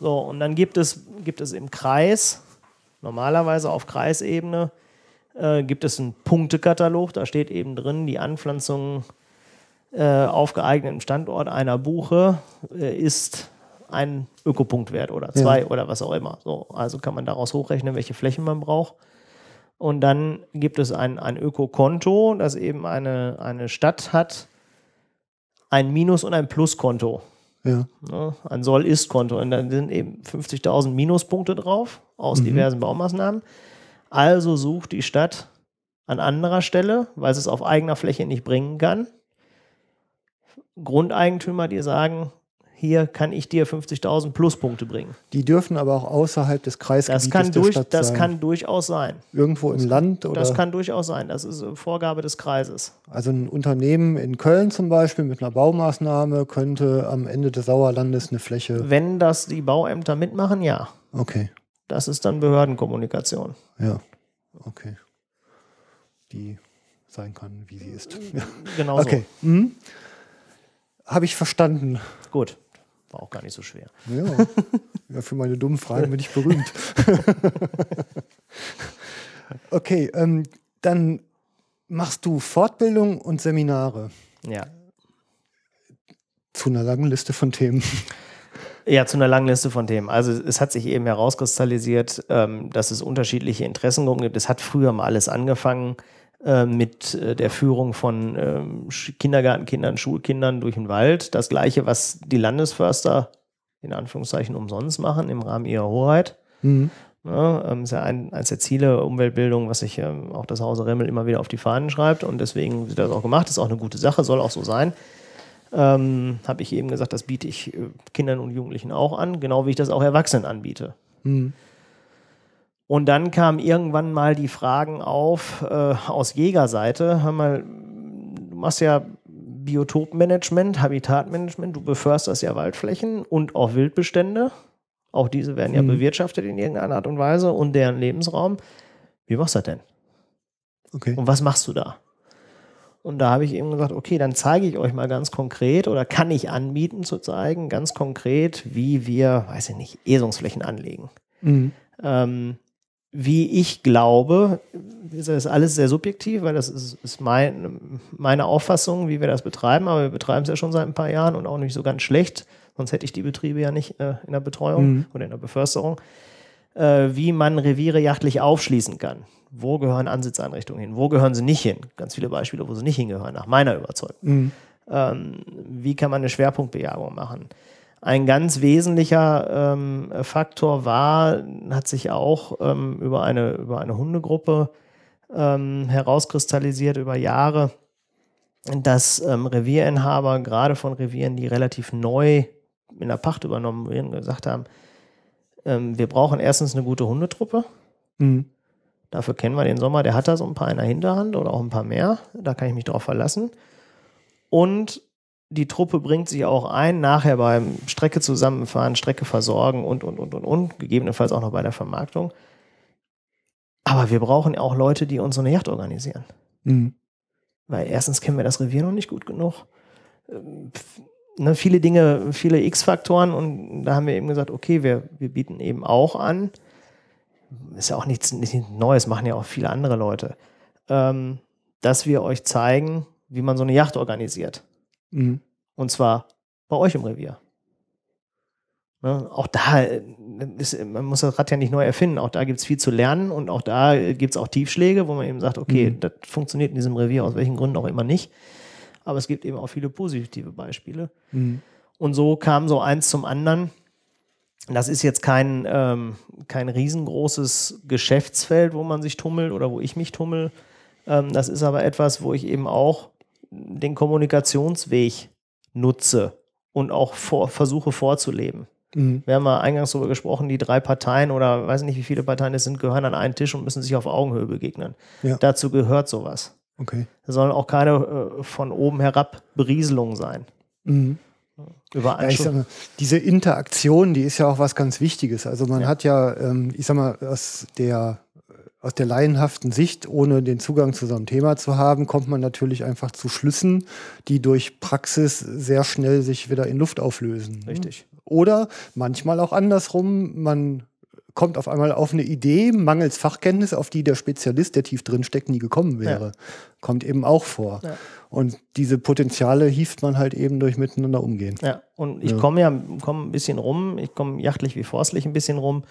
So, und dann gibt es, gibt es im Kreis, normalerweise auf Kreisebene, äh, gibt es einen Punktekatalog, da steht eben drin, die Anpflanzung äh, auf geeignetem Standort einer Buche äh, ist ein Ökopunktwert oder zwei oder was auch immer. So, also kann man daraus hochrechnen, welche Flächen man braucht. Und dann gibt es ein, ein Ökokonto, das eben eine, eine Stadt hat, ein Minus- und ein Pluskonto.
ja,
Ne? Ein Soll-Ist-Konto. Und dann sind eben 50.000 Minuspunkte drauf aus diversen Baumaßnahmen. Also sucht die Stadt an anderer Stelle, weil sie es auf eigener Fläche nicht bringen kann, Grundeigentümer, die sagen, hier kann ich dir 50.000 Pluspunkte bringen.
Die dürfen aber auch außerhalb des Kreisgebietes
Das kann,
der
durch,
Stadt
das
sein.
kann durchaus sein.
Irgendwo im Land oder
Das kann durchaus sein. Das ist äh, Vorgabe des Kreises.
also ein Unternehmen in Köln zum Beispiel mit einer Baumaßnahme könnte am Ende des Sauerlandes eine Fläche.
Wenn das die Bauämter mitmachen, ja.
Okay,
Das ist dann Behördenkommunikation.
ja, okay. Die sein kann, wie sie ist. Ja.
Genau (laughs)
Okay. Mhm. Habe ich verstanden.
Gut. War auch gar nicht so schwer.
Ja. ja, für meine dummen Fragen bin ich berühmt. (laughs) okay, ähm, dann machst du Fortbildung und Seminare
Ja.
zu einer langen Liste von Themen.
Ja, zu einer langen Liste von Themen. Also es hat sich eben herauskristallisiert, ähm, dass es unterschiedliche Interessengruppen gibt. Es hat früher mal alles angefangen äh, mit äh, der Führung von ähm, Kindergartenkindern, Schulkindern durch den Wald. Das gleiche, was die Landesförster in Anführungszeichen umsonst machen im Rahmen ihrer Hoheit.
Mhm.
Ja, ähm, ist ja ein, eines der Ziele Umweltbildung, was sich ähm, auch das Hause Remmel immer wieder auf die Fahnen schreibt und deswegen wird das auch gemacht. Ist auch eine gute Sache, soll auch so sein. Ähm, Habe ich eben gesagt, das biete ich äh, Kindern und Jugendlichen auch an, genau wie ich das auch Erwachsenen anbiete.
Mhm.
Und dann kamen irgendwann mal die Fragen auf äh, aus Jägerseite. Hör mal, du machst ja Biotopmanagement, Habitatmanagement, du beförsterst ja Waldflächen und auch Wildbestände. Auch diese werden ja
Mhm.
bewirtschaftet in irgendeiner Art und Weise und deren Lebensraum. Wie machst du das denn?
Okay.
Und was machst du da? Und da habe ich eben gesagt, okay, dann zeige ich euch mal ganz konkret oder kann ich anbieten zu zeigen, ganz konkret, wie wir, weiß ich nicht, Esungsflächen anlegen
Mhm.
ähm, wie ich glaube, das ist alles sehr subjektiv, weil das ist, ist mein, meine Auffassung, wie wir das betreiben, aber wir betreiben es ja schon seit ein paar Jahren und auch nicht so ganz schlecht, sonst hätte ich die Betriebe ja nicht äh, in der Betreuung
Mhm.
oder in der Beförsterung, äh, wie man Reviere jachtlich aufschließen kann. Wo gehören Ansitzeinrichtungen hin? Wo gehören sie nicht hin? Ganz viele Beispiele, wo sie nicht hingehören, nach meiner Überzeugung
Mhm.
ähm, wie kann man eine Schwerpunktbejagung machen. Ein ganz wesentlicher ähm, Faktor war, hat sich auch ähm, über, eine, über eine Hundegruppe ähm, herauskristallisiert über Jahre, dass ähm, Revierinhaber, gerade von Revieren, die relativ neu in der Pacht übernommen werden, gesagt haben, ähm, wir brauchen erstens eine gute Hundetruppe.
Mhm.
Dafür kennen wir den Sommer, der hat da so ein paar in der Hinterhand oder auch ein paar mehr. Da kann ich mich drauf verlassen. Und die Truppe bringt sich auch ein, nachher beim Strecke zusammenfahren, Strecke versorgen und, und, und, und, und, gegebenenfalls auch noch bei der Vermarktung. Aber wir brauchen auch Leute, die uns so eine Yacht organisieren.
Mhm.
Weil erstens kennen wir das Revier noch nicht gut genug. Ähm, Ne, viele Dinge, viele X-Faktoren und da haben wir eben gesagt, okay, wir, wir bieten eben auch an, ist ja auch nichts, nichts Neues, machen ja auch viele andere Leute, ähm, dass wir euch zeigen, wie man so eine Yacht organisiert.
Mhm.
Und zwar bei euch im Revier. Ne, auch da, äh, ist, man muss das Rad ja nicht neu erfinden, auch da gibt es viel zu lernen und auch da gibt es auch Tiefschläge, wo man eben sagt, okay,
Mhm.
das funktioniert in diesem Revier aus welchen Gründen auch immer nicht. Aber es gibt eben auch viele positive Beispiele.
Mhm.
Und so kam so eins zum anderen. Das ist jetzt kein, ähm, kein riesengroßes Geschäftsfeld, wo man sich tummelt oder wo ich mich tummel. Ähm, das ist aber etwas, wo ich eben auch den Kommunikationsweg nutze und auch vor, versuche vorzuleben.
Mhm.
Wir haben ja eingangs darüber gesprochen, die drei Parteien oder weiß nicht, wie viele Parteien es sind, gehören an einen Tisch und müssen sich auf Augenhöhe begegnen.
Ja.
Dazu gehört sowas.
Okay.
Es sollen auch keine äh, von oben herab Berieselungen sein.
Mhm.
Über
Ja, ich sag mal, diese Interaktion, die ist ja auch was ganz Wichtiges. Also man
Ja.
hat ja, ähm, ich sag mal, aus der, aus der laienhaften Sicht, ohne den Zugang zu so einem Thema zu haben, kommt man natürlich einfach zu Schlüssen, die durch Praxis sehr schnell sich wieder in Luft auflösen.
Richtig.
Oder manchmal auch andersrum, man kommt auf einmal auf eine Idee, mangels Fachkenntnis, auf die der Spezialist, der tief drin steckt, nie gekommen wäre. Kommt eben auch vor.
Ja.
Und diese Potenziale hieft man halt eben durch miteinander umgehen.
Ja, und ich
Ja.
komme ja komm ein bisschen rum, ich komme jachtlich wie forstlich ein bisschen rum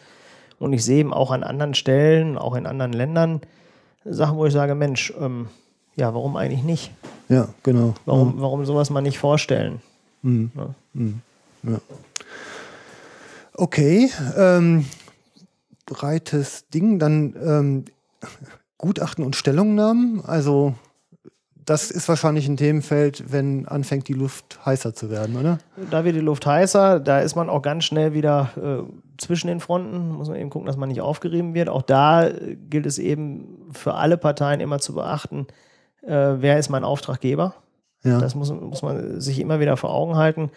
und ich sehe eben auch an anderen Stellen, auch in anderen Ländern, Sachen, wo ich sage, Mensch, ähm, ja, warum eigentlich nicht?
Ja, genau.
Warum, warum sowas mal nicht vorstellen?
Mhm.
Ja.
Mhm. Ja. Okay, ähm, breites Ding. Dann ähm, (laughs) Gutachten und Stellungnahmen. Also das ist wahrscheinlich ein Themenfeld, wenn anfängt die Luft heißer zu werden, oder?
Da wird die Luft heißer, da ist man auch ganz schnell wieder äh, zwischen den Fronten, muss man eben gucken, dass man nicht aufgerieben wird. Auch da äh, gilt es eben für alle Parteien immer zu beachten, äh, wer ist mein Auftraggeber. Ja. Das muss, muss man sich immer wieder vor Augen halten.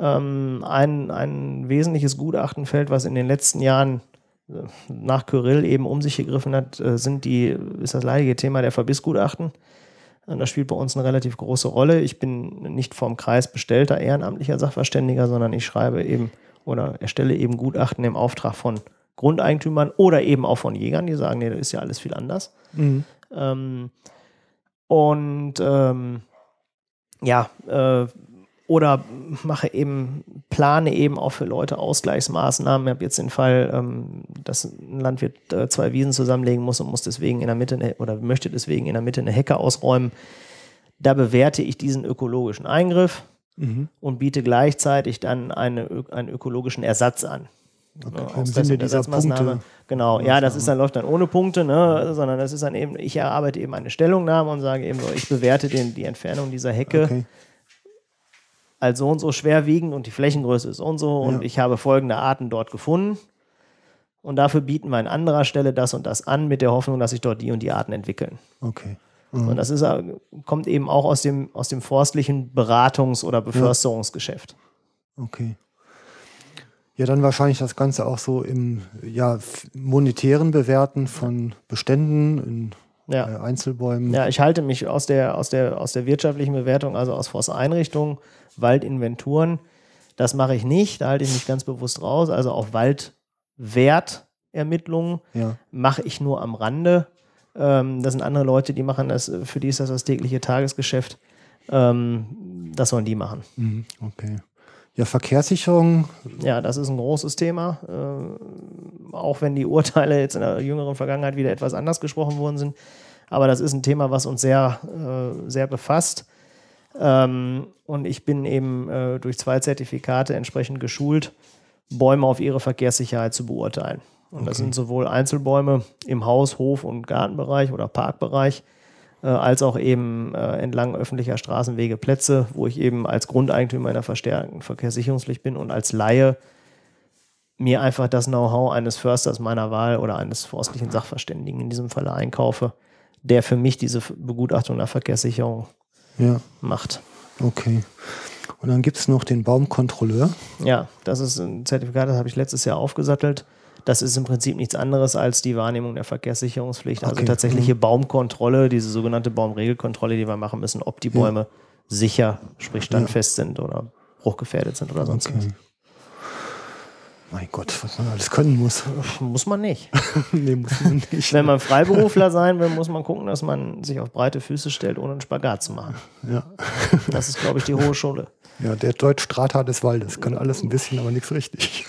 Ähm, ein, ein wesentliches Gutachtenfeld, was in den letzten Jahren äh, nach Kyrill eben um sich gegriffen hat, äh, sind die, ist das leidige Thema der Verbissgutachten. Das spielt bei uns eine relativ große Rolle. Ich bin nicht vom Kreis bestellter ehrenamtlicher Sachverständiger, sondern ich schreibe eben oder erstelle eben Gutachten im Auftrag von Grundeigentümern oder eben auch von Jägern, die sagen, nee, das ist ja alles viel anders. Mhm. Ähm, und ähm, ja, äh, oder mache eben, plane eben auch für Leute Ausgleichsmaßnahmen. Ich habe jetzt den Fall, ähm, dass ein Landwirt äh, zwei Wiesen zusammenlegen muss und muss deswegen in der Mitte eine, oder möchte deswegen in der Mitte eine Hecke ausräumen. Da bewerte ich diesen ökologischen Eingriff mhm. und biete gleichzeitig dann eine, einen ökologischen Ersatz an.
Okay, Im Sinne dieser Punkte.
Genau, ja, das ist dann, läuft dann ohne Punkte, ne, sondern das ist dann eben, ich erarbeite eben eine Stellungnahme und sage eben so, ich bewerte den, die Entfernung dieser Hecke okay als so und so schwerwiegend und die Flächengröße ist so und so und ich habe folgende Arten dort gefunden. Und dafür bieten wir an anderer Stelle das und das an, mit der Hoffnung, dass sich dort die und die Arten entwickeln.
Okay.
Mhm. Und das ist, kommt eben auch aus dem, aus dem forstlichen Beratungs- oder Beförsterungsgeschäft.
Okay. Ja, dann wahrscheinlich das Ganze auch so im ja, monetären Bewerten von Beständen in ja. äh, Einzelbäumen.
Ja, ich halte mich aus der, aus der, aus der wirtschaftlichen Bewertung, also aus Forsteinrichtungen, Waldinventuren. Das mache ich nicht, da halte ich mich ganz bewusst raus. Also auch Waldwertermittlungen ja. mache ich nur am Rande. Ähm, das sind andere Leute, die machen das, für die ist das das tägliche Tagesgeschäft. Ähm, das sollen die machen.
Mhm, okay. Ja, Verkehrssicherung.
Ja, das ist ein großes Thema. Äh, auch wenn die Urteile jetzt in der jüngeren Vergangenheit wieder etwas anders gesprochen worden sind. Aber das ist ein Thema, was uns sehr, äh, sehr befasst. Ähm, und ich bin eben äh, durch zwei Zertifikate entsprechend geschult, Bäume auf ihre Verkehrssicherheit zu beurteilen. Und okay. das sind sowohl Einzelbäume im Haus-, Hof- und Gartenbereich oder Parkbereich, äh, als auch eben äh, entlang öffentlicher Straßenwege, Plätze, wo ich eben als Grundeigentümer einer verstärkten Verkehrssicherungspflicht bin und als Laie mir einfach das Know-how eines Försters meiner Wahl oder eines forstlichen Sachverständigen in diesem Falle einkaufe, der für mich diese Begutachtung der Verkehrssicherung ja. macht.
Okay. Und dann gibt es noch den Baumkontrolleur.
Ja, das ist ein Zertifikat, das habe ich letztes Jahr aufgesattelt. Das ist im Prinzip nichts anderes als die Wahrnehmung der Verkehrssicherungspflicht. Also okay. tatsächliche mhm. Baumkontrolle, diese sogenannte Baumregelkontrolle, die wir machen müssen, ob die Bäume ja. sicher, sprich standfest ja. sind oder bruchgefährdet sind oder sonst okay. was.
Mein Gott, was man alles können muss.
Muss man nicht. (laughs)
nee, muss man (laughs) nicht.
Wenn man Freiberufler sein will, muss man gucken, dass man sich auf breite Füße stellt, ohne einen Spagat zu machen.
Ja. (laughs)
Das ist, glaube ich, die hohe Schule.
Ja, der Deutsch-Strata des Waldes kann alles ein bisschen, aber nichts richtig.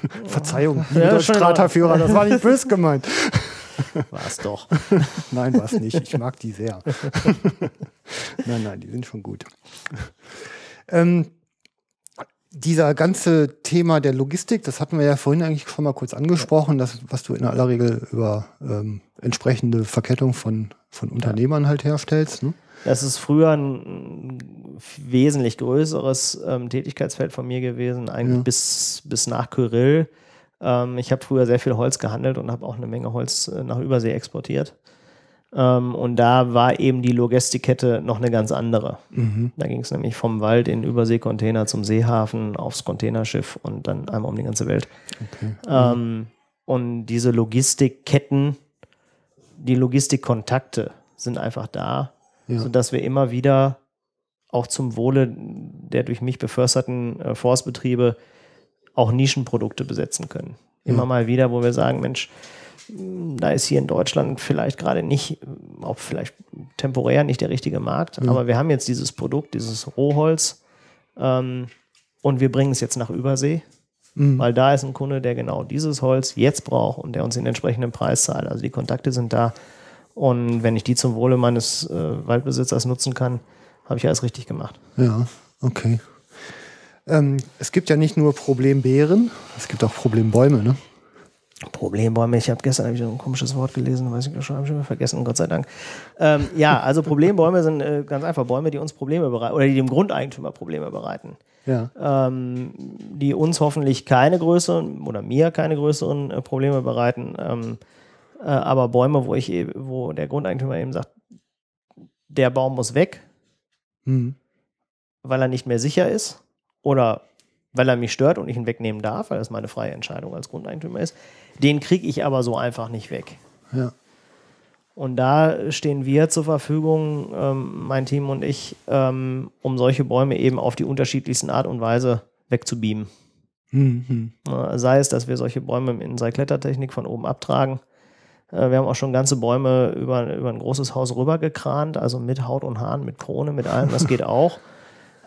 (laughs) Verzeihung, ja, Deutsch-Strata-Führer, das war nicht böse gemeint. (laughs)
War es doch. (laughs)
nein, war es nicht. Ich mag die sehr. nein, nein, die sind schon gut. Ähm, dieser ganze Thema der Logistik, das hatten wir ja vorhin eigentlich schon mal kurz angesprochen, das, was du in aller Regel über ähm, entsprechende Verkettung von, von Unternehmern halt herstellst. Ne?
Das ist früher ein wesentlich größeres ähm, Tätigkeitsfeld von mir gewesen, eigentlich ja. bis, bis nach Kyrill. Ähm, ich habe früher sehr viel Holz gehandelt und habe auch eine Menge Holz äh, nach Übersee exportiert. Ähm, und da war eben die Logistikkette noch eine ganz andere. Mhm. Da ging es nämlich vom Wald in Überseekontainer zum Seehafen, aufs Containerschiff und dann einmal um die ganze Welt. Okay. Ähm, und diese Logistikketten, die Logistikkontakte sind einfach da, ja. sodass wir immer wieder auch zum Wohle der durch mich beförsterten äh, Forstbetriebe auch Nischenprodukte besetzen können. Immer ja. mal wieder, wo wir sagen, Mensch, da ist hier in Deutschland vielleicht gerade nicht, auch vielleicht temporär nicht der richtige Markt, mhm. aber wir haben jetzt dieses Produkt, dieses Rohholz ähm, und wir bringen es jetzt nach Übersee, mhm. weil da ist ein Kunde, der genau dieses Holz jetzt braucht und der uns den entsprechenden Preis zahlt. Also die Kontakte sind da und wenn ich die zum Wohle meines äh, Waldbesitzers nutzen kann, habe ich alles richtig gemacht.
Ja, okay. Ähm, es gibt ja nicht nur Problembeeren, es gibt auch Problembäume, ne?
Problembäume, ich habe gestern hab ich ein komisches Wort gelesen, weiß ich schon, habe ich schon vergessen, Gott sei Dank. Ähm, ja, also Problembäume sind äh, ganz einfach Bäume, die uns Probleme bereiten oder die dem Grundeigentümer Probleme bereiten.
Ja.
Ähm, die uns hoffentlich keine größeren oder mir keine größeren äh, Probleme bereiten. Ähm, äh, aber Bäume, wo ich eben, wo der Grundeigentümer eben sagt, der Baum muss weg,
Mhm.
weil er nicht mehr sicher ist oder weil er mich stört und ich ihn wegnehmen darf, weil das meine freie Entscheidung als Grundeigentümer ist. Den kriege ich aber so einfach nicht weg.
Ja.
Und da stehen wir zur Verfügung, ähm, mein Team und ich, ähm, um solche Bäume eben auf die unterschiedlichsten Art und Weise wegzubeamen.
Mhm.
Äh, Sei es, dass wir solche Bäume in Seilklettertechnik von oben abtragen. Äh, Wir haben auch schon ganze Bäume über, über ein großes Haus rübergekrant, also mit Haut und Haaren, mit Krone, mit allem, das geht auch. (laughs)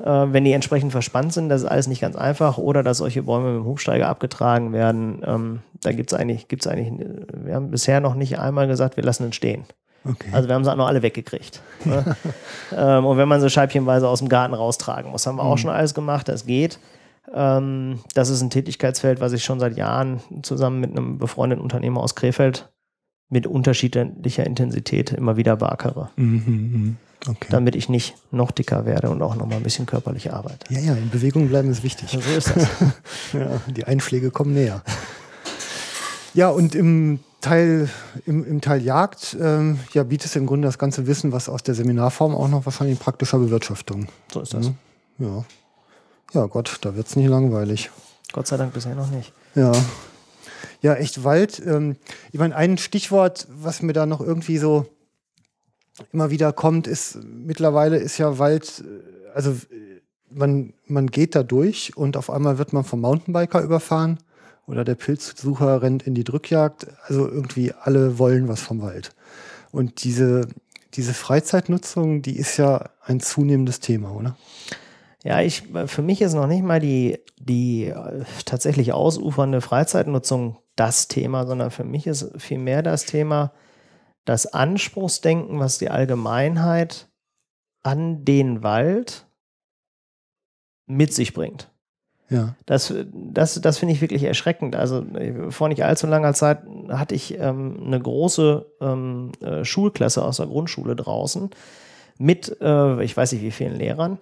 Äh, Wenn die entsprechend verspannt sind, das ist alles nicht ganz einfach. Oder dass solche Bäume mit dem Hubsteiger abgetragen werden. Ähm, Da gibt es eigentlich, gibt's eigentlich, wir haben bisher noch nicht einmal gesagt, wir lassen ihn stehen.
Okay.
Also wir haben sie auch noch alle weggekriegt. ne? (laughs) ähm, und wenn man sie scheibchenweise aus dem Garten raustragen muss, haben wir auch schon alles gemacht, das geht. Ähm, das ist ein Tätigkeitsfeld, was ich schon seit Jahren zusammen mit einem befreundeten Unternehmer aus Krefeld mit unterschiedlicher Intensität immer wieder beackere,
Mhm, mhm. Okay.
damit ich nicht noch dicker werde und auch noch mal ein bisschen körperlich arbeite.
Ja, ja, in Bewegung bleiben ist wichtig.
So ist das. (laughs)
Ja, die Einschläge kommen näher. Ja, und im Teil, im, im Teil Jagd ähm, ja, bietest du im Grunde das ganze Wissen, was aus der Seminarform auch noch wahrscheinlich in praktischer Bewirtschaftung.
So ist das.
Ja. Ja, Gott, da wird's nicht langweilig.
Gott sei Dank bisher noch nicht.
Ja. Ja, echt Wald. Ähm, ich meine, ein Stichwort, was mir da noch irgendwie so immer wieder kommt, ist, mittlerweile ist ja Wald, äh, also äh, man, man geht da durch und auf einmal wird man vom Mountainbiker überfahren oder der Pilzsucher rennt in die Drückjagd. Also irgendwie alle wollen was vom Wald. Und diese, diese Freizeitnutzung, die ist ja ein zunehmendes Thema, oder?
Ja, ich, für mich ist noch nicht mal die, die äh, tatsächlich ausufernde Freizeitnutzung das Thema, sondern für mich ist vielmehr das Thema das Anspruchsdenken, was die Allgemeinheit an den Wald mit sich bringt.
Ja.
Das, das, das finde ich wirklich erschreckend. Also äh, vor nicht allzu langer Zeit hatte ich ähm, eine große ähm, äh, Schulklasse aus der Grundschule draußen mit, äh, ich weiß nicht wie vielen Lehrern,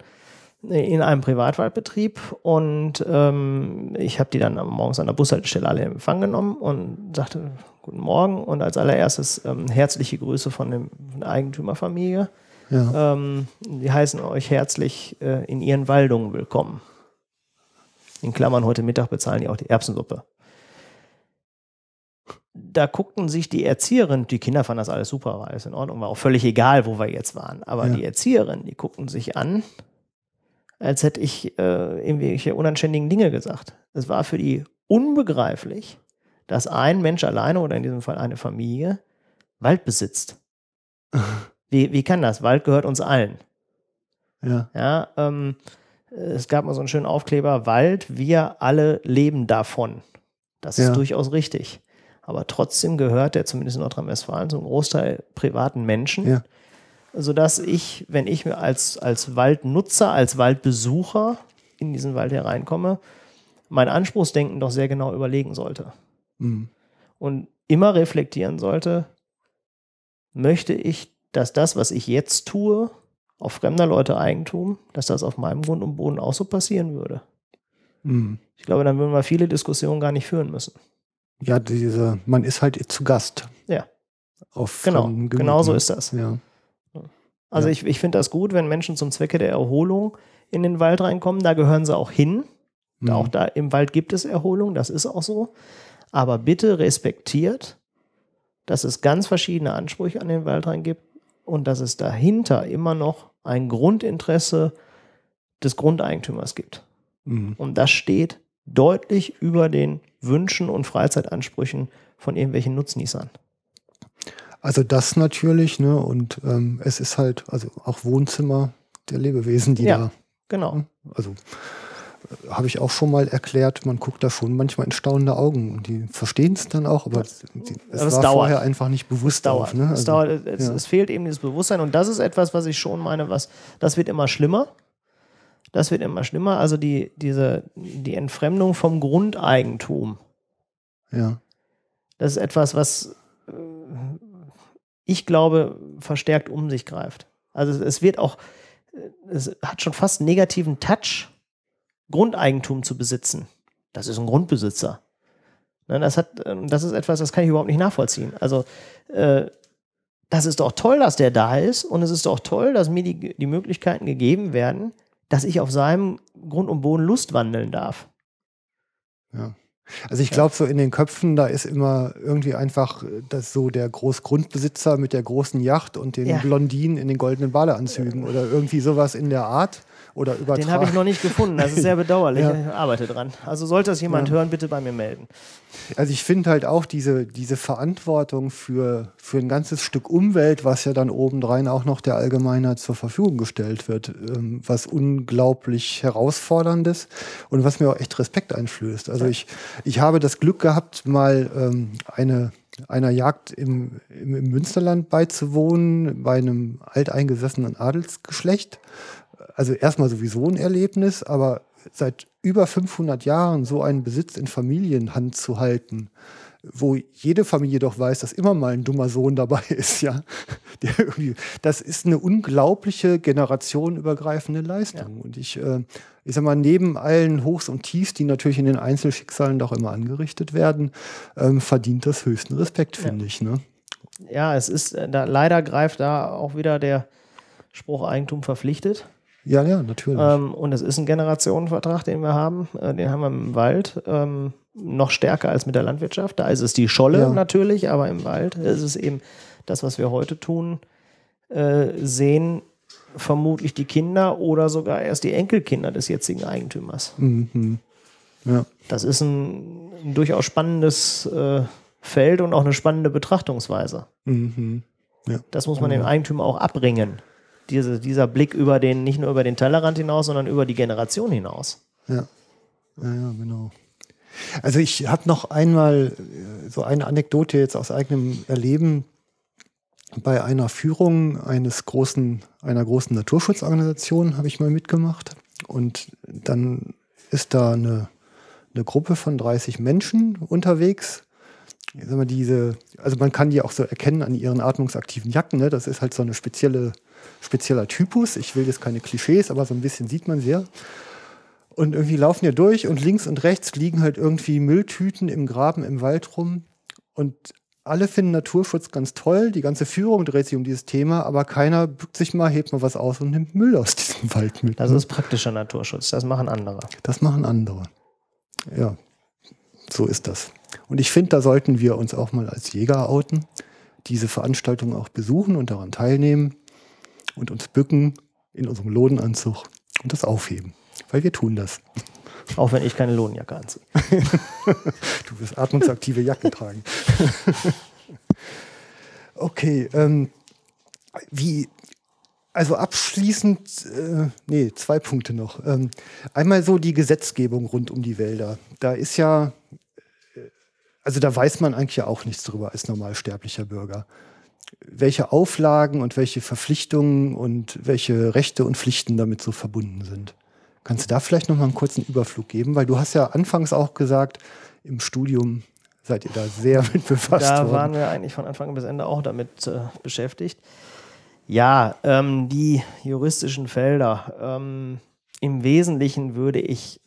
in einem Privatwaldbetrieb und ähm, ich habe die dann am- morgens an der Bushaltestelle alle in Empfang genommen und sagte Guten Morgen und als allererstes ähm, herzliche Grüße von, dem, von der Eigentümerfamilie.
Ja.
Ähm, die heißen euch herzlich äh, in ihren Waldungen willkommen. In Klammern, heute Mittag bezahlen die auch die Erbsensuppe. Da guckten sich die Erzieherin, die Kinder fanden das alles super, war alles in Ordnung, war auch völlig egal, wo wir jetzt waren. Aber
Ja.
die Erzieherin, die guckten sich an, als hätte ich äh, irgendwelche unanständigen Dinge gesagt. Es war für die unbegreiflich, dass ein Mensch alleine oder in diesem Fall eine Familie Wald besitzt. (laughs) Wie, wie kann das? Wald gehört uns allen.
Ja.
Ja, ähm, es gab mal so einen schönen Aufkleber, Wald, wir alle leben davon. Das ist
Ja.
durchaus richtig. Aber trotzdem gehört der, zumindest in Nordrhein-Westfalen, zum Großteil privaten Menschen,
Ja.
Sodass ich, wenn ich mir als, als Waldnutzer, als Waldbesucher in diesen Wald hereinkomme, mein Anspruchsdenken doch sehr genau überlegen sollte
Mhm.
und immer reflektieren sollte, möchte ich, dass das, was ich jetzt tue, auf fremder Leute Eigentum, dass das auf meinem Grund und Boden auch so passieren würde.
Mhm.
Ich glaube, dann würden wir viele Diskussionen gar nicht führen müssen.
Ja, diese, man ist halt zu Gast.
Ja.
Auf
Genau, genau so ist das.
Ja.
Also
Ja.
ich, ich finde das gut, wenn Menschen zum Zwecke der Erholung in den Wald reinkommen. Da gehören sie auch hin.
Mhm.
Auch da im Wald gibt es Erholung, das ist auch so. Aber bitte respektiert, dass es ganz verschiedene Ansprüche an den Wald rein gibt und dass es dahinter immer noch ein Grundinteresse des Grundeigentümers gibt.
Mhm.
Und das steht deutlich über den Wünschen und Freizeitansprüchen von irgendwelchen Nutznießern.
Also das natürlich, ne? Und ähm, es ist halt, also auch Wohnzimmer der Lebewesen, die
Ja.
da,
Genau.
also äh, habe ich auch schon mal erklärt, man guckt da schon manchmal in staunende Augen und die verstehen es dann auch, aber es, die, es
Aber es
war
dauert.
vorher einfach nicht bewusst
dauert.
auf, ne?
es,
Also,
dauert es,
ja.
es fehlt eben dieses Bewusstsein und das ist etwas, was ich schon meine, was das wird immer schlimmer. Das wird immer schlimmer. Also die, diese, die Entfremdung vom Grundeigentum,
ja.
Das ist etwas, was ich glaube, verstärkt um sich greift. Also es wird auch, es hat schon fast einen negativen Touch, Grundeigentum zu besitzen. Das ist ein Grundbesitzer. Ne, das, hat, ähm, das ist etwas, das kann ich überhaupt nicht nachvollziehen. Also äh, das ist doch toll, dass der da ist und es ist doch toll, dass mir die, die Möglichkeiten gegeben werden, dass ich auf seinem Grund und Boden Lust wandeln darf.
Ja. Also ich glaube, so in den Köpfen, da ist immer irgendwie einfach äh, das so der Großgrundbesitzer mit der großen Yacht und den
Ja.
Blondinen in den goldenen Badeanzügen oder irgendwie sowas in der Art oder
Den
übertragen.
habe ich noch nicht gefunden. Das ist sehr (laughs) bedauerlich.
Ja.
Ich arbeite dran. Also sollte das jemand
Ja.
hören, bitte bei mir melden.
Also ich finde halt auch diese, diese Verantwortung für, für ein ganzes Stück Umwelt, was ja dann obendrein auch noch der Allgemeinheit zur Verfügung gestellt wird, ähm, was unglaublich herausforderndes und was mir auch echt Respekt einflößt. Also ich, ich habe das Glück gehabt, mal ähm, eine, einer Jagd im, im, im Münsterland beizuwohnen, bei einem alteingesessenen Adelsgeschlecht. Also erstmal sowieso ein Erlebnis, aber seit über 500 Jahren so einen Besitz in Familienhand zu halten, wo jede Familie doch weiß, dass immer mal ein dummer Sohn dabei (laughs) ist, ja. Das ist eine unglaubliche generationenübergreifende Leistung. Und ich, äh, ich sag mal, neben allen Hochs und Tiefs, die natürlich in den Einzelschicksalen doch immer angerichtet werden, ähm, verdient das höchsten Respekt, finde ich. Ne?
Ja, es ist, äh, da, leider greift da auch wieder der Spruch Eigentum verpflichtet.
Ja, ja, natürlich.
Ähm, und es ist ein Generationenvertrag, den wir haben. Äh, den haben wir im Wald. Ähm, noch stärker als mit der Landwirtschaft. Da ist es die Scholle
Ja.
natürlich, aber im Wald ist es eben das, was wir heute tun, äh, sehen vermutlich die Kinder oder sogar erst die Enkelkinder des jetzigen Eigentümers.
Mhm. Ja.
Das ist ein, ein durchaus spannendes äh, Feld und auch eine spannende Betrachtungsweise.
Mhm. Ja.
Das muss man dem Eigentümer auch abbringen. Diese, dieser Blick über den, nicht nur über den Tellerrand hinaus, sondern über die Generation hinaus.
Ja, ja, ja genau. Also ich habe noch einmal äh, so eine Anekdote jetzt aus eigenem Erleben bei einer Führung eines großen, einer großen Naturschutzorganisation habe ich mal mitgemacht. Und dann ist da eine, eine Gruppe von 30 Menschen unterwegs. Mal, diese, also man kann die auch so erkennen an ihren atmungsaktiven Jacken. Ne? Das ist halt so eine spezielle, spezieller Typus. Ich will jetzt keine Klischees, aber so ein bisschen sieht man sehr. Und irgendwie laufen wir durch und links und rechts liegen halt irgendwie Mülltüten im Graben im Wald rum. Und alle finden Naturschutz ganz toll. Die ganze Führung dreht sich um dieses Thema, aber keiner bückt sich mal, hebt mal was aus und nimmt Müll aus (laughs) diesem Wald mit.
Das
ne?
ist praktischer Naturschutz. Das machen andere.
Das machen andere. Ja, so ist das. Und ich finde, da sollten wir uns auch mal als Jäger outen, diese Veranstaltung auch besuchen und daran teilnehmen und uns bücken in unserem Lodenanzug und das aufheben. Weil wir tun das.
Auch wenn ich keine Lohnjacke anziehe. (laughs)
Du wirst atmungsaktive Jacke tragen. (laughs) okay, ähm, wie, also abschließend, äh, nee, zwei Punkte noch. Ähm, einmal so die Gesetzgebung rund um die Wälder. Da ist ja, äh, also da weiß man eigentlich ja auch nichts drüber als normalsterblicher Bürger. Welche Auflagen und welche Verpflichtungen und welche Rechte und Pflichten damit so verbunden sind. Kannst du da vielleicht noch mal einen kurzen Überflug geben? Weil du hast ja anfangs auch gesagt, im Studium seid ihr da sehr (laughs) mit befasst
Da
worden.
waren wir eigentlich von Anfang bis Ende auch damit äh, beschäftigt. Ja, ähm, die juristischen Felder. Ähm, Im Wesentlichen würde ich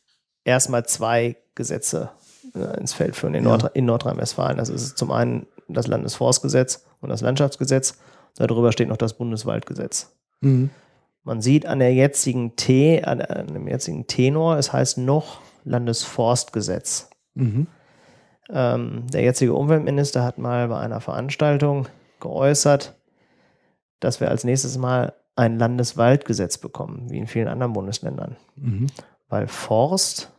erstmal zwei Gesetze äh, ins Feld führen in,
Ja.
Nordrhein- in Nordrhein-Westfalen. Das ist zum einen das Landesforstgesetz und das Landschaftsgesetz. Darüber steht noch das Bundeswaldgesetz.
Mhm.
Man sieht an der jetzigen T, an, an dem jetzigen Tenor, es heißt noch Landesforstgesetz.
Mhm.
Ähm, der jetzige Umweltminister hat mal bei einer Veranstaltung geäußert, dass wir als nächstes mal ein Landeswaldgesetz bekommen, wie in vielen anderen Bundesländern.
Mhm.
Weil Forst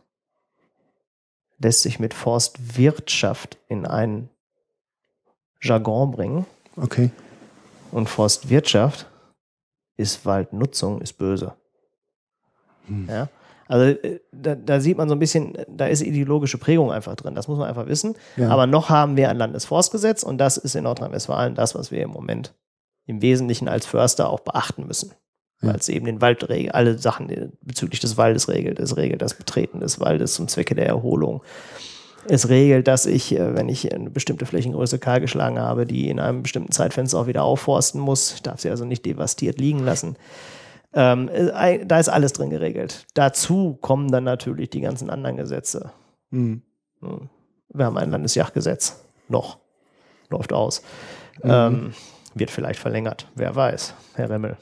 lässt sich mit Forstwirtschaft in einen Jargon bringen.
Okay.
Und Forstwirtschaft ist Waldnutzung, ist böse.
Hm.
Ja? Also äh, da, da sieht man so ein bisschen, da ist ideologische Prägung einfach drin. Das muss man einfach wissen.
Ja.
Aber noch haben wir ein Landesforstgesetz und das ist in Nordrhein-Westfalen das, was wir im Moment im Wesentlichen als Förster auch beachten müssen.
Ja.
Weil es eben den Wald regelt, alle Sachen bezüglich des Waldes regelt. Es regelt das Betreten des Waldes zum Zwecke der Erholung. Es regelt, dass ich, äh, wenn ich eine bestimmte Flächengröße kahl geschlagen habe, die in einem bestimmten Zeitfenster auch wieder aufforsten muss. Ich darf sie also nicht devastiert liegen lassen. Ähm, äh, da ist alles drin geregelt. Dazu kommen dann natürlich die ganzen anderen Gesetze. Mhm. Wir haben ein Landesjagdgesetz. Noch. Läuft aus. Mhm. Ähm, wird vielleicht verlängert. Wer weiß, Herr Remmel.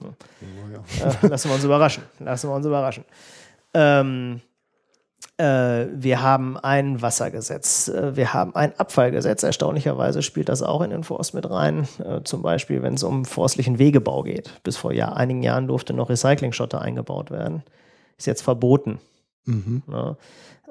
Ja. Oh, ja. Äh, lassen wir uns überraschen. Lassen wir uns überraschen. Ähm, äh, wir haben ein Wassergesetz, äh, wir haben ein Abfallgesetz. Erstaunlicherweise spielt das auch in den Forst mit rein. Äh, zum Beispiel, wenn es um forstlichen Wegebau geht. Bis vor Jahr, einigen Jahren durfte noch Recyclingschotter eingebaut werden. Ist jetzt verboten. Mhm. Ja.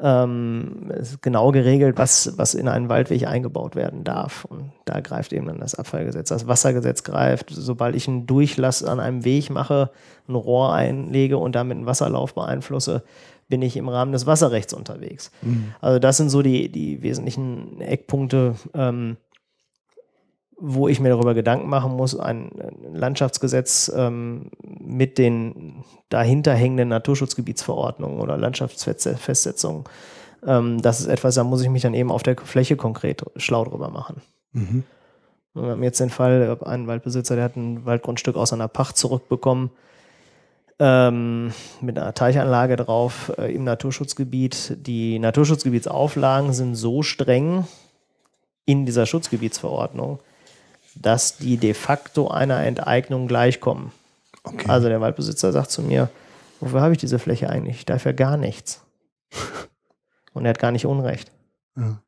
Ähm, ist genau geregelt, was, was in einen Waldweg eingebaut werden darf. Und da greift eben dann das Abfallgesetz. Das Wassergesetz greift, sobald ich einen Durchlass an einem Weg mache, ein Rohr einlege und damit einen Wasserlauf beeinflusse, bin ich im Rahmen des Wasserrechts unterwegs. Mhm. Also das sind so die, die wesentlichen Eckpunkte, ähm, wo ich mir darüber Gedanken machen muss, ein Landschaftsgesetz ähm, mit den dahinterhängenden Naturschutzgebietsverordnungen oder Landschaftsfestsetzungen. Ähm, das ist etwas, da muss ich mich dann eben auf der Fläche konkret schlau drüber machen. Mhm. Wir haben jetzt den Fall, ein Waldbesitzer, der hat ein Waldgrundstück aus einer Pacht zurückbekommen ähm, mit einer Teichanlage drauf äh, im Naturschutzgebiet. Die Naturschutzgebietsauflagen sind so streng in dieser Schutzgebietsverordnung, dass die de facto einer Enteignung gleichkommen. Okay. Also der Waldbesitzer sagt zu mir, wofür habe ich diese Fläche eigentlich? Ich darf ja gar nichts. (laughs) Und er hat gar nicht Unrecht. Ja.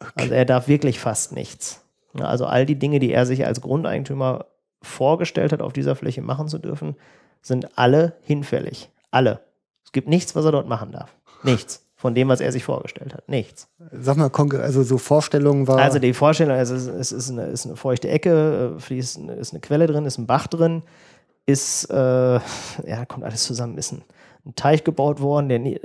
Okay. Also er darf wirklich fast nichts. Also all die Dinge, die er sich als Grundeigentümer vorgestellt hat, auf dieser Fläche machen zu dürfen, sind alle hinfällig. Alle. Es gibt nichts, was er dort machen darf. Nichts. Von dem, was er sich vorgestellt hat. Nichts.
Sag mal, also so Vorstellungen war.
Also die Vorstellung, also es ist eine, ist eine feuchte Ecke, äh, fließt, ist eine Quelle drin, ist ein Bach drin, ist, äh, ja, kommt alles zusammen, ist ein, ein Teich gebaut worden, der nie,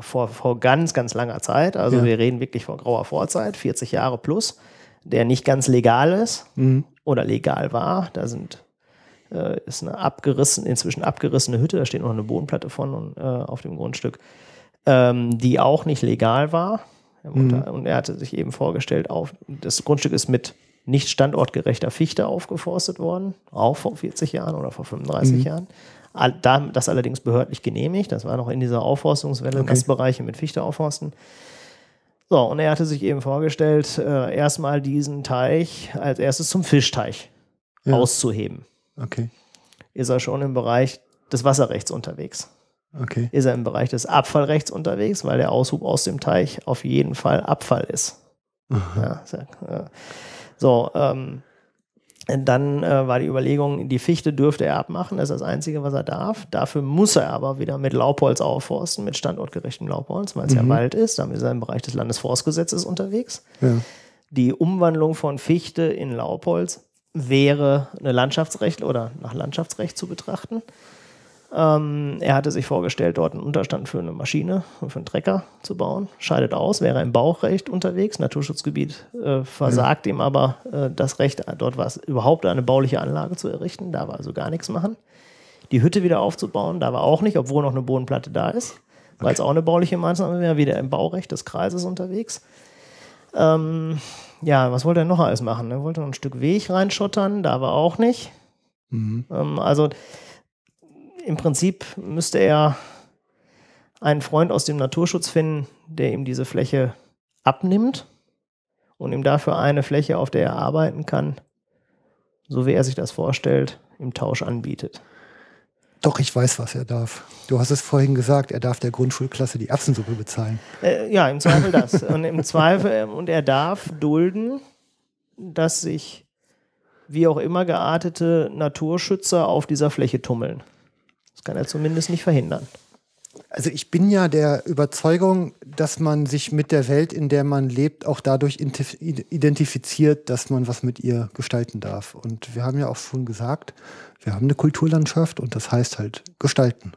vor, vor ganz, ganz langer Zeit, also ja. wir reden wirklich vor grauer Vorzeit, 40 Jahre plus, der nicht ganz legal ist mhm. oder legal war. Da sind äh, ist eine abgerissen, inzwischen abgerissene Hütte, da steht noch eine Bodenplatte von und, äh, auf dem Grundstück, ähm, die auch nicht legal war. Mhm. Und er hatte sich eben vorgestellt, auf, das Grundstück ist mit nicht standortgerechter Fichte aufgeforstet worden, auch vor 40 Jahren oder vor 35 mhm. Jahren. Das allerdings behördlich genehmigt. Das war noch in dieser Aufforstungswelle, okay. Nassbereiche mit Fichte aufforsten. So, und er hatte sich eben vorgestellt, äh, erstmal diesen Teich als erstes zum Fischteich ja. auszuheben.
Okay.
Ist er schon im Bereich des Wasserrechts unterwegs.
Okay.
Ist er im Bereich des Abfallrechts unterwegs, weil der Aushub aus dem Teich auf jeden Fall Abfall ist. Ja, so, ähm, dann äh, war die Überlegung, die Fichte dürfte er abmachen, das ist das Einzige, was er darf. Dafür muss er aber wieder mit Laubholz aufforsten, mit standortgerechtem Laubholz, weil es mhm. ja Wald ist. Dann ist er im Bereich des Landesforstgesetzes unterwegs. Ja. Die Umwandlung von Fichte in Laubholz wäre eine Landschaftsrecht oder nach Landschaftsrecht zu betrachten. Ähm, er hatte sich vorgestellt, dort einen Unterstand für eine Maschine, für einen Trecker zu bauen. Scheidet aus, wäre im Baurecht unterwegs. Naturschutzgebiet äh, versagt ja. ihm aber äh, das Recht, dort war es überhaupt eine bauliche Anlage zu errichten. Da war also gar nichts machen. Die Hütte wieder aufzubauen, da war auch nicht, obwohl noch eine Bodenplatte da ist, weil es auch eine bauliche Maßnahme wäre, wieder im Baurecht des Kreises unterwegs. Ähm, ja, was wollte er noch alles machen? Er wollte noch ein Stück Weg reinschottern, da war auch nicht. Mhm. Ähm, also im Prinzip müsste er einen Freund aus dem Naturschutz finden, der ihm diese Fläche abnimmt und ihm dafür eine Fläche, auf der er arbeiten kann, so wie er sich das vorstellt, im Tausch anbietet.
Doch, ich weiß, was er darf. Du hast es vorhin gesagt, er darf der Grundschulklasse die Erbsensuppe bezahlen.
Äh, ja, im Zweifel das. und im Zweifel, äh, und er darf dulden, dass sich wie auch immer geartete Naturschützer auf dieser Fläche tummeln. Das kann er zumindest nicht verhindern.
Also ich bin ja der Überzeugung, dass man sich mit der Welt, in der man lebt, auch dadurch identifiziert, dass man was mit ihr gestalten darf. Und wir haben ja auch schon gesagt, wir haben eine Kulturlandschaft und das heißt halt gestalten.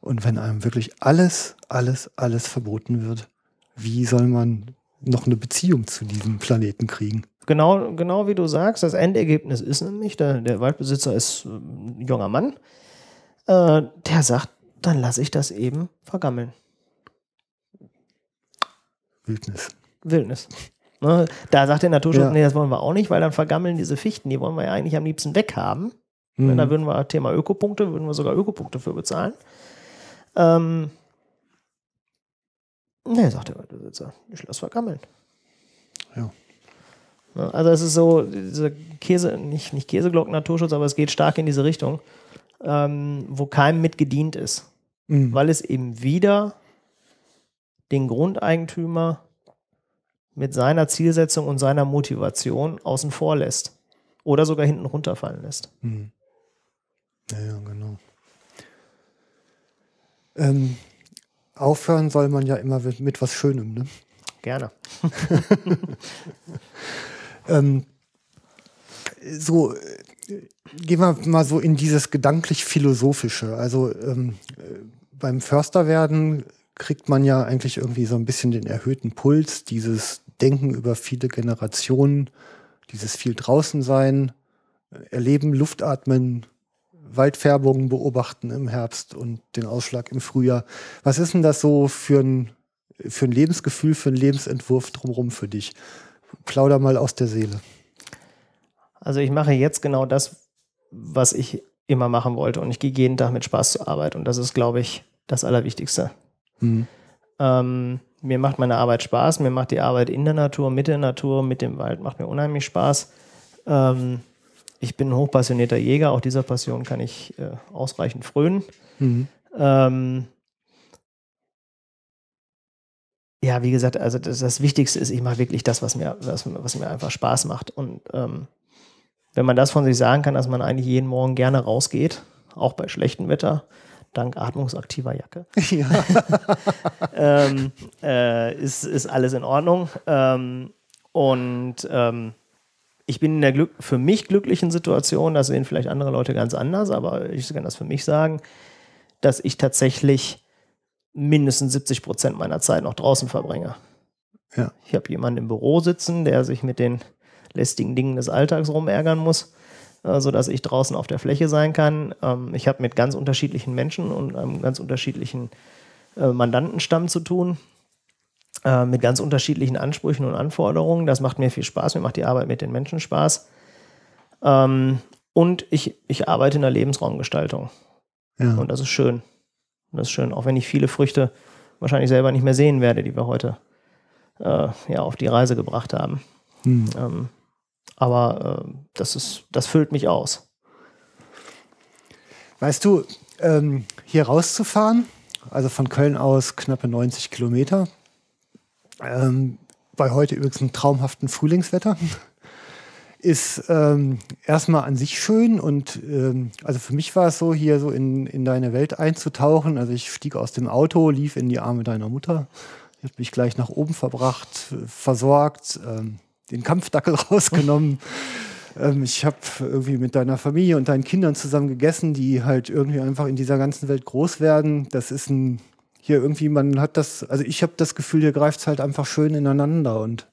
Und wenn einem wirklich alles, alles, alles verboten wird, wie soll man noch eine Beziehung zu diesem Planeten kriegen?
Genau, genau wie du sagst, das Endergebnis ist nämlich, der, der Waldbesitzer ist ein junger Mann, äh, der sagt, dann lasse ich das eben vergammeln.
Wildnis.
Wildnis. Ne? Da sagt der Naturschutz,
Ja.
nee, das wollen wir auch nicht, weil dann vergammeln diese Fichten, die wollen wir ja eigentlich am liebsten weghaben.
Mhm.
Da würden wir Thema Ökopunkte, würden wir sogar Ökopunkte für bezahlen. Ähm, nee, sagt der Waldbesitzer, ich lasse vergammeln.
Ja.
Ne, Also es ist so, diese Käse, nicht, nicht Käseglocken Naturschutz, aber es geht stark in diese Richtung, ähm, wo keinem mit gedient ist.
Mhm.
Weil es eben wieder den Grundeigentümer mit seiner Zielsetzung und seiner Motivation außen vor lässt. Oder sogar hinten runterfallen lässt.
Mhm. Ja, ja, genau. Ähm, aufhören soll man ja immer mit, mit was Schönem, ne?
Gerne. (laughs) (laughs)
Ähm, so, gehen wir mal so in dieses gedanklich-philosophische. Also ähm, äh, beim Försterwerden kriegt man ja eigentlich irgendwie so ein bisschen den erhöhten Puls, dieses Denken über viele Generationen, dieses viel draußen sein, äh, erleben, Luft atmen, Waldfärbungen beobachten im Herbst und den Ausschlag im Frühjahr. Was ist denn das so für ein, für ein Lebensgefühl, für einen Lebensentwurf drumherum für dich? Plauder mal aus der Seele.
Also ich mache jetzt genau das, was ich immer machen wollte. Und ich gehe jeden Tag mit Spaß zur Arbeit. Und das ist, glaube ich, das Allerwichtigste.
Hm.
Ähm, mir macht meine Arbeit Spaß. Mir macht die Arbeit in der Natur, mit der Natur, mit dem Wald, macht mir unheimlich Spaß. Ähm, ich bin ein hochpassionierter Jäger. Auch dieser Passion kann ich äh, ausreichend frönen.
Mhm.
Ähm, ja, wie gesagt, also das, das Wichtigste ist, ich mache wirklich das, was mir, was, was mir einfach Spaß macht. Und ähm, wenn man das von sich sagen kann, dass man eigentlich jeden Morgen gerne rausgeht, auch bei schlechtem Wetter, dank atmungsaktiver Jacke, (laughs)
Ja. (laughs)
ähm, äh, ist, ist alles in Ordnung. Ähm, und ähm, ich bin in der Glück für mich glücklichen Situation, das sehen vielleicht andere Leute ganz anders, aber ich kann das für mich sagen, dass ich tatsächlich mindestens 70 Prozent meiner Zeit noch draußen verbringe.
Ja.
Ich habe jemanden im Büro sitzen, der sich mit den lästigen Dingen des Alltags rumärgern muss, äh, sodass ich draußen auf der Fläche sein kann. Ähm, ich habe mit ganz unterschiedlichen Menschen und einem ganz unterschiedlichen äh, Mandantenstamm zu tun, äh, mit ganz unterschiedlichen Ansprüchen und Anforderungen. Das macht mir viel Spaß, mir macht die Arbeit mit den Menschen Spaß. Ähm, und ich, ich arbeite in der Lebensraumgestaltung.
ja.
Und das ist schön. Und das ist schön, auch wenn ich viele Früchte wahrscheinlich selber nicht mehr sehen werde, die wir heute äh, ja, auf die Reise gebracht haben.
Hm.
Ähm, aber äh, das, ist, das füllt mich aus.
Weißt du, ähm, hier rauszufahren, also von Köln aus knappe 90 Kilometer, ähm, bei heute übrigens einem traumhaften Frühlingswetter, (laughs) ist ähm, erstmal an sich schön und ähm, also für mich war es so, hier so in, in deine Welt einzutauchen. Also ich stieg aus dem Auto, lief in die Arme deiner Mutter, hat mich gleich nach oben verbracht, versorgt, ähm, den Kampfdackel (laughs) rausgenommen. Ähm, ich habe irgendwie mit deiner Familie und deinen Kindern zusammen gegessen, die halt irgendwie einfach in dieser ganzen Welt groß werden. Das ist ein, hier irgendwie, man hat das, also ich habe das Gefühl, hier greift es halt einfach schön ineinander und,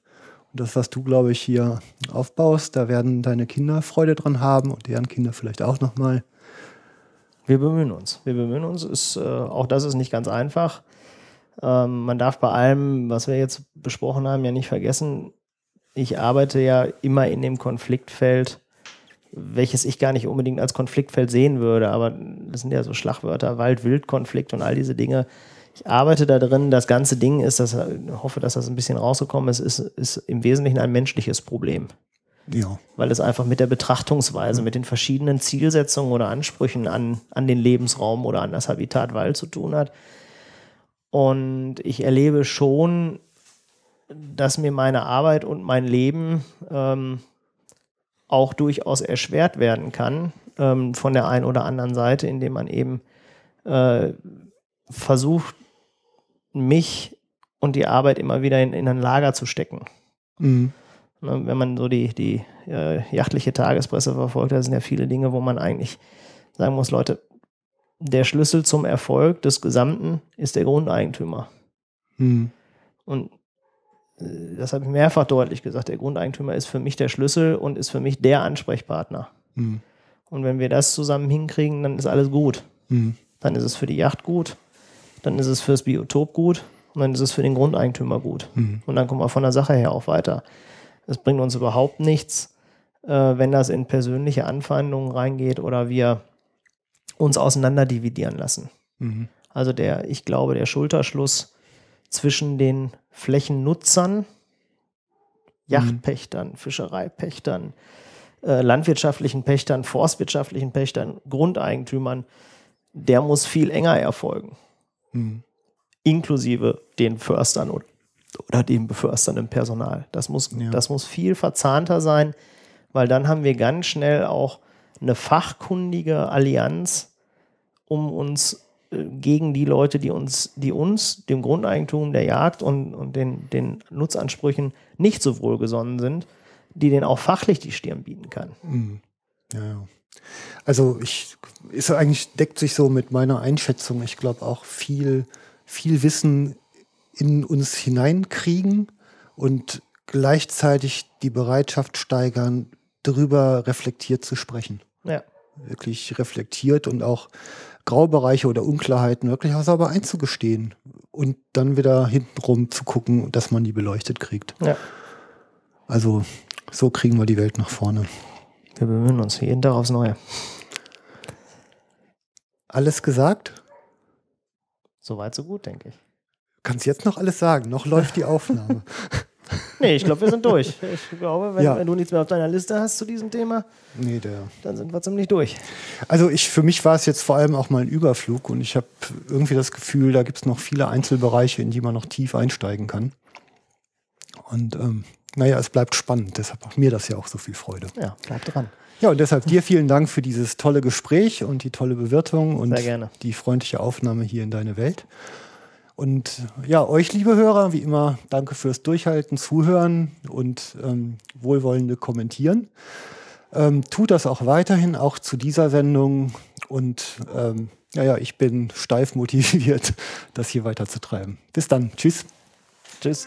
das, was du, glaube ich, hier aufbaust, da werden deine Kinder Freude dran haben und deren Kinder vielleicht auch nochmal.
Wir bemühen uns. Wir bemühen uns. Ist, äh, auch das ist nicht ganz einfach. Ähm, man darf bei allem, was wir jetzt besprochen haben, ja nicht vergessen, ich arbeite ja immer in dem Konfliktfeld, welches ich gar nicht unbedingt als Konfliktfeld sehen würde, aber das sind ja so Schlagwörter, Wald-Wild-Konflikt und all diese Dinge. Ich arbeite da drin. Das ganze Ding ist, das, ich hoffe, dass das ein bisschen rausgekommen ist, ist, ist im Wesentlichen ein menschliches Problem
Ja.
weil es einfach mit der Betrachtungsweise, mit den verschiedenen Zielsetzungen oder Ansprüchen an, an den Lebensraum oder an das Habitat Wald zu tun hat. Und ich erlebe schon, dass mir meine Arbeit und mein Leben ähm, auch durchaus erschwert werden kann ähm, von der einen oder anderen Seite, indem man eben äh, versucht, mich und die Arbeit immer wieder in, in ein Lager zu stecken.
Mhm.
Ne, Wenn man so die, die äh, jachtliche Tagespresse verfolgt, da sind ja viele Dinge, wo man eigentlich sagen muss, Leute, der Schlüssel zum Erfolg des Gesamten ist der Grundeigentümer.
Mhm.
Und das habe ich mehrfach deutlich gesagt. Der Grundeigentümer ist für mich der Schlüssel und ist für mich der Ansprechpartner.
Mhm.
Und wenn wir das zusammen hinkriegen, dann ist alles gut.
Mhm.
Dann ist es für die Yacht gut, dann ist es fürs Biotop gut Und dann ist es für den Grundeigentümer gut. Mhm. Und dann kommen wir von der Sache her auch weiter. Es bringt uns überhaupt nichts, äh, wenn das in persönliche Anfeindungen reingeht oder wir uns auseinander dividieren lassen. Mhm. Also der, ich glaube, der Schulterschluss zwischen den Flächennutzern, Yachtpächtern, Fischereipächtern, äh, landwirtschaftlichen Pächtern, forstwirtschaftlichen Pächtern, Grundeigentümern, der muss viel enger erfolgen. Mhm. Inklusive den Förstern oder, oder dem beförsternden Personal. Das muss, ja. das muss viel verzahnter sein, weil dann haben wir ganz schnell auch eine fachkundige Allianz, um uns gegen die Leute, die uns, die uns, dem Grundeigentum der Jagd und, und den, den Nutzansprüchen nicht so wohlgesonnen sind, die den auch fachlich die Stirn bieten kann. Mhm.
Ja, ja. Also ich ist eigentlich deckt sich so mit meiner Einschätzung. Ich glaube auch viel, viel Wissen in uns hineinkriegen und gleichzeitig die Bereitschaft steigern, darüber reflektiert zu sprechen. Ja. Wirklich reflektiert und auch Graubereiche oder Unklarheiten wirklich auch sauber einzugestehen und dann wieder hintenrum zu gucken, dass man die beleuchtet kriegt. Ja. Also so kriegen wir die Welt nach vorne.
Wir bemühen uns jeden Tag aufs Neue.
Alles gesagt?
Soweit, so gut, denke ich.
Kannst jetzt noch alles sagen, noch läuft die (laughs) Aufnahme.
Nee, ich glaube, wir sind durch. (laughs) Ich glaube, wenn, ja. wenn, du nichts mehr auf deiner Liste hast zu diesem Thema, nee, dann sind wir ziemlich durch.
Also ich, für mich war es jetzt vor allem auch mal ein Überflug und ich habe irgendwie das Gefühl, da gibt es noch viele Einzelbereiche, in die man noch tief einsteigen kann. Und ähm, naja, es bleibt spannend. Deshalb macht mir das ja auch so viel Freude.
Ja, bleibt dran.
Ja, und deshalb dir vielen Dank für dieses tolle Gespräch und die tolle Bewirtung und die freundliche Aufnahme hier in deine Welt. Und ja, euch, liebe Hörer, wie immer, danke fürs Durchhalten, Zuhören und ähm, wohlwollende Kommentieren. Ähm, tut das auch weiterhin, auch zu dieser Sendung. Und ähm, ja, ja, ich bin steif motiviert, (laughs) das hier weiterzutreiben. Bis dann. Tschüss.
Tschüss.